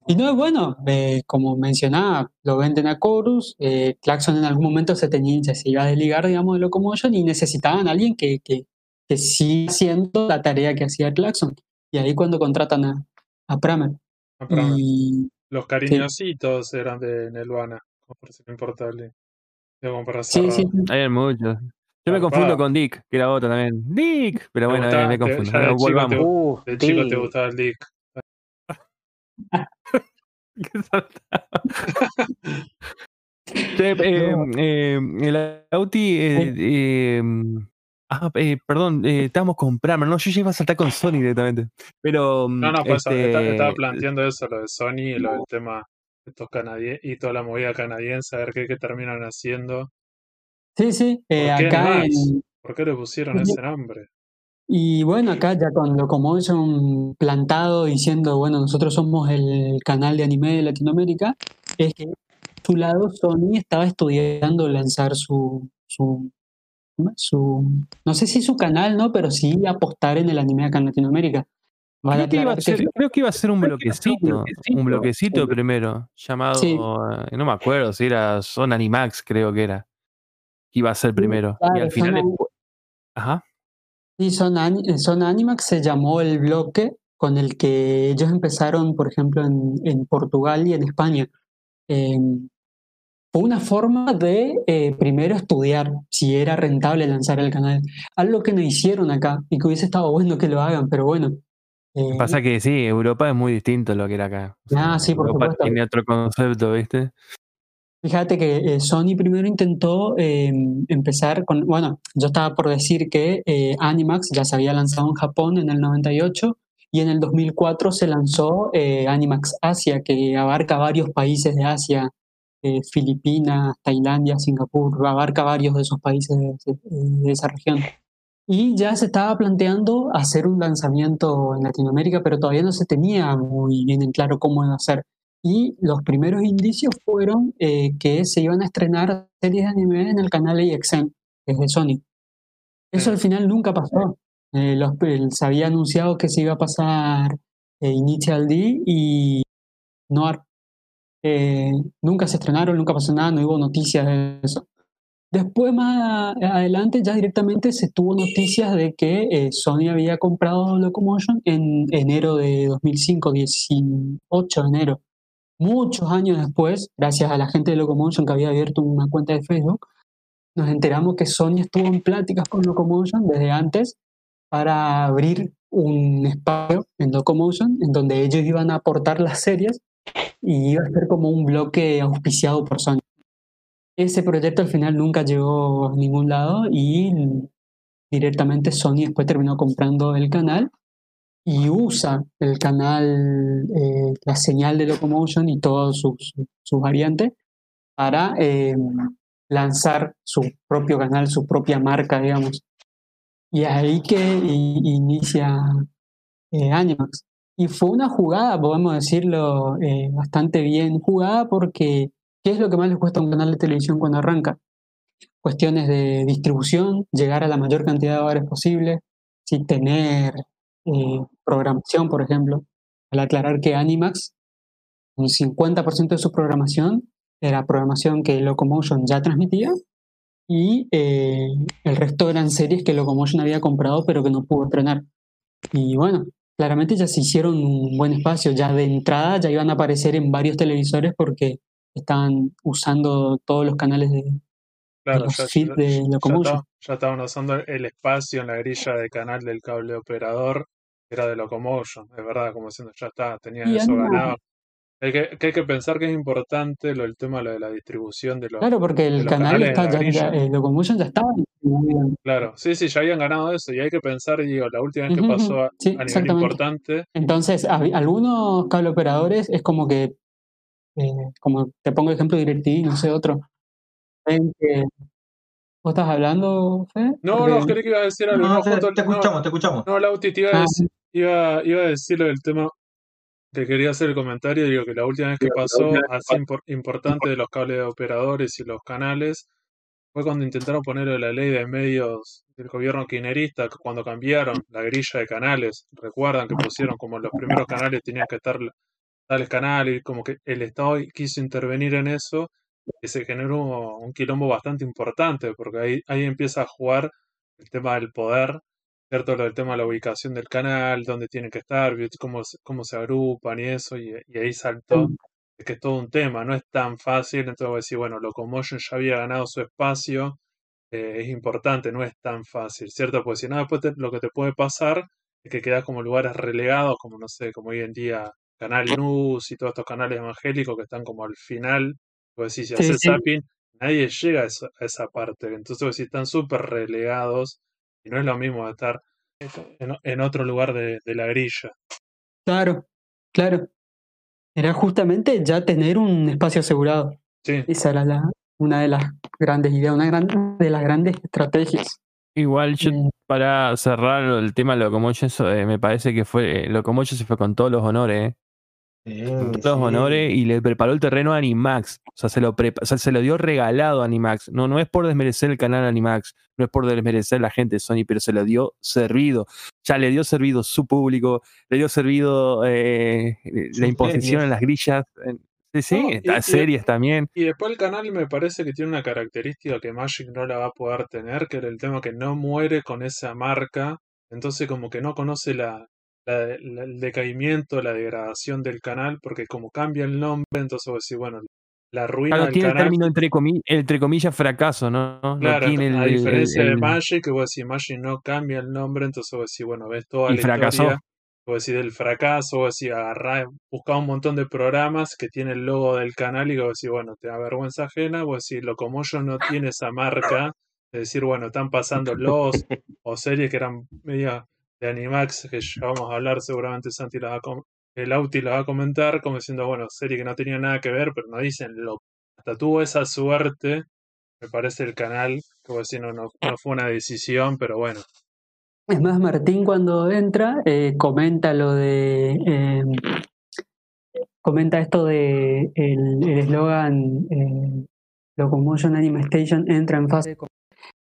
y no es bueno, eh, como mencionaba, lo venden a Chorus, eh, Claxon en algún momento se, tenía, se iba a desligar, digamos, de Locomotion y necesitaban a alguien que, que, que siga haciendo la tarea que hacía Claxon. Y ahí cuando contratan a, a Pramer. A Pramer. Y, los cariñositos eran de Nelvana, como por ser importable. para sí, sí, Hay muchos. Yo me confundo con Dick, que era otro también. Dick, pero bueno, me confundo. de volvamos. Chico te, de chico te gustaba el Dick. <laughs> <laughs> eh, eh, el Auti eh, eh, Ah, eh, perdón, eh, estábamos con Pramer. No, yo ya iba a saltar con Sony directamente. Pero. No, no, pues este... estaba planteando eso, lo de Sony y lo del tema de estos canadienses y toda la movida canadiense, a ver qué, qué terminan haciendo. Sí, sí, eh, acá. ¿Por qué le pusieron ese nombre? Y bueno, acá ya con Locomotion plantado diciendo, bueno, nosotros somos el canal de anime de Latinoamérica, es que a su lado Sony estaba estudiando lanzar su, su su, no sé si su canal, ¿no? Pero sí apostar en el anime acá en Latinoamérica. Creo que, iba a ser, creo que iba a ser un bloquecito, un bloquecito primero, llamado, eh, no me acuerdo si era Son Animax, creo que era, iba a ser primero. y al final... Ajá. Sí, Son, Son Animax se llamó el bloque con el que ellos empezaron, por ejemplo, en, en Portugal y en España. Eh, fue una forma de eh, primero estudiar si era rentable lanzar el canal. Algo que no hicieron acá y que hubiese estado bueno que lo hagan, pero bueno. Eh, Pasa que sí, Europa es muy distinto a lo que era acá. ah, sí, por Europa tiene otro concepto, ¿viste? Fíjate que eh, Sony primero intentó em, empezar con, bueno, yo estaba por decir que Animax ya se había lanzado en Japón en el 98 y en el 2004 se lanzó Animax Asia, que abarca varios países de Asia, eh, Filipinas, Tailandia, Singapur, abarca varios de esos países de, esa región. Y ya se estaba planteando hacer un lanzamiento en Latinoamérica, pero todavía no se tenía muy bien en claro cómo hacer. Y los primeros indicios fueron eh, que se iban a estrenar series de anime en el canal AXN, que es de Sony. Eso al final nunca pasó. Eh, los, se había anunciado que se iba a pasar Initial D y Noir. Eh, nunca se estrenaron, nunca pasó nada, no hubo noticias de eso. Después, más adelante, ya directamente se tuvo noticias de que eh, Sony había comprado Locomotion en enero de 2005, 18 de enero. Muchos años después, gracias a la gente de Locomotion que había abierto una cuenta de Facebook, nos enteramos que Sony estuvo en pláticas con Locomotion desde antes para abrir un espacio en Locomotion en donde ellos iban a aportar las series y iba a ser como un bloque auspiciado por Sony. Ese proyecto al final nunca llegó a ningún lado y directamente Sony después terminó comprando el canal y usa el canal, eh, la señal de Locomotion y todas sus, sus variantes para eh, lanzar su propio canal, su propia marca, digamos. Y ahí que inicia eh, Animax. Y fue una jugada, podemos decirlo, eh, bastante bien jugada porque ¿qué es lo que más le cuesta a un canal de televisión cuando arranca? Cuestiones de distribución, llegar a la mayor cantidad de hogares posible, sin tener eh, programación, por ejemplo. Al aclarar que Animax, un 50% de su programación era programación que Locomotion ya transmitía y eh, el resto eran series que Locomotion había comprado pero que no pudo estrenar. Y bueno, claramente ya se hicieron un buen espacio, ya de entrada ya iban a aparecer en varios televisores porque estaban usando todos los canales de, claro, ya, de Locomotion. Ya, estaban usando el espacio en la grilla de canal del cable operador, era de Locomotion, es verdad, como diciendo, ya está, tenían eso ganado. Hay que, hay que pensar que es importante lo, el tema de la distribución de los Claro, porque el canal está, ya, el Locomotion ya estaba Claro, sí, sí, ya habían ganado eso. Y hay que pensar, digo, la última vez que pasó a, nivel importante. Entonces, algunos cable operadores es como que, eh, como te pongo el ejemplo de DirecTV, no sé, otro. que, ¿Vos estás hablando, Fede? No, no, creí que iba a decir algo. No, te, te, escuchamos, te escuchamos. No, Lauti, te iba a, ah, iba, iba a decir lo del tema te quería hacer el comentario, digo que la última vez que pasó así importante de los cables de operadores y los canales fue cuando intentaron poner la ley de medios del gobierno kirchnerista, cuando cambiaron la grilla de canales. Recuerdan que pusieron como los primeros canales tenían que estar tales canales, como que el Estado quiso intervenir en eso y se generó un quilombo bastante importante, porque ahí, ahí empieza a jugar el tema del poder ¿cierto? Lo del tema de la ubicación del canal, dónde tienen que estar, cómo, cómo se agrupan y eso, y, ahí saltó, es que es todo un tema, no es tan fácil, entonces voy a decir, bueno, Locomotion ya había ganado su espacio, eh, es importante, no es tan fácil, ¿cierto? Porque si no, después lo que te puede pasar es que quedas como lugares relegados, como no sé, como hoy en día Canal News y todos estos canales evangélicos que están como al final, pues si haces zapping, nadie llega a esa, a esa parte, entonces si están súper relegados no es lo mismo estar en, otro lugar de, la grilla. Claro, claro. Era justamente ya tener un espacio asegurado. Sí. Esa era la, una de las grandes ideas, una de las grandes estrategias. Igual yo, eh. para cerrar el tema de Locomotion, eh, me parece que fue Locomotion se fue con todos los honores. Eh todos los honores y le preparó el terreno a Animax. O sea, se lo, se lo dio regalado a Animax. No, no es por desmerecer el canal Animax, no es por desmerecer la gente de Sony, pero se lo dio servido. Ya le dio servido su público, le dio servido eh, la imposición en las grillas. Sí, sí, las series también. Y después el canal me parece que tiene una característica que Magic no la va a poder tener, que era el tema que no muere con esa marca. Entonces como que no conoce la, el decaimiento, la degradación del canal, porque como cambia el nombre, entonces vos decís, bueno, la ruina del tiene el término entre, entre comillas fracaso, ¿no? Claro, a diferencia de Magic, que vos decís, Magic no cambia el nombre, entonces vos decís, bueno, ves toda la fracasó. historia, vos decís del fracaso, vos decís, agarrá, buscá un montón de programas que tienen el logo del canal y vos decís, bueno, te da vergüenza ajena, vos decís, lo como yo no tiene esa marca, de decir, bueno, están pasando <laughs> los o series que eran media de Animax, que ya vamos a hablar, seguramente Santi va a el Auti la va a comentar, como diciendo, bueno, serie que no tenía nada que ver, pero no dicen, lo, hasta tuvo esa suerte, me parece el canal, como decir, no, no, fue una decisión, pero bueno. Es más, Martín cuando entra eh, comenta lo de... Em, comenta esto de el eslogan eh, Locomotion Anime Station entra en fase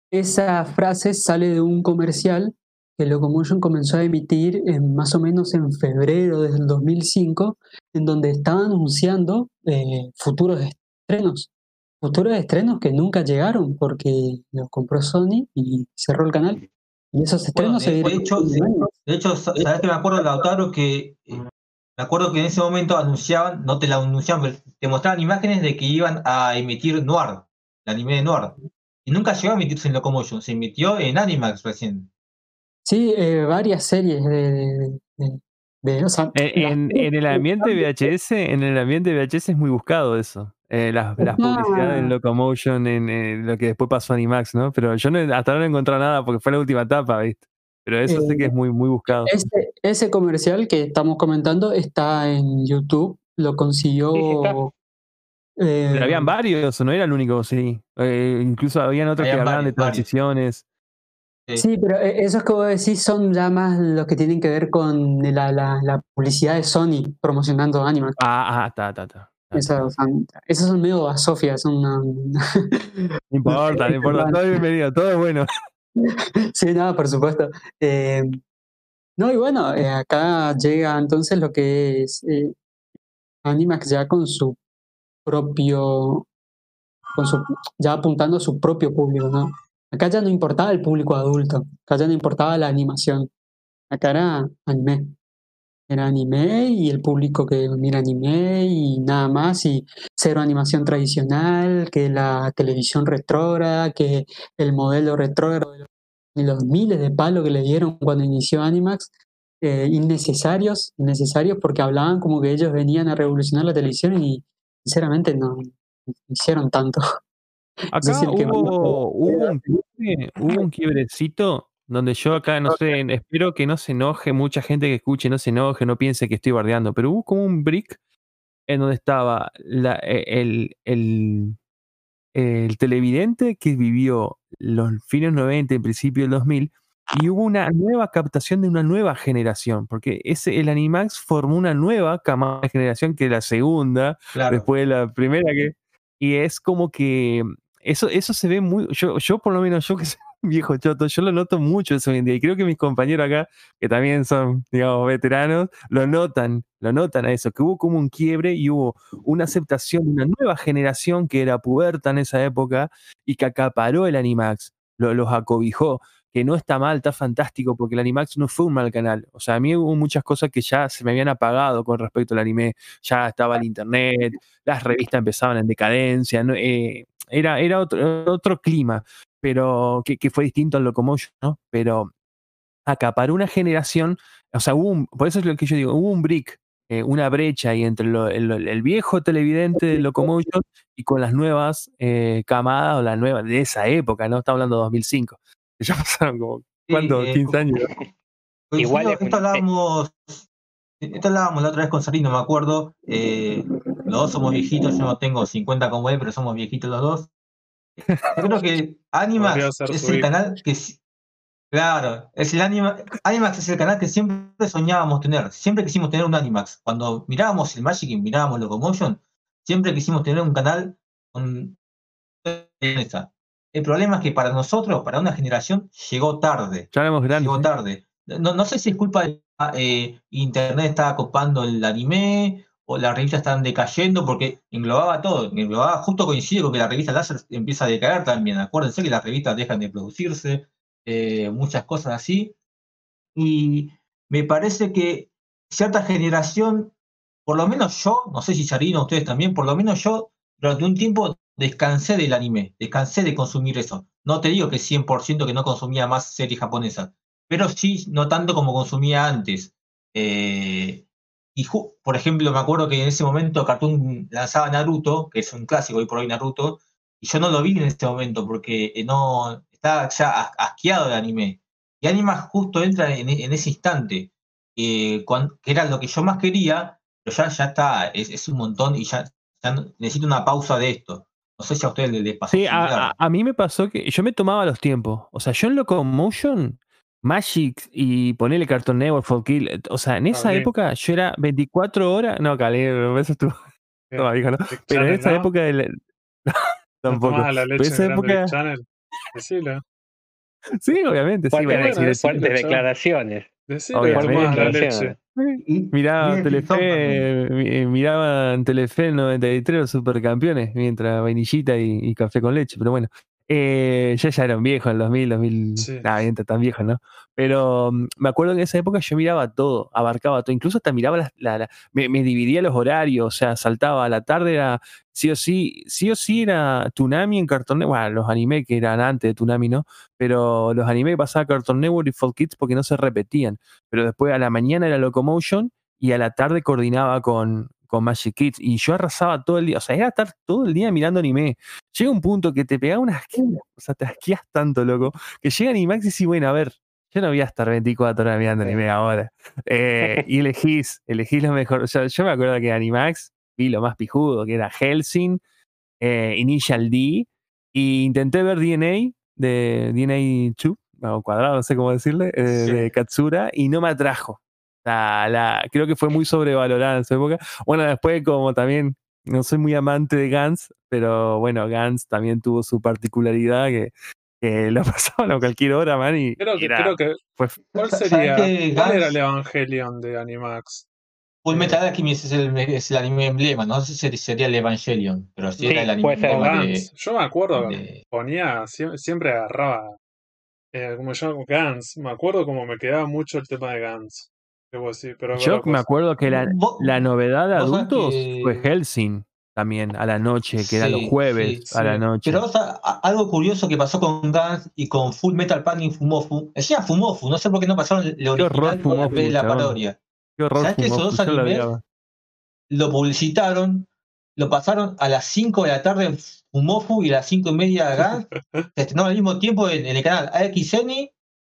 Esa frase sale de un comercial que Locomotion comenzó a emitir en, más o menos en febrero del 2005, en donde estaban anunciando eh, futuros estrenos. Futuros estrenos que nunca llegaron porque los compró Sony y cerró el canal. Y esos estrenos se. De hecho, de hecho, ¿sabes que me acuerdo, Lautaro, que eh, me acuerdo que en ese momento anunciaban, no te la anunciaban, te mostraban imágenes de que iban a emitir Noir, el anime de Noir. Y nunca llegó a emitirse en Locomotion, se emitió en Animax recién. Sí, eh, varias series de, en, el ambiente VHS, en el ambiente VHS es muy buscado eso. Eh, las, publicidades en Locomotion, en, lo que después pasó a Animax, ¿no? Pero yo hasta ahora no he encontrado nada porque fue la última etapa, ¿viste? Pero eso sí que es eh, muy, muy buscado. Ese, comercial que estamos comentando está en YouTube, lo consiguió. Pero habían varios, no era el único, sí. incluso habían otros que hablaban de transiciones. Sí, pero eh, esos que vos decís son ya más los que tienen que ver con la, la, publicidad de Sony promocionando Animal. Ah, ah, está, está, está. Esos son, esos son medio a Sofía, son una... <laughs> No importa, no <laughs> importa, todo bienvenido, todo es bueno. <laughs> sí, nada, por supuesto. Eh, no, y bueno, eh, acá llega entonces lo que es Animax ya con su propio, con su, ya apuntando a su propio público, ¿no? Acá ya no importaba el público adulto, acá ya no importaba la animación, acá era anime. Era anime y el público que mira anime y nada más, y cero animación tradicional, que la televisión retrógrada, que el modelo retrógrado y los miles de palos que le dieron cuando inició Animax, eh, innecesarios, innecesarios porque hablaban como que ellos venían a revolucionar la televisión y sinceramente no hicieron tanto. <laughs> Acá hubo, un, hubo un quiebrecito donde yo acá, no sé, espero que no se enoje mucha gente que escuche, no se enoje, no piense que estoy bardeando, pero hubo como un brick en donde estaba la, e, el, el, el, televidente que vivió los fines 90, en principio del 2000, y hubo una nueva captación de una nueva generación, porque ese, el Animax formó una nueva camada de generación que la segunda, después de la primera que... Y es como que eso, eso se ve muy, yo, yo por lo menos, yo que soy <laughs> un viejo choto, yo lo noto mucho eso hoy en día. Y creo que mis compañeros acá, que también son, digamos, veteranos, lo notan, lo notan a eso, que hubo como un quiebre y hubo una aceptación de una nueva generación que era puberta en esa época y que acaparó el Animax, lo, los acobijó que no está mal, está fantástico, porque el Animax no fue un mal canal. O sea, a mí hubo muchas cosas que ya se me habían apagado con respecto al anime. Ya estaba el internet, las revistas empezaban en decadencia, eh, era, era otro, otro clima, pero que, que, fue distinto al Locomotion, ¿no? Pero acaparó una generación, o sea, hubo un, por eso es lo que yo digo, hubo un brick, eh, una brecha ahí entre el, viejo televidente de Locomotion y con las nuevas eh, camadas o las nuevas de esa época, ¿no? Estamos hablando de 2005. Ya <laughs> pasaron como, ¿cuánto? 15 años. <laughs> Igual esto, hablábamos, esto hablábamos la otra vez con Sarino, me acuerdo. Eh, los dos somos viejitos, yo no tengo 50 como él, pero somos viejitos los dos. Yo creo que Animax es el canal que. Claro, es el Animax es el canal que siempre soñábamos tener. Siempre quisimos tener un Animax. Cuando mirábamos el Magic y mirábamos Locomotion, siempre quisimos tener un canal con esa. El problema es que para nosotros, para una generación, llegó tarde. Ya Llegó tarde. No, no, sé si es culpa de eh, Internet está copando el anime o las revistas están decayendo porque englobaba todo. Englobaba, justo coincide con que la revista láser empieza a decaer también. Acuérdense que las revistas dejan de producirse, eh, muchas cosas así. Y me parece que cierta generación, por lo menos yo, no sé si Sarino, ustedes también, por lo menos yo, durante un tiempo descansé del anime, descansé de consumir eso. No te digo que 100% que no consumía más series japonesas, pero sí no tanto como consumía antes. Eh, y por ejemplo, me acuerdo que en ese momento Cartoon lanzaba Naruto, que es un clásico hoy por hoy Naruto, y yo no lo vi en ese momento porque eh, no estaba ya asqueado de anime. Y Anima justo entra en, ese instante, eh, que era lo que yo más quería, pero ya, ya está, es, un montón y ya, ya necesito una pausa de esto. No sé si a ustedes les pasó. Sí, a, mí me pasó que yo me tomaba los tiempos. O sea, yo en Locomotion, Magic y ponerle Cartoon Network, Folk Kill, o sea, en esa época yo era 24 horas. No, Cali, eso estuvo. <laughs> No, dijo, ¿no? Pero en esa época. <laughs> Tampoco. La leche Pero esa época. Channel. Sí, obviamente. Sí, fuertes, declaraciones. Obviamente. Miraba Telefe, miraba en Telefe 93 los supercampeones, mientras vainillita y, café con leche, pero bueno. Eh, ya ya eran viejos en 2000, 2000, sí. nada, tan viejos, ¿no? Pero mm, me acuerdo que en esa época yo miraba todo, abarcaba todo, incluso hasta miraba la, me, dividía los horarios, o sea, saltaba a la tarde, era sí o sí, sí o sí era Tsunami en Cartoon Network, bueno, los anime que eran antes de Tsunami, ¿no? Pero los anime que pasaba Cartoon Network y Folk Kids porque no se repetían, pero después a la mañana era Locomotion y a la tarde coordinaba con, con Magic Kids y yo arrasaba todo el día, o sea, era estar todo el día mirando anime. Llega un punto que te pega unas o sea, te asqueas tanto, loco, que llega Animax y dices, bueno, a ver, yo no voy a estar 24 horas mirando anime ahora. Eh, <laughs> y elegís, elegís lo mejor. O sea, yo me acuerdo que Animax vi lo más pijudo, que era Helsing, eh, Initial D, y intenté ver DNA, de DNA 2, o cuadrado, no sé cómo decirle, eh, de Katsura, y no me atrajo. La, creo que fue muy sobrevalorada en su época. Bueno, después como también no soy muy amante de Gans, pero bueno, Gans también tuvo su particularidad que, que lo <laughs> pasaban a cualquier hora, man. Y creo que, creo que ¿cuál sería? ¿Cuál era el Evangelion de Animax? Full Metal Alchemist es el, es el anime emblema, no sé si sería el Evangelion, pero sí, era el anime emblema Yo me acuerdo, ponía, siempre agarraba, eh, como yo, Gans, me acuerdo como me quedaba mucho el tema de Gans. Yo me acuerdo que la, la novedad de adultos fue Helsing también a la noche, que era los jueves a la noche. Pero algo curioso que pasó con Guns y con Full Metal Panic Fumofu, decía Fumofu, no sé por qué no pasaron lo original Fumofu, de la parodia. ¿Sabes que esos dos animes lo, publicitaron, lo pasaron a las 5 de la tarde en Fumofu y a las 5 y media de Guns, <laughs> se estrenaron al mismo tiempo en, el canal AXN,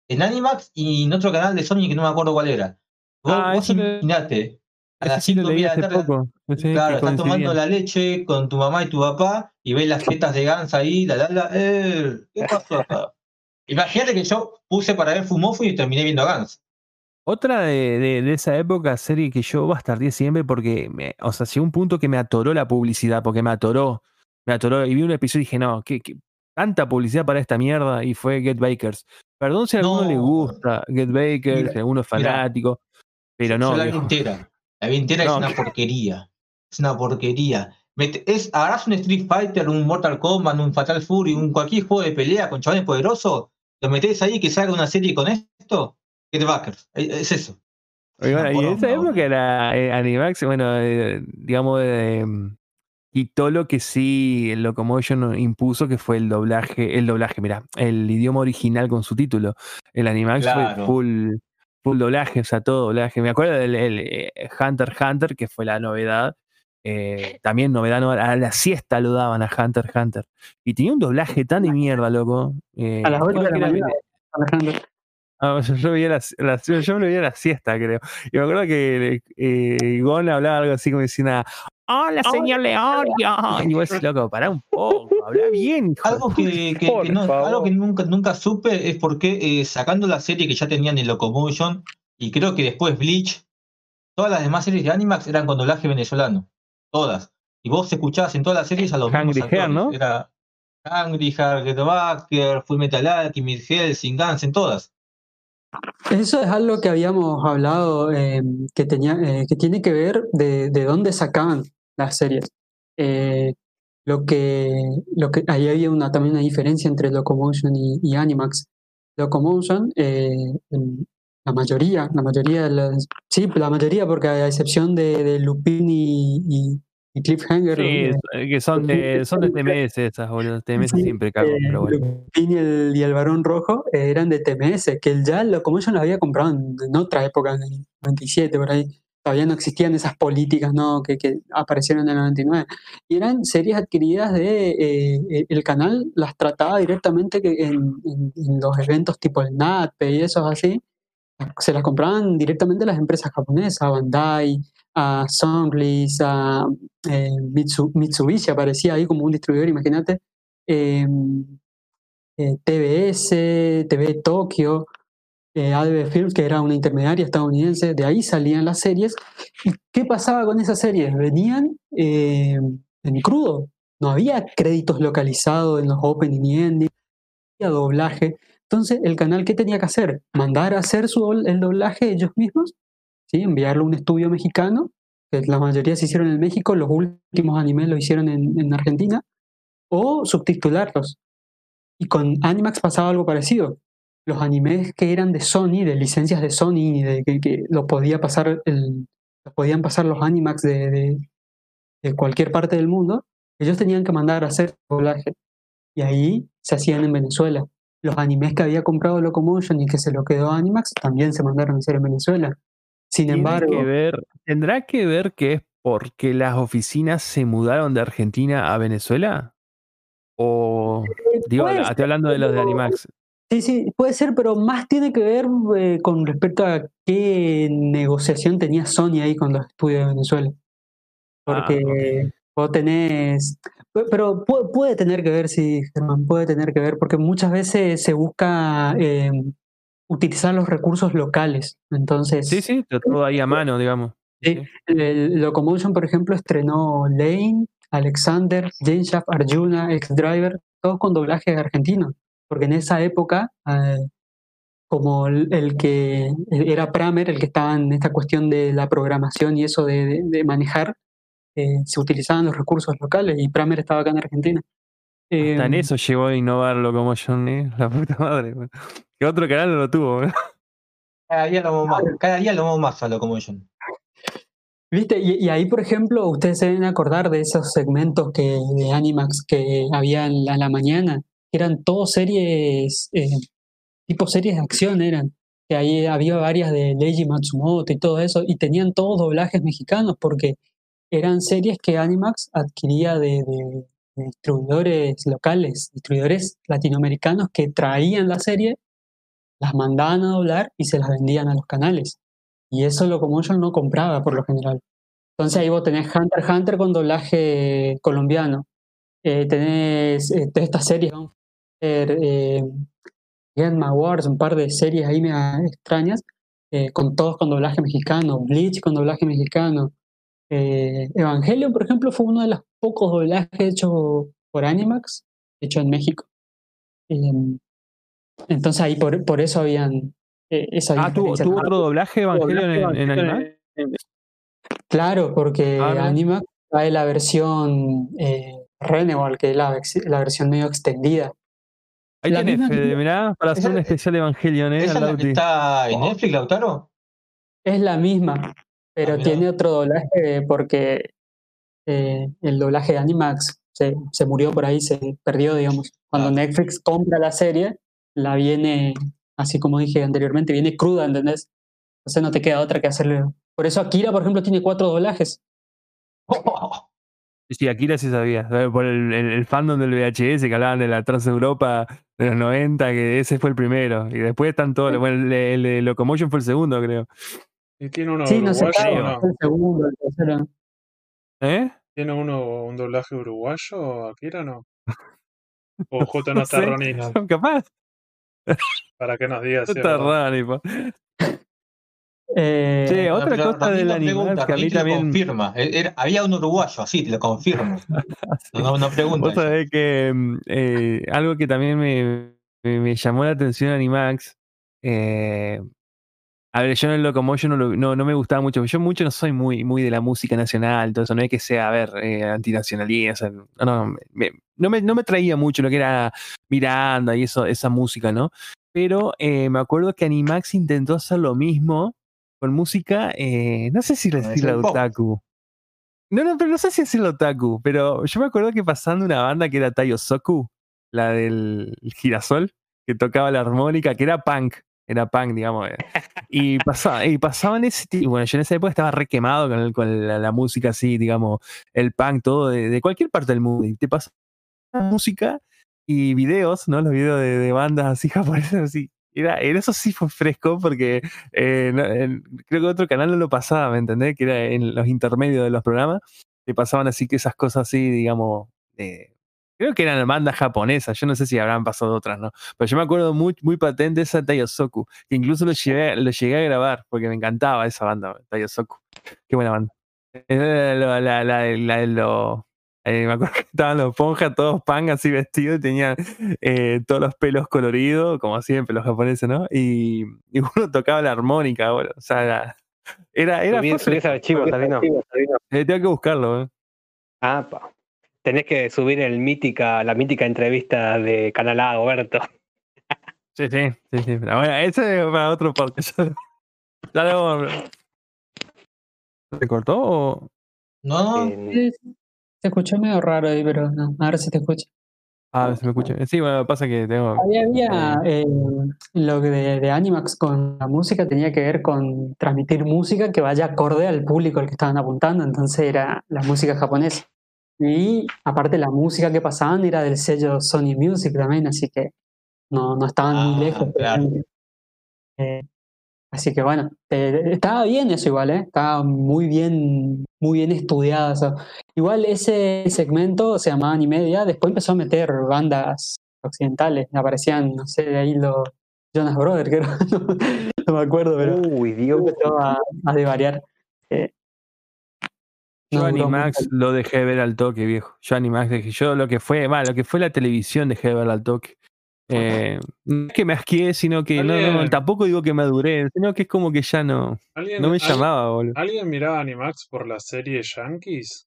en Animax y en otro canal de Sony que no me acuerdo cuál era. Vos, ah, imaginate, a las 5 de la tarde, claro, estás tomando la leche con tu mamá y tu papá y ves las tetas de Gans ahí, la la la, eh, ¿qué pasó acá? <laughs> Imagínate que yo puse para ver Fumofu y terminé viendo Gans. Otra de, de, esa época, serie que yo bastardié siempre porque, me, o sea, llegó un punto que me atoró la publicidad, porque me atoró, me atoró, y vi un episodio y dije, no, ¿qué, tanta publicidad para esta mierda? Y fue Get Bakers. Perdón si a alguno le gusta Get Bakers, si a alguno es fanático, pero no. la vi entera. La vi entera es una porquería. Es una porquería. Es, agarras un Street Fighter, un Mortal Kombat, un Fatal Fury, un cualquier juego de pelea con chavales poderosos, lo metes ahí que salga una serie con esto, Get Backers. Es eso. y en esa época era eh, Animax, bueno, eh, digamos, eh, quitó lo que sí el Locomotion impuso, que fue el doblaje, el doblaje, mira, el idioma original con su título. El Animax fue full, full doblaje, o sea, todo doblaje. Me acuerdo del eh, Hunter Hunter, que fue la novedad. Eh, también novedad, a la siesta lo daban a Hunter Hunter. Y tenía un doblaje tan de mierda, loco. Eh, a las 8 de la mañana. Ah, yo, yo, veía la, yo me veía la siesta, creo. Y me acuerdo que eh, Gon hablaba algo así como diciendo, ¡Hola, señor León! Y vos decís, loco, pará un poco, habla bien. algo que, algo que nunca, nunca supe es por qué, eh, sacando la serie que ya tenían en Locomotion, y creo que después Bleach, todas las demás series de Animax eran con doblaje venezolano. Todas. Y vos escuchabas en todas las series a los Hungry mismos actores. ¿no? Era Hungry Heart, Get Backer, Full Metal Alchemist, Hellsing, Guns, en todas. Eso es algo que habíamos hablado, eh, que, tenía, eh, que tiene que ver de, de dónde sacaban las series. Eh, lo que, lo que ahí había una, también una diferencia entre Locomotion y, Animax. Locomotion, la mayoría, la mayoría de las, sí, la mayoría, porque a excepción de, de Lupin y, y Cliffhanger. Sí, que son de, son de TMS esas, boludo. TMS siempre cago, eh, pero bueno. y el, y el Barón Rojo eran de TMS, que ya lo, como yo lo había comprado en, otra época, en el 97, por ahí. Todavía no existían esas políticas ¿no? que, que aparecieron en el 99. Y eran series adquiridas de. Eh, el canal las trataba directamente en, en, los eventos tipo el NATPE y esos así. Se las compraban directamente las empresas japonesas, Bandai, a Sunrise, a eh, Mitsubishi aparecía ahí como un distribuidor, imagínate. Em, eh, TBS, TV Tokio, eh, ADB Films, que era una intermediaria estadounidense, de ahí salían las series. ¿Y qué pasaba con esas series? Venían em, en crudo, no había créditos localizados en los opening y ending, no había doblaje. Entonces, el canal, ¿qué tenía que hacer? Mandar a hacer su, el doblaje ellos mismos, ¿sí? enviarlo a un estudio mexicano, que la mayoría se hicieron en México, los últimos animes lo hicieron en, en Argentina, o subtitularlos. Y con Animax pasaba algo parecido. Los animes que eran de Sony, de licencias de Sony, de que, lo podía pasar podían pasar los Animax de, de, cualquier parte del mundo, ellos tenían que mandar a hacer doblaje. Y ahí se hacían en Venezuela. Los animes que había comprado Locomotion y que se lo quedó Animax también se mandaron a hacer en Venezuela. Sin embargo. Que ver, ¿Tendrá que ver que es porque las oficinas se mudaron de Argentina a Venezuela? O. Eh, digo, estoy hablando de los de Animax. Sí, sí, puede ser, pero más tiene que ver eh, con respecto a qué negociación tenía Sony ahí con los estudios de Venezuela. Ah, porque vos tenés. Pero puede, tener que ver, sí, Germán, puede tener que ver, porque muchas veces se busca eh, utilizar los recursos locales. Entonces. Sí, sí, todo ahí a mano, digamos. Sí, el Locomotion, por ejemplo, estrenó Lane, Alexander, Jane Shaft, Arjuna, X-Driver, todos con doblaje argentino porque en esa época, eh, como el, que era Pramer, el que estaba en esta cuestión de la programación y eso de, manejar, eh, se utilizaban los recursos locales y Pramer estaba acá en Argentina. Hasta en em, eso llegó a innovarlo como Johnny, <laughs> la puta madre. Que otro canal no lo tuvo. Cada día lo más, cada día lo más a Locomotion. ¿Viste? Y, ahí, por ejemplo, ustedes se deben acordar de esos segmentos que, de Animax que había en la mañana, eran todas series, eh, tipo series de acción eran, que ahí había varias de Leiji Matsumoto y todo eso, y tenían todos doblajes mexicanos porque eran series que Animax adquiría de, distribuidores locales, distribuidores latinoamericanos que traían la serie, las mandaban a doblar y se las vendían a los canales. Y eso lo como yo no compraba por lo general. Entonces ahí vos tenés Hunter Hunter con doblaje colombiano. Eh, tenés eh, estas series, eh, Game Awards, un par de series ahí extrañas, eh, con todos con doblaje mexicano, Bleach con doblaje mexicano. Eh, Evangelion, por ejemplo, fue uno de los pocos doblajes hechos por Animax, hecho en México. Em, entonces ahí por, por eso habían eh, esa Ah, ¿tuvo, otro doblaje Evangelion en, Animax? Claro, porque ah, Animax trae la versión eh, Renewal, que es la, la versión medio extendida. Ahí tienes, Fede, mirá, para hacer un especial Evangelion, ¿eh? ¿Está en Netflix, Lautaro? Es la misma, pero ah, tiene otro doblaje porque eh, el doblaje de Animax se, se, murió por ahí, se perdió, digamos. Cuando Netflix compra la serie, la viene, así como dije anteriormente, viene cruda, ¿entendés? Entonces no te queda otra que hacerle. Por eso Akira, por ejemplo, tiene cuatro doblajes. <laughs> Sí, Akira sí sabía. Por el, fandom del VHS que hablaban de la Trans Europa de los 90, que ese fue el primero. Y después están todos. Bueno, el, Locomotion fue el segundo, creo. ¿Y tiene uno sí, no sé, no? el segundo, el tercero. ¿Eh? ¿Tiene uno un doblaje uruguayo, Akira, no? <laughs> O J no está Ronnie. Capaz. Para que nos digas. Está Ronnie, eh, sí, otra cosa del animal que a mí también. confirma. E-, había un uruguayo, así, te lo confirmo. <laughs> No, no pregunto. Vos sabés que mm, eh, algo que también me, me, llamó la atención Animax. Eh, a ver, yo en el Locomotion no, no, no, me gustaba mucho. Yo mucho no soy muy, muy de la música nacional, todo eso. No es que sea, a ver, eh, antinacionalista. no, no, me, no, me, no me traía mucho lo que era Miranda y eso, esa música, ¿no? Pero eh, me acuerdo que Animax intentó hacer lo mismo con música, eh, no sé si decirlo otaku. No, no, pero no sé si decirlo otaku, pero yo me acuerdo que pasando una banda que era Tayo Soku, la del girasol, que tocaba la armónica, que era punk, era punk, digamos. Y, pasaba, y pasaban ese tipo, bueno, yo en esa época estaba re quemado con, con la, música así, digamos, el punk, todo de, cualquier parte del mundo. Y te pasaba música y videos, ¿no? Los videos de, bandas así <laughs> japonesas, así, era, eso sí fue fresco porque eh, creo que otro canal no lo pasaba, ¿me entendés? Que era en los intermedios de los programas, que pasaban así que esas cosas así, digamos, eh, creo que eran bandas japonesas, yo no sé si habrán pasado otras, ¿no? Pero yo me acuerdo muy, muy patente esa Tayosoku, que incluso lo llegué, lo llegué a grabar porque me encantaba esa banda, Tayosoku. Qué buena banda. La, la, la, la, me acuerdo <laughs> que estaban los ponjas todos pan así vestidos, tenían eh, todos los pelos coloridos, como siempre los japoneses, ¿no? Y, <laughs> uno tocaba la armónica, bueno, o sea, era... Era, era subir archivo, Sabino. Eh, tengo que buscarlo, ¿eh? Ah, pa. Tenés que subir el mítica, la mítica entrevista de Canal A, Roberto. Sí, sí, sí, sí. Pero bueno, ese es para otro podcast. <laughs> Dale, vamos. ¿Se cortó o...? No, Se escuchó medio raro ahí, pero no, ahora sí te escucha. Ah, se me escucha. Sí, bueno, pasa que tengo. Había eh, lo que de, de Animax con la música tenía que ver con transmitir música que vaya acorde al público al que estaban apuntando, entonces era la música japonesa. Y aparte la música que pasaban era del sello Sony Music también, así que no, no estaban Ah, muy lejos. claro. Eh, así que bueno, eh, estaba bien eso igual, ¿eh? estaba muy bien, muy bien estudiado. eso. Igual ese segmento se llamaba Animedia, después empezó a meter bandas occidentales, aparecían, no sé, de ahí los Jonas Brothers, <laughs> creo, no, no me acuerdo, pero Uy, Dios. empezó a, a desvariar. Eh, Yo Animax lo dejé de ver al toque, viejo. Yo Animax dejé, yo lo que fue, va, lo que fue la televisión dejé de ver al toque. Eh, no es que me asqué, sino que no, no, Alguien- tampoco digo que maduré, sino que es como que ya no, ¿Alguien, no me llamaba, boludo. ¿Alguien miraba Animax por la serie Yankees?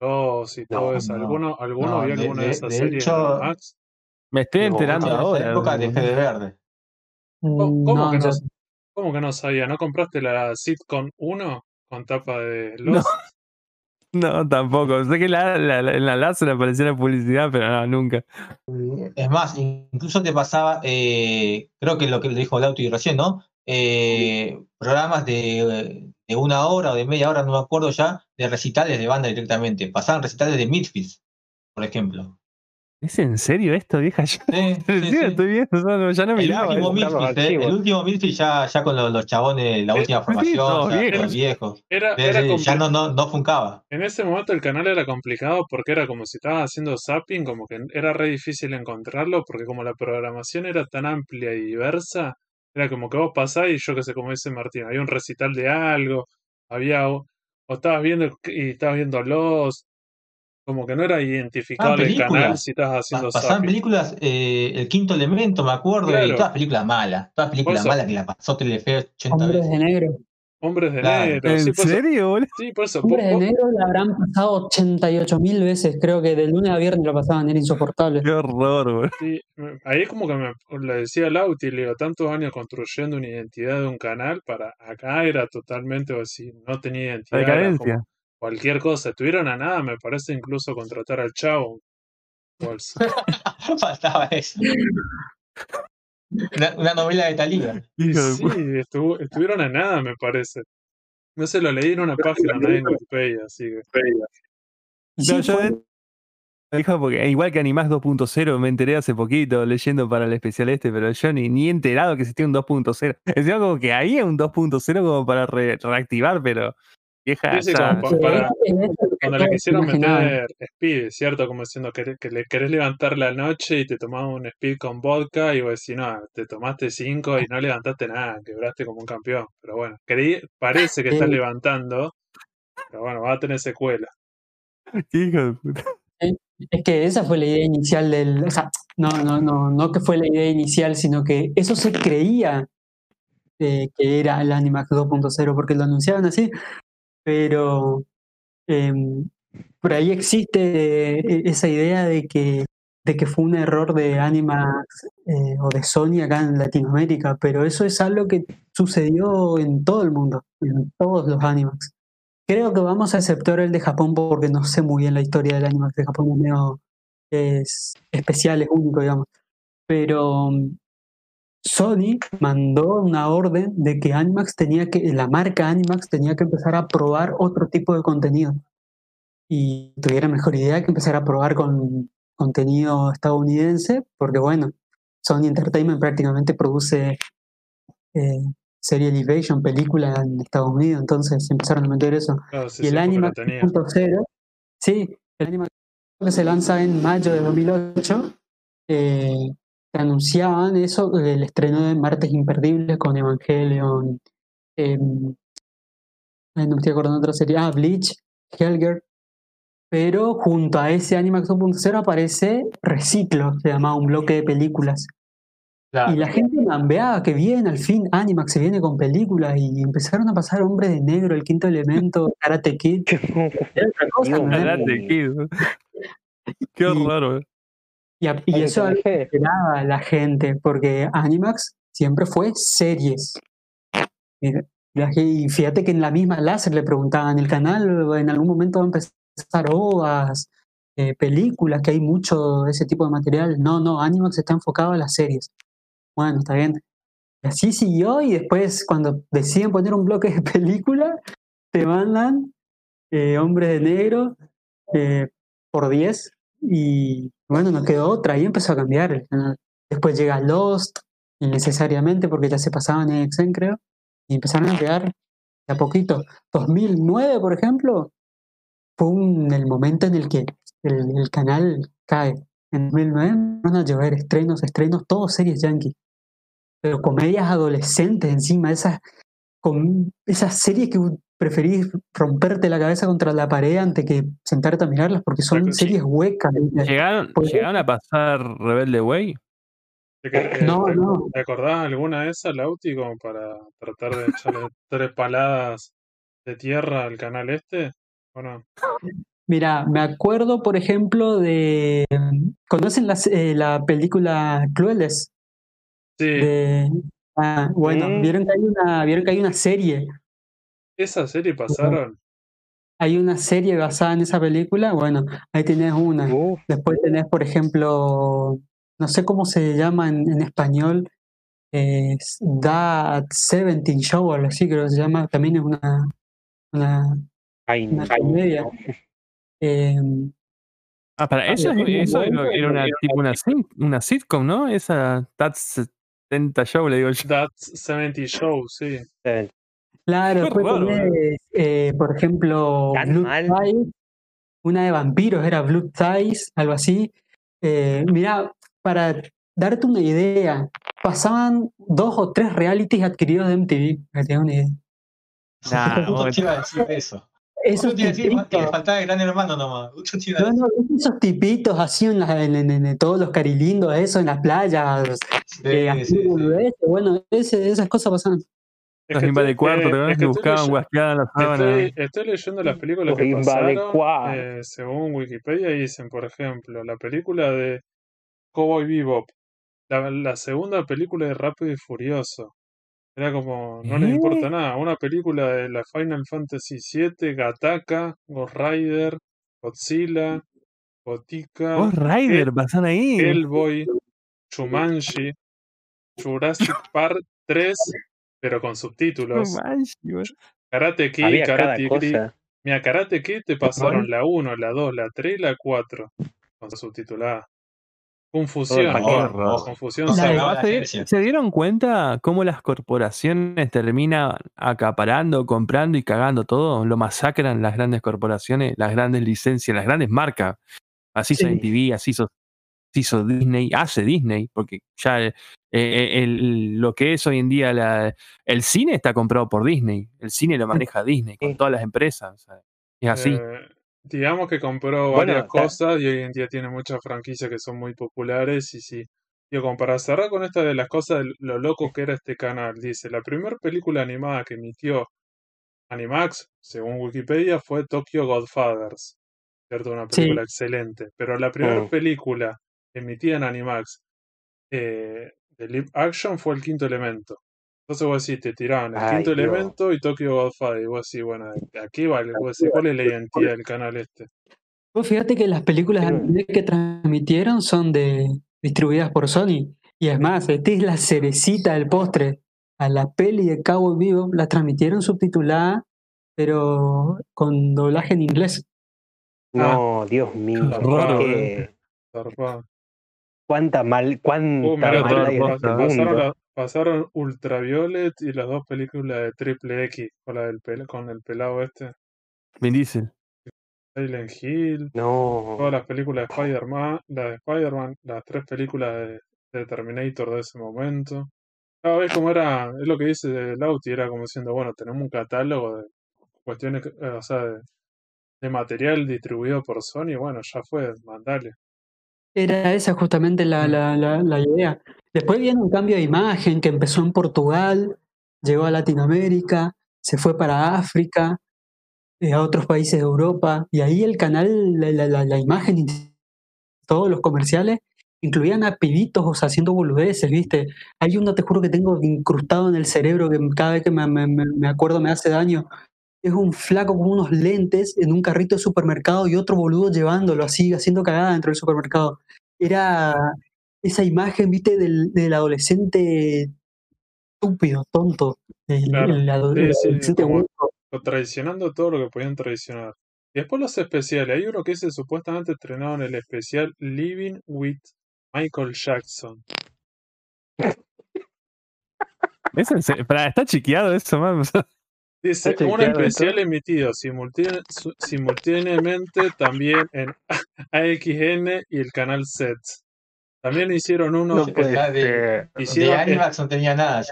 Oh, si No, todo eso. no. ¿Alguno, alguno No, vio de- alguna de, de- esas de series hecho- de Animax? Me estoy enterando ahora. época dejé de verde. ¿Cómo, cómo no, que no, yo- cómo que no sabía? ¿No compraste la sitcom 1 con tapa de No. No, tampoco. Sé que la, en la láser apareció la publicidad, pero no, nunca. Es más, incluso te pasaba, eh, creo que lo que le dijo Lauti recién, ¿no? Eh, programas de, de una hora o de media hora, no me acuerdo ya, de recitales de banda directamente. Pasaban recitales de Midfields, por ejemplo. ¿Es en serio esto, vieja? <laughs> Yo, Sí, estoy viendo, no, ya no El miraba. último. Buscar los Midfield, eh, el último Midfield ya, ya con los, los chabones, la Eh, última sí, formación, ya, los viejos. Era, Sí, era sí, ya no, no, no funcaba. En ese momento el canal era complicado porque era como si estabas haciendo zapping, como que era re difícil encontrarlo, porque como la programación era tan amplia y diversa, era como que vos pasás y yo que sé, como dice Martín, había un recital de algo, había, o estabas viendo y estabas viendo los, como que no era identificable el canal películas. si estabas haciendo Pa- Pasaban zapping. películas, eh, El Quinto Elemento, me acuerdo, Claro. y todas películas malas, todas películas Por malas que la pasó Telefe 80 Hombres veces. de negro. Hombres de Claro. negro, sí, ¿En por eso, serio, boludo? sí, por eso, Hombres de negro la habrán pasado 88 mil veces, creo que de lunes a viernes lo pasaban, era insoportable. Qué horror, boludo. Sí, ahí como que me le decía Lauti, le digo, tantos años construyendo una identidad de un canal, para acá era totalmente así, no tenía La identidad, como decadencia. Cualquier cosa, estuvieron a nada, me parece incluso contratar al chavo. al- <laughs> Faltaba eso. Una, una novela de Talía. Sí, estuvo- estuvieron a nada, me parece. No sé, lo leí en una página, no en Wikipedia, así que. No, yo dijo porque igual que Animax 2.0 me enteré hace poquito leyendo para el especial este, pero yo ni, ni he enterado que existía un 2.0. <laughs> Encima como que había un 2.0 como para re- reactivar, pero vieja Sí, sí, como para- Cuando le quisieron meter speed, ¿cierto? Como diciendo que, que le querés levantar la noche y te tomás un speed con vodka y vos decís, no, te tomaste cinco y no levantaste nada, quebraste como un campeón. Pero bueno, creí, parece que estás levantando, pero bueno, va a tener secuela. Qué hijo de puta. Es que esa fue la idea inicial del. O sea, no, no, no, no que fue la idea inicial, sino que eso se creía eh, que era el Animax 2.0, porque lo anunciaban así. Pero em, por ahí existe eh, esa idea de que, de que fue un error de Animax eh, o de Sony acá en Latinoamérica, pero eso es algo que sucedió en todo el mundo, en todos los Animax. Creo que vamos a aceptar el de Japón porque no sé muy bien la historia del Animax de Japón, es medio es especial, es único, digamos. Pero Sony mandó una orden de que Animax tenía que, la marca Animax tenía que empezar a probar otro tipo de contenido. Y tuviera mejor idea que empezar a probar con contenido estadounidense, porque bueno, Sony Entertainment prácticamente produce eh, serie Elevation, película en Estados Unidos, entonces empezaron a meter eso. Claro, sí, y el sí, Animax tenía. 2.0, sí, el Animax que se lanza en mayo de 2008, eh, te anunciaban eso, el estreno de Martes Imperdibles con Evangelion, eh, ay, no me estoy acordando de otra serie, ah, Bleach, Helger, pero junto a ese Animax 2.0 aparece Reciclo, se llamaba un bloque de películas. Y la gente mambeaba que bien, al fin Animax se viene con películas y empezaron a pasar Hombre de Negro, El Quinto Elemento, Karate <laughs> Kid. Karate Kid. Qué <laughs> raro. Y, y eso esperaba la gente, porque Animax siempre fue series. Y fíjate que en la misma láser le preguntaban, ¿el canal en algún momento va a empezar ovas, eh, películas, que hay mucho de ese tipo de material? No, no, Animax está enfocado a las series. Bueno, está bien. Y así siguió y después cuando deciden poner un bloque de <laughs> película, te mandan eh, Hombres de Negro eh, por 10 y bueno, no quedó otra. Ahí empezó a cambiar el canal. Después llega Lost, innecesariamente porque ya se pasaban en Exen, creo, y empezaron a de a poquito. 2009, por ejemplo, fue el momento en el que el, canal cae. En 2009 van a llevar estrenos, estrenos, todos series yankee pero comedias adolescentes encima, esas, con, esas series que preferís romperte la cabeza contra la pared antes que sentarte a mirarlas porque son series huecas. ¿Llegaron, ¿Llegaron a pasar Rebelde Way? no, no. ¿Te acordás alguna de esas, Lauti, como para tratar de echarle <laughs> tres paladas de tierra al canal este? ¿O no? Mira, me acuerdo, por ejemplo, de. ¿Conocen eh, la película Crueles? Sí. ah, bueno, mm. vieron que hay una, vieron que hay una serie. ¿Esa serie pasaron? Hay una serie basada en esa película, bueno, ahí tenés una. Después tenés, por ejemplo, no sé cómo se llama en, español, es That Seventeen Show o algo así, creo que se llama, también es una, una, una comedia. Eh, ah, para eso, eso era una, tipo una, una sitcom, ¿no? Esa That's 70 Show, le digo yo. That's 70 Show, sí. Claro, después eh, por ejemplo, Blue Ties, una de vampiros, era Blue Ties, algo así. Eh, mira, para darte una idea, pasaban dos o tres realities adquiridos de MTV, para que una idea. Nah, no, te iba a decir eso. Esos tipitos, que faltaba el gran hermano nomás. No, no, esos tipitos así en, en, todos los carilindos, eso en las playas. Eh, Bueno, esas cosas pasaban. Los de cuarto, te que buscaban guasqueadas las sábanas. Estoy, leyendo las películas que pasaron, eh, según Wikipedia, dicen, por ejemplo, la película de Cowboy Bebop, la, la segunda película de Rápido y Furioso, era como, no les importa nada. Una película de la Final Fantasy VII, Gataka, Ghost Rider, Godzilla, Gotika. Ghost Rider, pasan ahí. Hellboy, Shumanji, Jurassic Park 3, pero con subtítulos. Karate Kid, Karate Kid. Mira, Karate Kid te pasaron la 1, la 2, la 3 y la 4 con subtitulada. Confusión, confusión. ¿Se, dieron cuenta cómo las corporaciones terminan acaparando, comprando y cagando todo? Lo masacran las grandes corporaciones, las grandes licencias, las grandes marcas. Así hizo TV, así hizo, Disney, hace Disney, porque ya eh, lo que es hoy en día el cine está comprado por Disney. El cine lo maneja Disney con todas las empresas. es así. Eh, digamos que compró varias cosas y hoy en día tiene muchas franquicias que son muy populares y sí. Digo, para cerrar con esta de las cosas, lo loco que era este canal, dice, la primera película animada que emitió Animax, según Wikipedia, fue Tokyo Godfathers, ¿cierto? Una película excelente, pero la primera oh. película emitida en Animax eh, de live action fue El Quinto Elemento. Entonces vos decís, te tiraban el quinto elemento y Tokyo Godfather. Y vos decís, bueno, aquí vale, vos decís, ¿cuál es la identidad del canal este? Vos fíjate que las películas que transmitieron son de distribuidas por Sony. Y es más, esta es la cerecita del postre. A la peli de Cabo Vivo la transmitieron subtitulada, pero con doblaje en inglés. No, ah. Dios mío. Raro, eh. Cuánta mal, cuánta uh, mal Pasaron Ultraviolet y las dos películas de Triple X con, la del con el pelado este. Vin Diesel. Silent Hill. No. Todas las películas de Spider-Man. Las de Spider-Man. Las tres películas de, Terminator de ese momento. Cada vez como era. Es lo que dice Lauti. Era como diciendo, bueno, tenemos un catálogo de cuestiones. o sea, de, de material distribuido por Sony, bueno, ya fue, mandale. Era esa justamente la, la, la, idea. Después viene un cambio de imagen que empezó en Portugal, llegó a Latinoamérica, se fue para África, eh, a otros países de Europa, y ahí el canal, la, la, la imagen, todos los comerciales, incluían a pibitos haciendo boludeces, ¿viste? Hay uno, te juro, que tengo incrustado en el cerebro que cada vez que me, me, me acuerdo me hace daño. Es un flaco con unos lentes en un carrito de supermercado y otro boludo llevándolo así, haciendo cagada dentro del supermercado. Era esa imagen, ¿viste? Del, del adolescente estúpido, tonto. El, adolescente traicionando todo lo que podían traicionar. Y después los especiales. Hay uno que es supuestamente estrenado en el especial Living with Michael Jackson. <laughs> está chequeado eso, man. Dice, un especial emitido simultáneamente también en AXN y el canal SETS. También hicieron uno. Pues, de, Animax no tenía nada.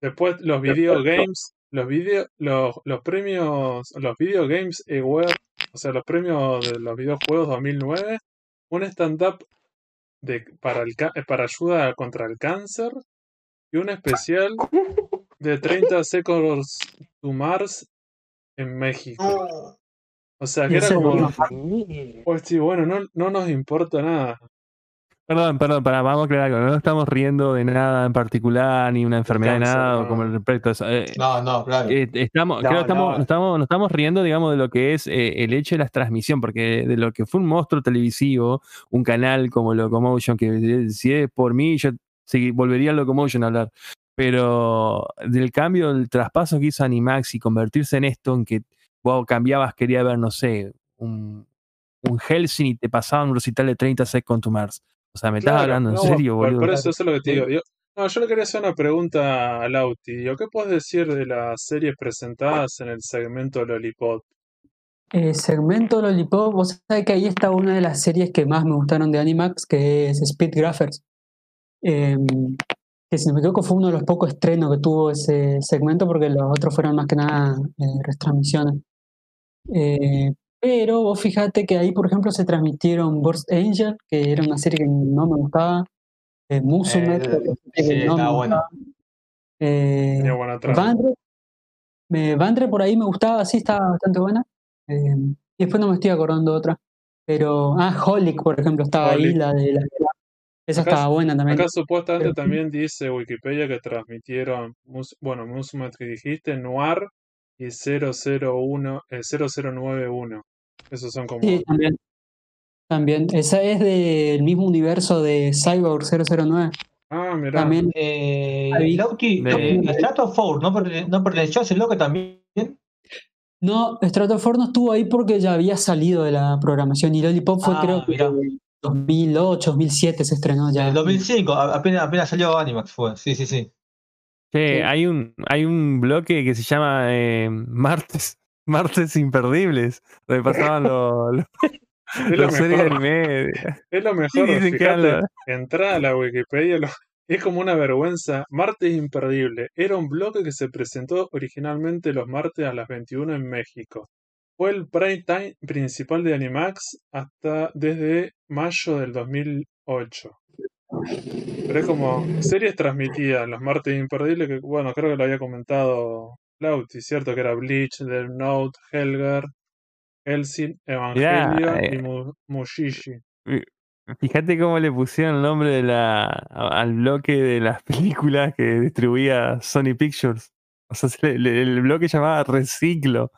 Después los video games, los video, los, los premios, los video games award, o sea, los premios de los videojuegos 2009, un stand-up de, para, el, para ayuda contra el cáncer y un especial <laughs> de 30 Seconds to Mars en México. O sea, que era como. Pues sí, bueno, no, no nos importa nada. Perdón, perdón, para, vamos a aclarar algo. No estamos riendo de nada en particular, ni una enfermedad de nada, o como respecto a eso. Eh, no, no, claro. Eh, estamos, creo estamos, estamos, nos estamos riendo, digamos, de lo que es eh, el hecho de la transmisión, porque de lo que fue un monstruo televisivo, un canal como Locomotion, que si es por mí, yo volvería a Locomotion a hablar. Pero del cambio, del traspaso que hizo Animax y convertirse en esto, en que wow, cambiabas, quería ver, no sé, un, un Helsing y te pasaban un recital de 30 Seconds to Mars o sea, me estás hablando en serio, boludo. Por eso, eso es lo que te digo. Yo, no, yo le quería hacer una pregunta a Lauti. ¿Qué puedes decir de las series presentadas en el segmento Lollipop? Eh, segmento Lollipop, vos sabés que ahí está una de las series que más me gustaron de Animax, que es Speed Graphers. Em, que si no me equivoco fue uno de los pocos estrenos que tuvo ese segmento, porque los otros fueron más que nada eh, retransmisiones. Eh, pero vos fíjate que ahí, por ejemplo, se transmitieron Burst Angel, que era una serie que no me gustaba. Eh, Musume, que no me gustaba. Eh, Vandre, por ahí me gustaba, sí, estaba bastante buena. Eh, y después no me estoy acordando de otra. Pero, ah, Holic, por ejemplo, estaba ahí, la de la. Esa estaba buena también. Acá supuestamente también dice Wikipedia que transmitieron, bueno, Musume que dijiste, Noir y 001, 0091. Eh, Esos son como. Sí, también. También. Esa es del mismo universo de Cyborg 009. Ah, mira. También. Eh, Lauti, de... Stratoforce, ¿no, ¿no perteneció a ese loco también? No, Stratoforce no estuvo ahí porque ya había salido de la programación y Lollipop fue ah, creo que 2008, 2007 se estrenó ya. En 2005, apenas, apenas salió Animax fue, sí, sí, sí. Sí, hay un, hay un bloque que se llama eh, Martes, Martes Imperdibles, donde pasaban los, <laughs> los, series del medio. Es lo mejor, fíjate, entrar a la Wikipedia, es como una vergüenza. Martes Imperdible era un bloque que se presentó originalmente los martes a las 21 en México. Fue el prime time principal de Animax hasta desde mayo del 2008. Pero es como series transmitidas, los martes imperdibles, que bueno, creo que lo había comentado Lauti, ¿cierto? Que era Bleach, The Note, Helgar, Helsing, Evangelio y eh, Mushishi. Fíjate cómo le pusieron el nombre de la, al bloque de las <laughs> películas que distribuía Sony Pictures. O sea, el, bloque llamaba Reciclo.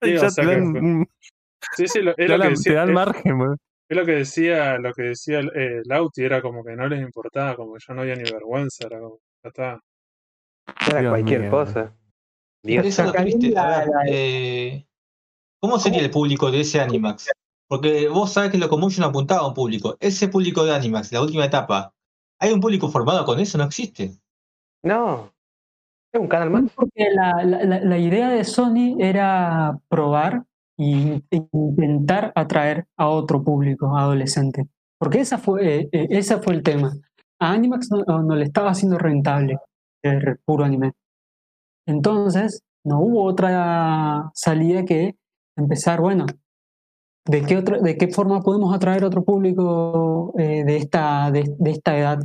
Sí, sí, lo, <laughs> es lo que te dan margen, es lo que decía, lo que decía eh, Lauti, era como que no les importaba, como que ya no había ni vergüenza, era como, ya está. Era cualquier cosa. Eh, ¿Cómo sería el público de ese Animax? Porque vos sabés que Locomotion apuntaba a un público. Ese público de Animax, la última etapa, ¿hay un público formado con eso? No existe. No. Porque la, la, idea de Sony era probar y intentar atraer a otro público adolescente. Porque esa fue, eh, eh, ese fue el tema. A Animax no, le estaba haciendo rentable el puro anime. Entonces, no hubo otra salida que empezar, bueno, ¿de qué, otro, ¿de qué forma podemos atraer otro público eh, de, esta, de, esta edad?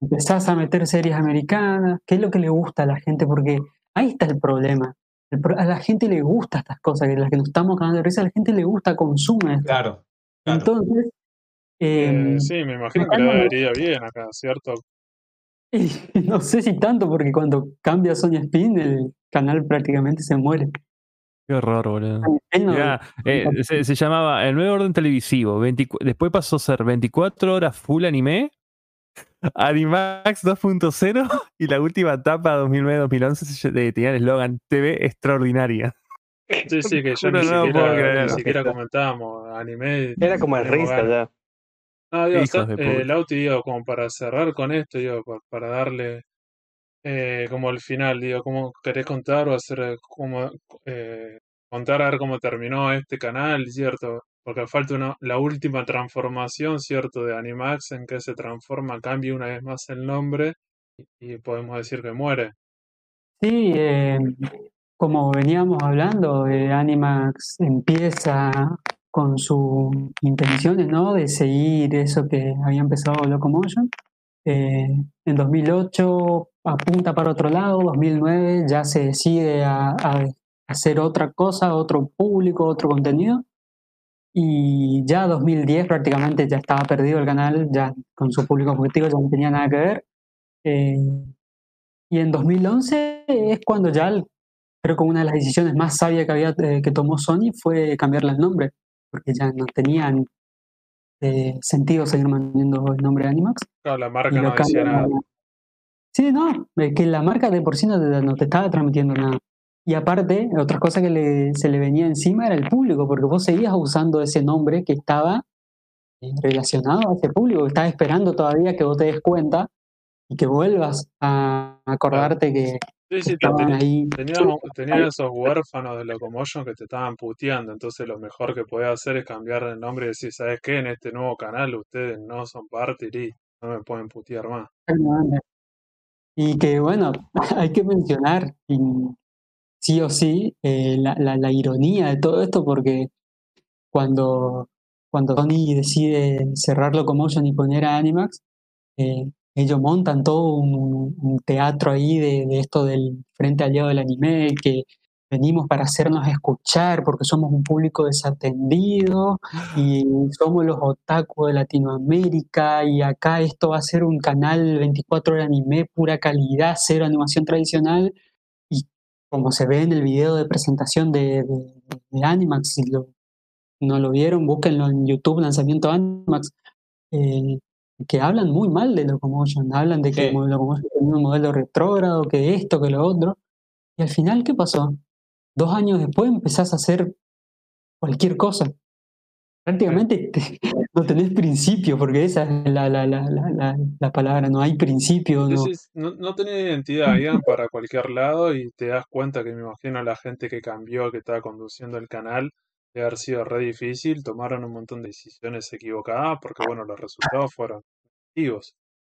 Empezás a meter series americanas, ¿qué es lo que le gusta a la gente? Porque ahí está el problema. a la gente le gusta estas cosas, que las que nos estamos cagando de risa, a la gente le gusta, consume esto. Claro. Entonces. Eh, sí, me imagino que le iría bien acá, ¿cierto? <laughs> no sé si tanto, porque cuando cambia Sony Spin, el canal prácticamente se muere. Qué horror, boludo. Eh, se, llamaba El Nuevo Orden Televisivo. después pasó a ser 24 horas full anime, Animax 2.0 y la última etapa 2009-2011 tenía el eslogan TV Extraordinaria. Sí, sí, que yo <laughs> ni, siquiera, ni siquiera comentábamos anime. Era como el risa ya. No, digo, eh, Lauti, digo, como para cerrar con esto, digo, para, darle eh, como el final, digo, ¿cómo querés contar o hacer eh, como eh, contar a ver cómo terminó este canal, cierto? Porque falta una, la última transformación, cierto, de Animax en que se transforma, cambia una vez más el nombre y, podemos decir que muere. Sí, como veníamos hablando, Animax empieza con sus intenciones, ¿no? De seguir eso que había empezado Locomotion. Eh, en 2008 apunta para otro lado, 2009 ya se decide a, hacer otra cosa, otro público, otro contenido. Y ya 2010 prácticamente ya estaba perdido el canal, ya con su público objetivo ya no tenía nada que ver. Eh, y en 2011 es cuando ya creo que una de las decisiones más sabias que, había, eh, que tomó Sony fue cambiarle el nombre porque ya no tenían eh, sentido seguir manteniendo el nombre de Animax. Claro, la marca no decía nada. Sí, no, es que la marca de por sí no te, estaba transmitiendo nada. Y aparte, otra cosa que se le venía encima era el público, porque vos seguías usando ese nombre que estaba eh, relacionado a ese público, que estaba esperando todavía que vos te des cuenta y que vuelvas a acordarte que, Sí, sí, tenía, esos huérfanos de Locomotion que te estaban puteando, entonces lo mejor que podía hacer es cambiar el nombre y decir, ¿sabes qué? En este nuevo canal ustedes no son parte y no me pueden putear más. Y que bueno, <laughs> hay que mencionar sí o sí eh, la, ironía de todo esto porque cuando, cuando Tony decide cerrar Locomotion y poner a Animax, eh, ellos montan todo un, teatro ahí de, esto del frente aliado del anime, que venimos para hacernos escuchar porque somos un público desatendido y somos los otaku de Latinoamérica y acá esto va a ser un canal 24 de anime, pura calidad, cero animación tradicional como se ve en el video de presentación de, Animax, si no lo vieron, búsquenlo en YouTube, lanzamiento Animax, eh, que hablan muy mal de Locomotion, hablan de que Locomotion tenía un modelo retrógrado, que esto, que lo otro. Y al final, ¿qué pasó? Dos años después empezás a hacer cualquier cosa. Prácticamente <laughs> no tenés principio, porque esa es la, la, la, la palabra, no hay principio. No, no, no tenés identidad, <laughs> iban para cualquier lado y te das cuenta que me imagino la gente que cambió, que estaba conduciendo el canal, de haber sido re difícil, tomaron un montón de decisiones equivocadas porque, bueno, los resultados fueron negativos.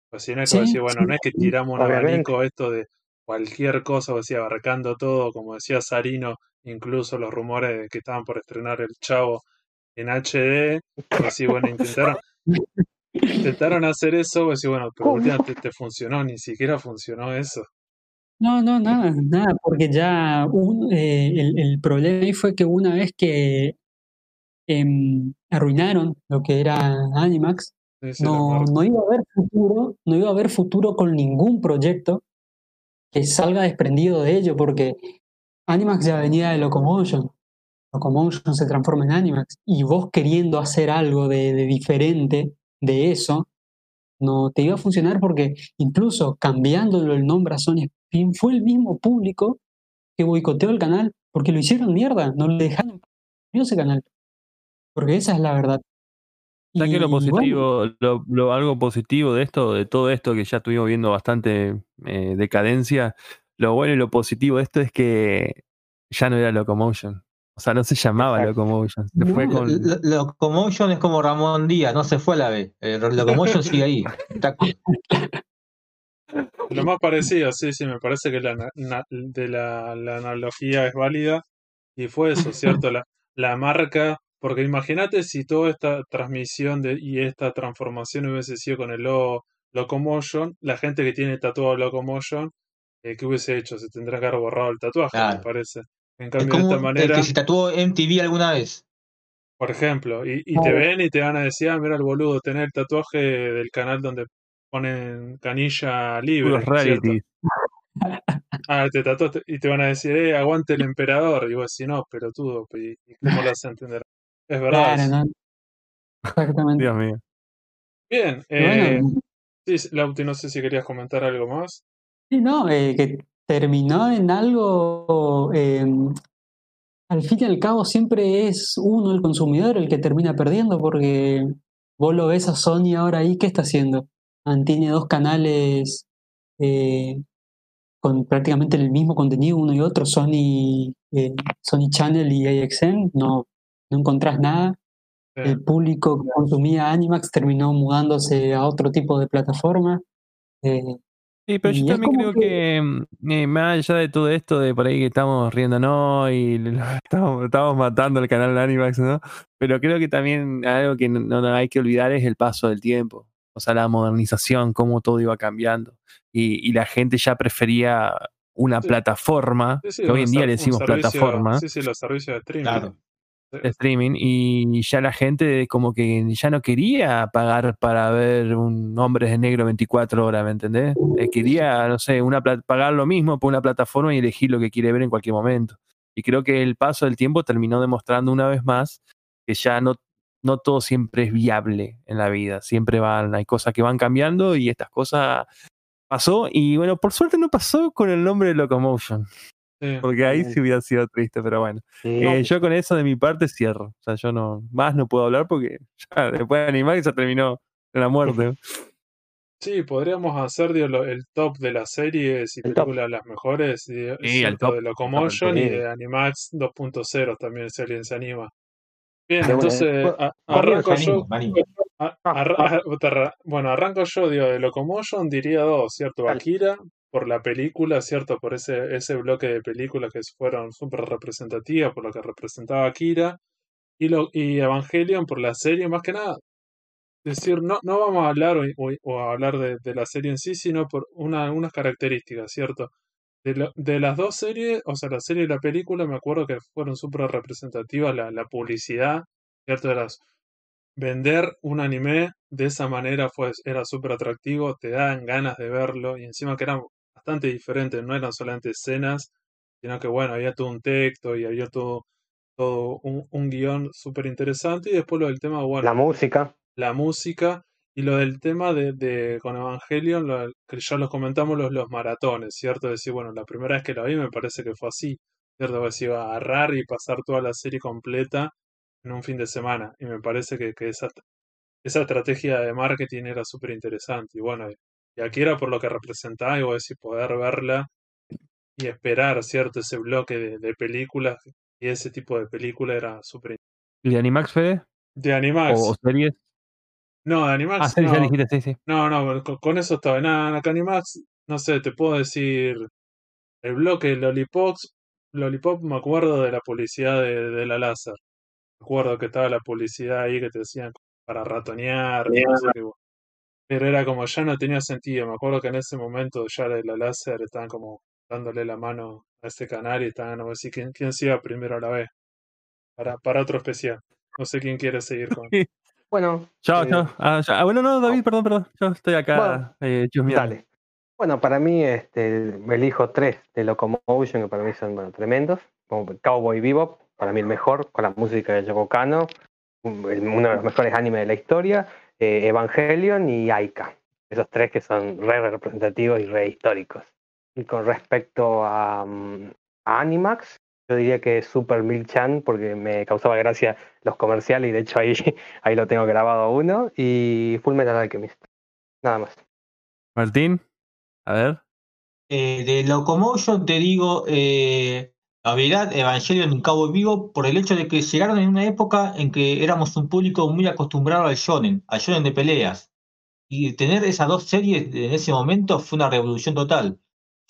Pues si no es que decir, bueno, no es que tiramos un abanico esto de cualquier cosa, o sea, abarcando todo, como decía Sarino, incluso los rumores de que estaban por estrenar el Chavo en HD, así, bueno, intentaron, intentaron hacer eso, pues sí, bueno, pero últimamente te funcionó, ni siquiera funcionó eso. No, no, nada, nada, porque ya eh, el, el problema ahí fue que una vez que em, arruinaron lo que era Animax, no, no iba a haber futuro, no iba a haber futuro con ningún proyecto que salga desprendido de ello, porque Animax ya venía de Locomotion. Locomotion se transforma en Animax. Y vos queriendo hacer algo de, de diferente de eso, no te iba a funcionar porque incluso cambiándolo el nombre a Sony fue el mismo público que boicoteó el canal, porque lo hicieron mierda, no le dejaron ese canal. Porque esa es la verdad. que lo positivo, lo, algo positivo de esto, de todo esto que ya estuvimos viendo bastante eh, decadencia, lo bueno y lo positivo de esto es que ya no era Locomotion. O sea, no se llamaba Locomotion. Locomotion es como Ramón Díaz, no se fue a la vez. Locomotion sigue ahí. Lo más parecido, sí, sí, me parece que la, de la, analogía es válida. Y fue eso, ¿cierto? La, la marca porque imagínate si toda esta transmisión de, y esta transformación hubiese sido con el Locomotion, la gente que tiene tatuado Locomotion, eh, ¿qué hubiese hecho? Se tendrá que haber borrado el tatuaje, me parece. En cambio, de esta manera. El que se tatuó MTV alguna vez. Por ejemplo, y, te ven y te van a decir, ah, mira el boludo, tener el tatuaje del canal donde ponen canilla libre. <laughs> Ah, te tatuaste y te van a decir, eh, aguante el emperador. Y vos decís, no, pero tú, ¿y cómo lo vas a entender? Es verdad. Claro, Exactamente. Dios mío. Bien, eh, sí, Lauti, no sé si querías comentar algo más. Sí, no, eh, que terminó en algo eh, al fin y al cabo siempre es uno, el consumidor, el que termina perdiendo, porque vos lo ves a Sony ahora ahí, ¿qué está haciendo? Tiene dos canales eh, con prácticamente el mismo contenido uno y otro, Sony, eh, Sony Channel y AXN, no, no encontrás nada. El público que consumía Animax terminó mudándose a otro tipo de plataforma. Eh, Sí, pero yo también creo que, mm, eh, más allá de todo esto, de por ahí que estamos riéndonos y <laughs> estamos, estamos matando el canal de Animax, ¿no? Pero creo que también algo que no, hay que olvidar es el paso del tiempo. O sea, la modernización, cómo todo iba cambiando. Y, y la gente ya prefería una plataforma, que hoy en día le decimos plataforma. Sí, sí, los servicios de streaming streaming y ya la gente como que ya no quería pagar para ver un Hombres de Negro 24 horas, ¿me entendés? Eh, quería, no sé, una pagar lo mismo por una plataforma y elegir lo que quiere ver en cualquier momento. Y creo que el paso del tiempo terminó demostrando una vez más que ya no, no todo siempre es viable en la vida, siempre van, hay cosas que van cambiando y estas cosas pasó y bueno, por suerte no pasó con el nombre de Locomotion. Porque ahí sí hubiera sido triste, pero bueno. Eh, yo con eso de mi parte cierro. O sea, yo no más no puedo hablar porque <laughs> ya después de animar ya terminó la muerte. Sí, podríamos hacer el top de las series y películas las mejores. Y, el top de Locomotion y de Animax 2.0 también, si alguien se anima. Bien, entonces arranco yo. bueno, arranco yo, digo, de Locomotion diría dos, ¿cierto? Akira, por la película, ¿cierto? Por ese, ese bloque de películas que fueron súper representativas, por lo que representaba Akira, y, lo, y Evangelion por la serie, más que nada. Es decir, no, no vamos a hablar o, a hablar de, la serie en sí, sino por una, unas características, ¿cierto? De, de, las dos series, o sea, la serie y la película, me acuerdo que fueron súper representativas, la, la publicidad, ¿cierto? Las, vender un anime de esa manera fue, era súper atractivo, te dan ganas de verlo, y encima que eran bastante diferentes, no eran solamente escenas, sino que bueno, había todo un texto y había todo, todo un, un guion súper interesante y después lo del tema, bueno, la música. La música y lo del tema de, de con Evangelion, lo, que ya los comentamos, los, los maratones, ¿cierto? Decir, bueno, la primera vez que la vi me parece que fue así, ¿cierto? Que se iba a agarrar y pasar toda la serie completa en un fin de semana y me parece que, que esa, esa estrategia de marketing era súper interesante y bueno, y aquí era por lo que representaba, y vos decís, poder verla y esperar, ¿cierto? Ese bloque de, películas y ese tipo de película era súper ¿Y de Animax, Fede? De Animax. ¿O, series? No, de Animax. Ah, no. ya dijiste, sí, sí. No, no, con, eso estaba. Nada, acá Animax, no sé, te puedo decir. El bloque Lollipop, Lollipop me acuerdo de la publicidad de, de la láser. Me acuerdo que estaba la publicidad ahí que te decían para ratonear, no sé qué. Pero era como, ya no tenía sentido. Me acuerdo que en ese momento ya de la láser estaban como dándole la mano a ese canal y estaban a ver si quién, quién se iba primero a la vez. Para, para otro especial. No sé quién quiere seguir con. <laughs> bueno. Chao, chao. Eh, ah, ah, bueno, no, David, perdón, perdón. Yo estoy acá. Bueno, eh, dale. Bueno, para mí este, me elijo tres de Locomotion que para mí son bueno, tremendos. Como Cowboy Bebop, para mí el mejor, con la música de Yoko Kano, uno de los mejores animes de la historia. Eh, Evangelion y Aika. Esos tres que son re representativos y re históricos. Y con respecto mm, a, Animax, yo diría que es Super Chan porque me causaba gracia los comerciales y de hecho ahí, <laughs> ahí lo tengo grabado uno. Y Full Metal Alchemist. Nada más. Martín, a ver. Eh, de Locomotion te digo, eh, habilidad Evangelion en Cabo Vivo por el hecho de que llegaron en una época en que éramos un público muy acostumbrado al shonen, al shonen de peleas. Y tener esas dos series en ese momento fue una revolución total.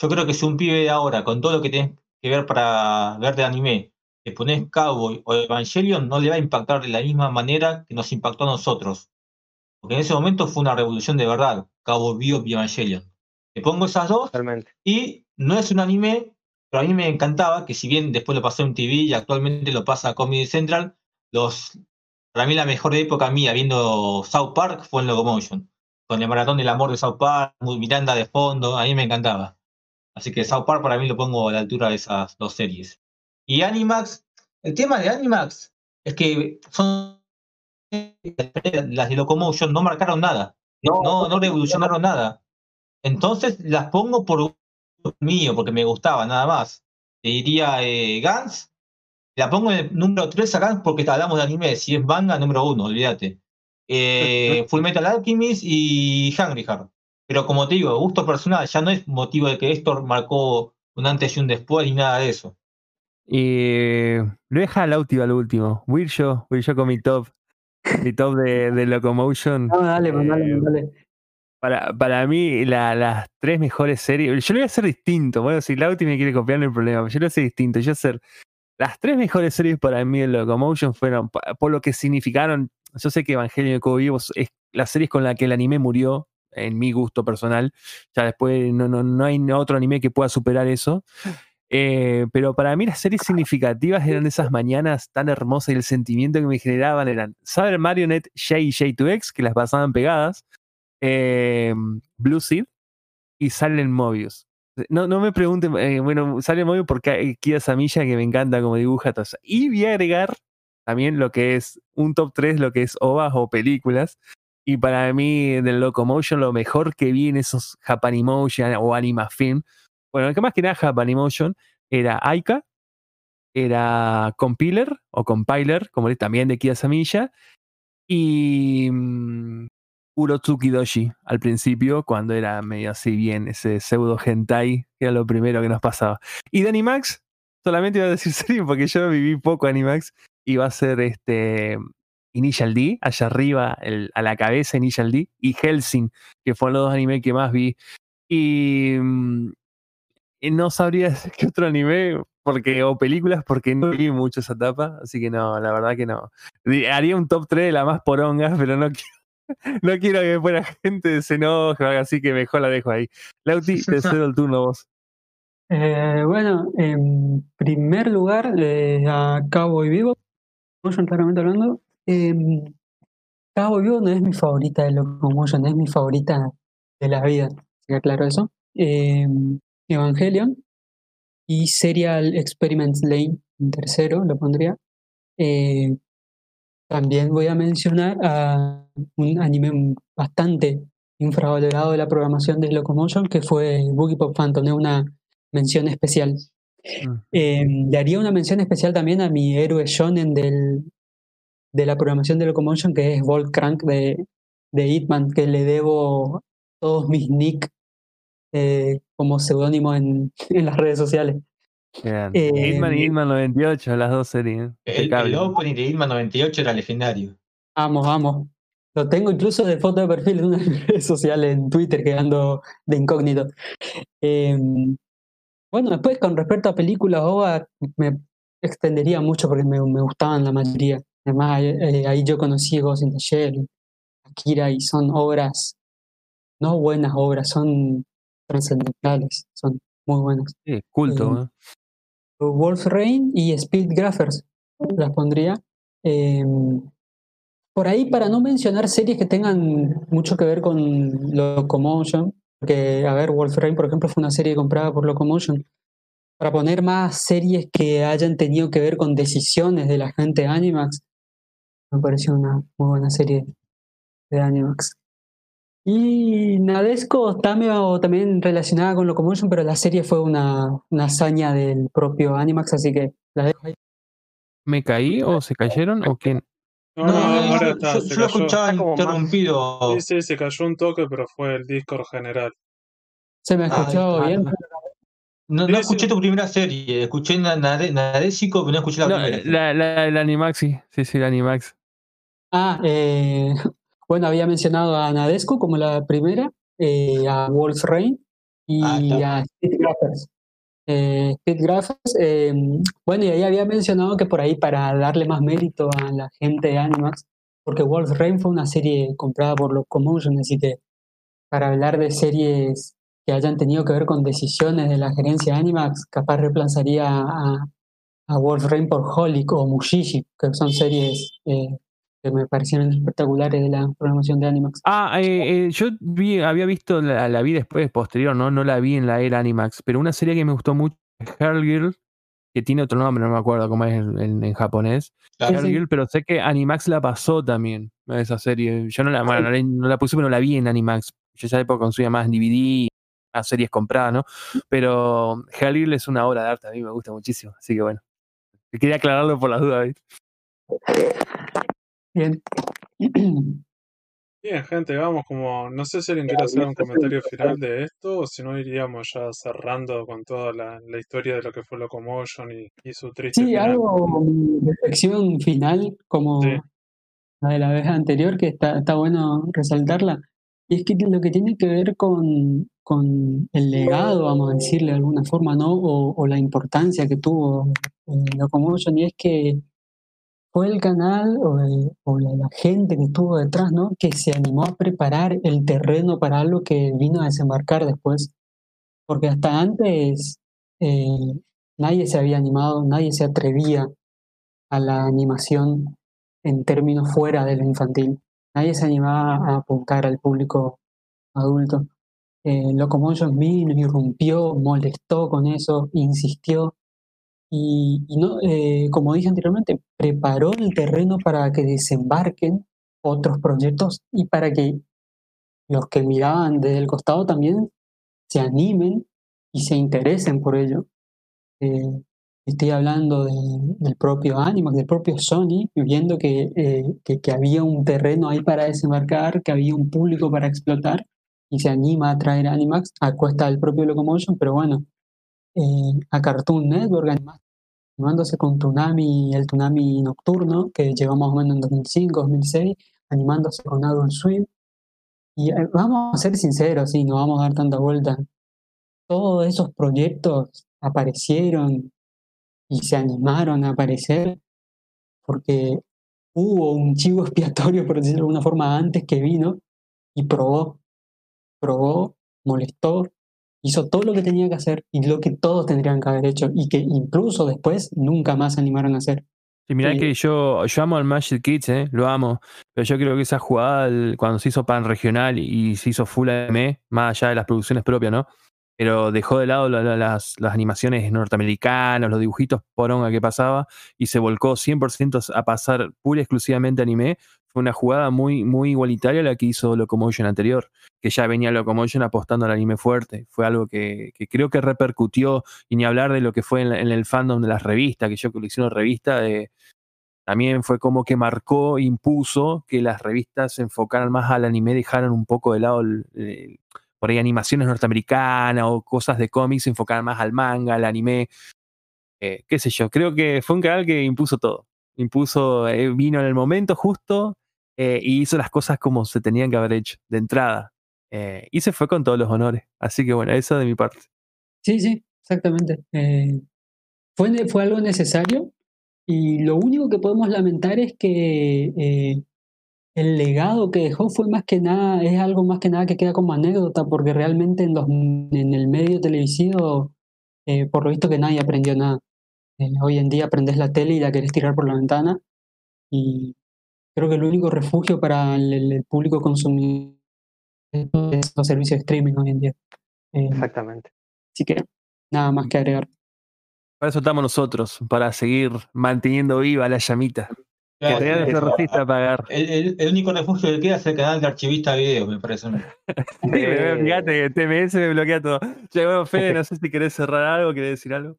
Yo creo que si un pibe de ahora, con todo lo que tienes que ver para ver de anime, le pones Cowboy o Evangelion, no le va a impactar de la misma manera que nos impactó a nosotros. Porque en ese momento fue una revolución de verdad, Cowboy Vivo y Evangelion. Le pongo esas dos y no es un anime, a mí me encantaba que si bien después lo pasó en TV y actualmente lo pasa a Comedy Central, los, para mí la mejor época mía viendo South Park fue en Locomotion. Con el maratón del amor de South Park, Miranda de fondo, a mí me encantaba. Así que South Park para mí lo pongo a la altura de esas dos series. Y Animax, el tema de Animax es que son las de Locomotion no marcaron nada, no, no, revolucionaron nada. Entonces las pongo por mío, porque me gustaba, nada más. Te diría eh, Gans, la pongo en el número 3 a Gans porque hablamos de anime, si es manga, número 1, olvídate. Eh, Full Metal Alchemist y Hungry Heart. Pero como te digo, gusto personal, ya no es motivo de que esto marcó un antes y un después ni nada de eso. Y lo deja Lauti al último. Will yo, Will yo con mi top. Mi top de, de Locomotion. No, dale, eh, dale, dale. Para, para mí, la, las tres mejores series. Yo lo voy a hacer distinto. Bueno, si Lauti me quiere copiar, no hay problema. Yo lo voy a hacer distinto. Yo voy a hacer. Las tres mejores series para mí de Locomotion fueron por lo que significaron. Yo sé que Evangelio de Cobo es la serie con la que el anime murió, en mi gusto personal. Ya después no, no, no hay otro anime que pueda superar eso. Eh, pero para mí las series significativas eran esas mañanas tan hermosas y el sentimiento que me generaban eran Saber Marionette, J y J2X, que las pasaban pegadas, eh, Blue Seed y Silent Mobius. No, no me pregunten, eh, bueno, Silent Mobius porque Kia Samilla que me encanta como dibuja. Y voy a agregar también lo que es un top 3, lo que es OVAs o películas. Y para mí, del Locomotion, lo mejor que vi en esos Japanimotion o Anima Film bueno, que más que nada Japanimotion era Aika, era Compiler o Compiler, como también de Kia Samilla, y um, Urotsuki Doshi al principio, cuando era medio así bien ese pseudo hentai, que era lo primero que nos pasaba. Y de Animax, solamente iba a decir <laughs> serio porque yo viví poco Animax, iba a ser este Initial D, allá arriba, a la cabeza Initial D, y Helsing, que fueron los dos animes que más vi. Y um, no sabría <laughs> qué otro anime porque, o películas porque no vi mucho esa etapa, así que no, la verdad que no. Haría un top 3 de la más poronga, <laughs> pero no quiero, no quiero que fuera gente se enoje así que mejor la dejo ahí. Lauti, te <laughs> cedo el turno vos. Eh, bueno, en primer lugar, eh, a Cabo y Vivo, claramente hablando. Eh, Cabo y Vivo no es mi favorita de Locomotion, es mi favorita de la vida, ¿queda claro eso? Eh, Evangelion y Serial Experiments Lane, en tercero lo pondría. También voy a mencionar a un anime bastante infravalorado de la programación de Locomotion, que fue Boogie Pop Phantom, una mención especial. Eh, le haría una mención especial también a mi héroe shonen del, de la programación de Locomotion, que es Volt Crank de, de Hitman, que le debo todos mis nick eh, como seudónimo en, <laughs> en, las redes sociales. Eh, Hitman y Hitman 98, las dos series. El, el opening de Hitman 98 era legendario. Vamos, vamos. Lo tengo incluso de foto de perfil en una <laughs> redes sociales, en Twitter, que ando de incógnito. Em, bueno, después con respecto a películas OVA, me extendería mucho porque me, me gustaban la mayoría. Además, eh, ahí yo conocí Ghost in the Shell, Akira, y son obras, no buenas obras, son trascendentales, son muy buenas. Sí, culto. Eh, Wolf Rain y Speed Graphers las pondría. Em, por ahí, para no mencionar series que tengan mucho que ver con Locomotion, porque, a ver, Wolf Rain, por ejemplo, fue una serie comprada por Locomotion. Para poner más series que hayan tenido que ver con decisiones de la gente de Animax, me pareció una muy buena serie de Animax. Y Nadesco está también relacionada con Locomotion, pero la serie fue una, una hazaña del propio Animax, así que la dejo ahí. ¿Me caí o se cayeron o quién? No, no, ahora está. Yo, se lo escuchaba interrumpido. Sí, sí, se cayó un toque, pero fue el Discord general. ¿Se me escuchó bien? No, no escuché tu primera serie, escuché Nadesico, pero no escuché la primera. La, la, la, Animax, sí, sí, sí, la Animax. Ah, eh, bueno, había mencionado a Nadesco como la primera, eh, a Wolf Rain y ah, a Speed Graphers. eh, Speed Graphics. Eh, bueno, y ahí había mencionado que por ahí para darle más mérito a la gente de Animax, porque Wolf Rain fue una serie comprada por Locomotion, así que para hablar de series que hayan tenido que ver con decisiones de la gerencia de Animax, capaz reemplazaría a, a Wolf Rain por Holic o Mushishi, que son series eh, que me parecieron espectaculares de la programación de Animax. Ah, eh, eh, yo vi, había visto, la, la, vi después, posterior, ¿no? No la vi en la era Animax, pero una serie que me gustó mucho es Girl, que tiene otro nombre, no me acuerdo cómo es en, en japonés. Girl, pero sé que Animax la pasó también, esa serie. Yo no la, bueno, no la puse, pero no la vi en Animax. Yo esa época consumía más DVD, más series compradas, ¿no? Pero Girl es una obra de arte, a mí me gusta muchísimo, así que bueno. Quería aclararlo por las dudas. Bien. <clears throat> Bien, gente, vamos como, no sé si alguien quiere hacer un comentario final de esto o si no iríamos ya cerrando con toda la, la historia de lo que fue Locomotion y, y su triste Sí, final. algo, reflexión final como Sí. la de la vez anterior, que está, está bueno resaltarla. Y es que lo que tiene que ver con, con el legado, vamos a decirle de alguna forma, ¿no? O, o la importancia que tuvo eh, Locomotion, y es que fue el canal o, la gente que estuvo detrás, ¿no? Que se animó a preparar el terreno para algo que vino a desembarcar después. Porque hasta antes eh, nadie se había animado, nadie se atrevía a la animación en términos fuera de lo infantil. Nadie se animaba a apuntar al público adulto. Eh, Locomotion vino, irrumpió, molestó con eso, insistió y, no, eh, como dije anteriormente, preparó el terreno para que desembarquen otros proyectos y para que los que miraban desde el costado también se animen y se interesen por ello. Eh, estoy hablando de- del propio Animax, del propio Sony, viendo que, eh, que, que había un terreno ahí para desembarcar, que había un público para explotar y se anima a traer Animax a cuesta del propio Locomotion, pero bueno, a Cartoon Network anima- animándose con Toonami, el Toonami Nocturno, que llegó más o menos en 2005, 2006, animándose con Adult Swim. Y eh, vamos a ser sinceros, sí, no vamos a dar tanta vuelta. Todos esos proyectos aparecieron y se animaron a aparecer porque hubo un chivo expiatorio, por decirlo de alguna forma, antes que vino y probó, probó, molestó, hizo todo lo que tenía que hacer y lo que todos tendrían que haber hecho y que incluso después nunca más se animaron a hacer. Sí, mirá Sí. que yo, yo amo al Magic Kids, ¿eh? lo amo, pero yo creo que esa jugada el- cuando se hizo pan regional y se hizo full anime, más allá de las producciones propias, ¿no? Pero dejó de lado la- la- las, las animaciones norteamericanas, los dibujitos poronga que pasaba y se volcó 100% a pasar pura y exclusivamente anime. Fue una jugada muy, muy igualitaria a la que hizo Locomotion anterior, que ya venía Locomotion apostando al anime fuerte. Fue algo que, creo que repercutió, y ni hablar de lo que fue en, el fandom de las revistas, que yo colecciono revistas, de, también fue como que marcó, impuso que las revistas se enfocaran más al anime, dejaran un poco de lado el- por ahí animaciones norteamericanas o cosas de cómics, se enfocaran más al manga, al anime, eh, qué sé yo. Creo que fue un canal que impuso todo. Impuso, eh, vino en el momento justo eh, y hizo las cosas como se tenían que haber hecho de entrada. Eh, y se fue con todos los honores. Así que bueno, eso de mi parte. Sí, sí, exactamente. Eh, fue, fue algo necesario y lo único que podemos lamentar es que eh, el legado que dejó fue más que nada, es algo más que nada que queda como anécdota, porque realmente en, los, en el medio televisivo, eh, por lo visto que nadie aprendió nada. Eh, hoy en día aprendes la tele y la querés tirar por la ventana y creo que el único refugio para el, público consumidor es los servicios de streaming hoy en día. Eh, Exactamente. así que nada más que agregar. Para eso estamos nosotros, para seguir manteniendo viva la llamita. Que Claro, eso. resiste a apagar. El, el- el único refugio que queda es el canal de archivista de videos, me parece. <laughs> Sí, me- fíjate, TMS me bloquea todo. Che, bueno, Fede, no sé si querés cerrar algo, querés decir algo.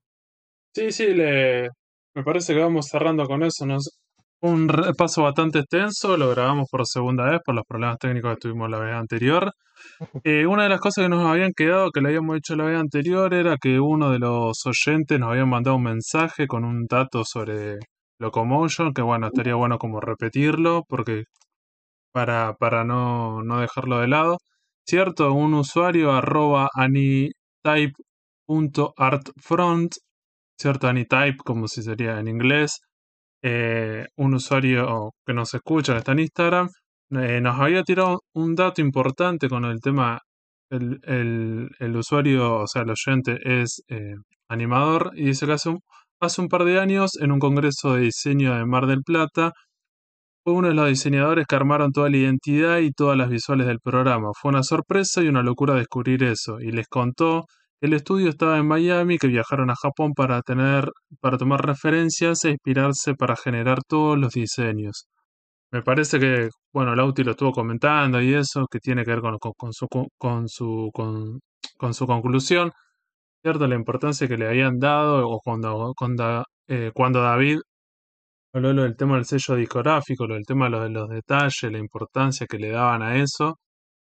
Sí, sí, le... me parece que vamos cerrando con eso. Nos... Un repaso bastante extenso, lo grabamos por segunda vez por los problemas técnicos que tuvimos la vez anterior. <laughs> Eh, una de las cosas que nos habían quedado, que le habíamos hecho la vez anterior, era que uno de los oyentes nos había mandado un mensaje con un dato sobre Locomotion, que bueno, estaría bueno como repetirlo, porque para, para no, no dejarlo de lado. Cierto, un usuario arroba anytype David.artfront, ¿cierto? Anytype, como si sería en inglés. Eh, un usuario que nos escucha, que está en Instagram, eh, nos había tirado un dato importante con el tema, el, usuario, o sea, el oyente es eh, animador y dice que hace un, hace un par de años en un congreso de diseño de Mar del Plata, fue uno de los diseñadores que armaron toda la identidad y todas las visuales del programa. Fue una sorpresa y una locura descubrir eso, y les contó el estudio estaba en Miami, que viajaron a Japón para tener, para tomar referencias e inspirarse para generar todos los diseños. Me parece que, bueno, Lauti lo estuvo comentando y eso, que tiene que ver con, su, con, su, con, su conclusión, ¿cierto? La importancia que le habían dado, o cuando, cuando, eh, cuando David habló del tema del sello discográfico, lo del tema de los detalles, la importancia que le daban a eso,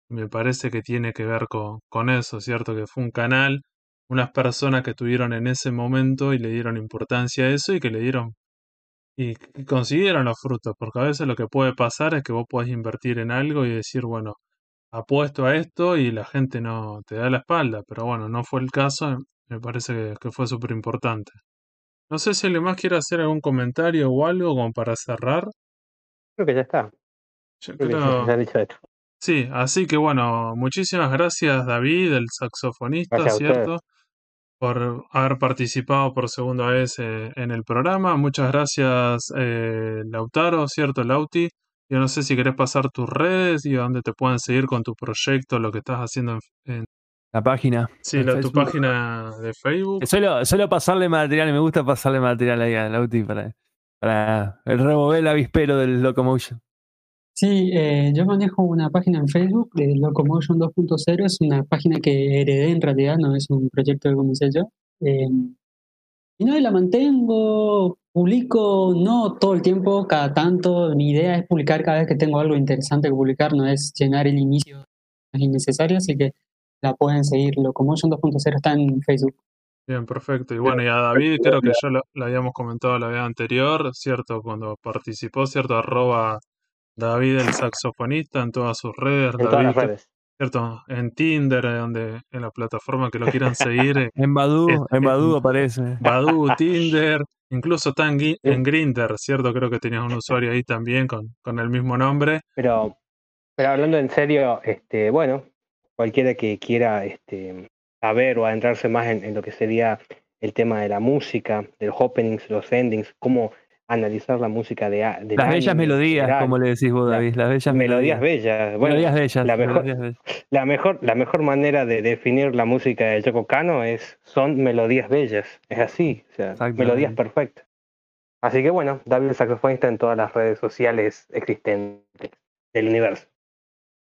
me parece que tiene que ver con, con eso, ¿cierto? Que fue un canal, unas personas que estuvieron en ese momento y le dieron importancia a eso y que le dieron y, consiguieron los frutos, porque a veces lo que puede pasar es que vos podés invertir en algo y decir, bueno, apuesto a esto y la gente no te da la espalda, pero bueno, no fue el caso, me parece que, fue súper importante. No sé si alguien más quiere hacer algún comentario o algo como para cerrar. Creo que ya está. Yo creo... ya dicho esto. Sí, así que bueno, muchísimas gracias David, el saxofonista, ¿cierto? Por haber participado por segunda vez eh, en el programa. Muchas gracias eh, Lautaro, ¿cierto? Lauti. Yo no sé si querés pasar tus redes y dónde te pueden seguir con tu proyecto, lo que estás haciendo en... la página. Sí, la, tu página de Facebook. Suelo, suelo pasarle material, me gusta pasarle material ahí a Lauti para, para el remover el avispero del Locomotion. Sí, eh, yo manejo una página en Facebook de Locomotion 2.0, es una página que heredé en realidad, no es un proyecto que comencé yo. Eh, y no, la mantengo, publico, no todo el tiempo, cada tanto. Mi idea es publicar cada vez que tengo algo interesante que publicar, no es llenar el inicio, es innecesario, así que la pueden seguir. Locomotion 2.0 está en Facebook. Bien, perfecto. Y bueno, y a David creo que ya lo, lo habíamos comentado la vez anterior, ¿cierto? Cuando participó, ¿cierto? Arroba David el saxofonista en todas sus redes. En todas las redes. ¿Cierto? En Tinder, eh, donde, en la plataforma que lo quieran seguir. Eh, en Badu, en Badu aparece. Badu, Tinder, incluso está en, en Grindr, ¿cierto? Creo que tenías un usuario ahí también con, con el mismo nombre. Pero, pero hablando en serio, este, bueno, cualquiera que quiera este, saber o adentrarse más en, en, lo que sería el tema de la música, de los openings, los endings, cómo analizar la música de, de las bellas melodías, como le decís vos, David, las bellas melodías, bellas. Bueno, melodías bellas. La mejor, <laughs> La mejor, la mejor manera de definir la música de Yoko Kano es son melodías bellas, es así, o sea, melodías perfectas. Así que bueno, David el saxofonista en todas las redes sociales existentes del universo.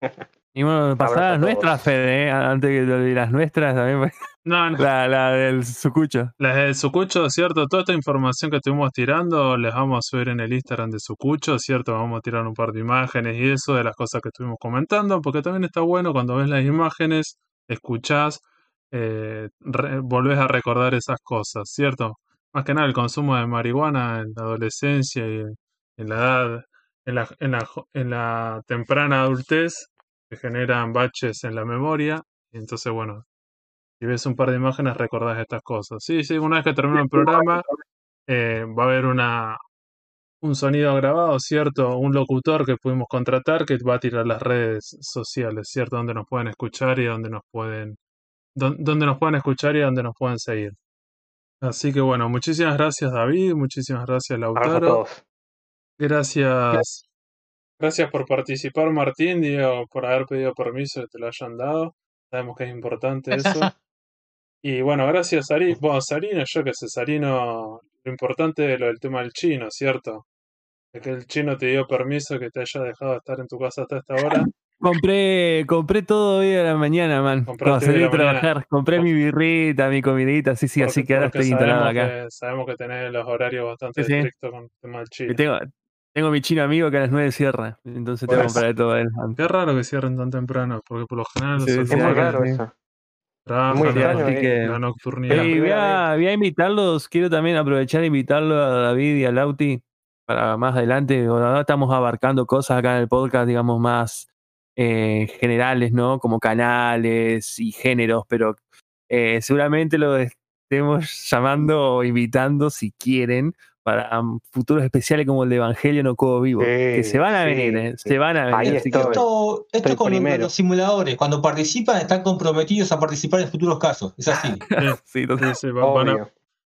<laughs> Y bueno, pasar las nuestras, Fede, ¿eh? antes de las nuestras también. <laughs> No, La, la, del Sucucho. La del Sucucho, ¿cierto? Toda esta información que estuvimos tirando les vamos a subir en el Instagram de Sucucho, ¿cierto? Vamos a tirar un par de imágenes y eso de las cosas que estuvimos comentando, porque también está bueno cuando ves las imágenes, escuchás, eh, volvés a recordar esas cosas, ¿cierto? Más que nada el consumo de marihuana en la adolescencia y en la edad, en la, en la, en la temprana adultez, que generan baches en la memoria. Y entonces, bueno, si ves un par de imágenes recordás estas cosas. Sí, sí, una vez que termine el programa eh, va a haber una, un sonido grabado, ¿cierto? Un locutor que pudimos contratar que va a tirar las redes sociales, ¿cierto? Donde nos pueden escuchar y donde nos pueden, donde nos pueden escuchar y donde nos pueden seguir. Así que bueno, muchísimas gracias David, muchísimas gracias Lautaro. Gracias Gracias por participar, Martín, digo, por haber pedido permiso que te lo hayan dado. Sabemos que es importante eso. <laughs> y bueno, gracias, Sarino. Bueno, Sarino, yo que sé, Sarino, lo importante es lo del tema del chino, ¿cierto? De que el chino te dio permiso que te haya dejado estar en tu casa hasta esta hora. <laughs> Compré, compré todo hoy a la mañana, man. Cuando salí a trabajar, compré mi birrita, mi comidita, sí, sí, así que ahora estoy instalado acá. sabemos que tenés los horarios bastante estrictos con el tema del chino. Tengo mi chino amigo que a las 9 cierra, entonces tengo que comprar todo él. Qué raro que cierren tan temprano, porque por lo general sí, es muy raro eso. muy raro, así que, la nocturnidad. Y voy, a, voy a invitarlos, quiero también aprovechar e invitarlo a David y a Lauti para más adelante. Ahora estamos abarcando cosas acá en el podcast, digamos, más eh, generales, ¿no? Como canales y géneros, pero eh, seguramente lo estemos llamando o invitando si quieren para futuros especiales como el de Evangelio no Codo Vivo. que se van a venir, eh, se van a venir. esto esto con los simuladores, cuando participan están comprometidos a participar en futuros casos. Es así. <laughs> sí, entonces van, a,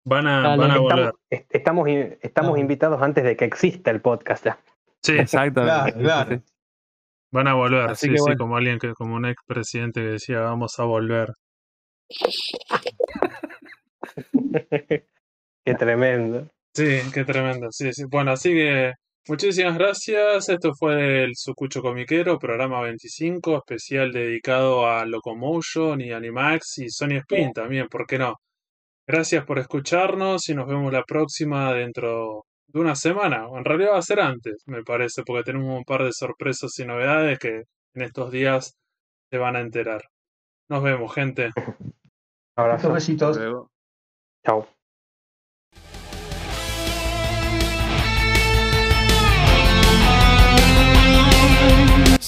van a, van a volver. Estamos, estamos, invitados antes de que exista el podcast ya. Sí, exacto. Van a volver, sí, sí, como alguien que, como un expresidente que decía, vamos a volver. <laughs> Qué tremendo. Sí, qué tremendo. Sí, sí. Bueno, así que muchísimas gracias. Esto fue el Sucucho Comiquero, programa 25, especial dedicado a Locomotion y Animax y Sony Spin también, ¿por qué no? Gracias por escucharnos y nos vemos la próxima dentro de una semana. En realidad va a ser antes, me parece, porque tenemos un par de sorpresas y novedades que en estos días se van a enterar. Nos vemos, gente. <laughs> Abrazos. Besitos. Chao.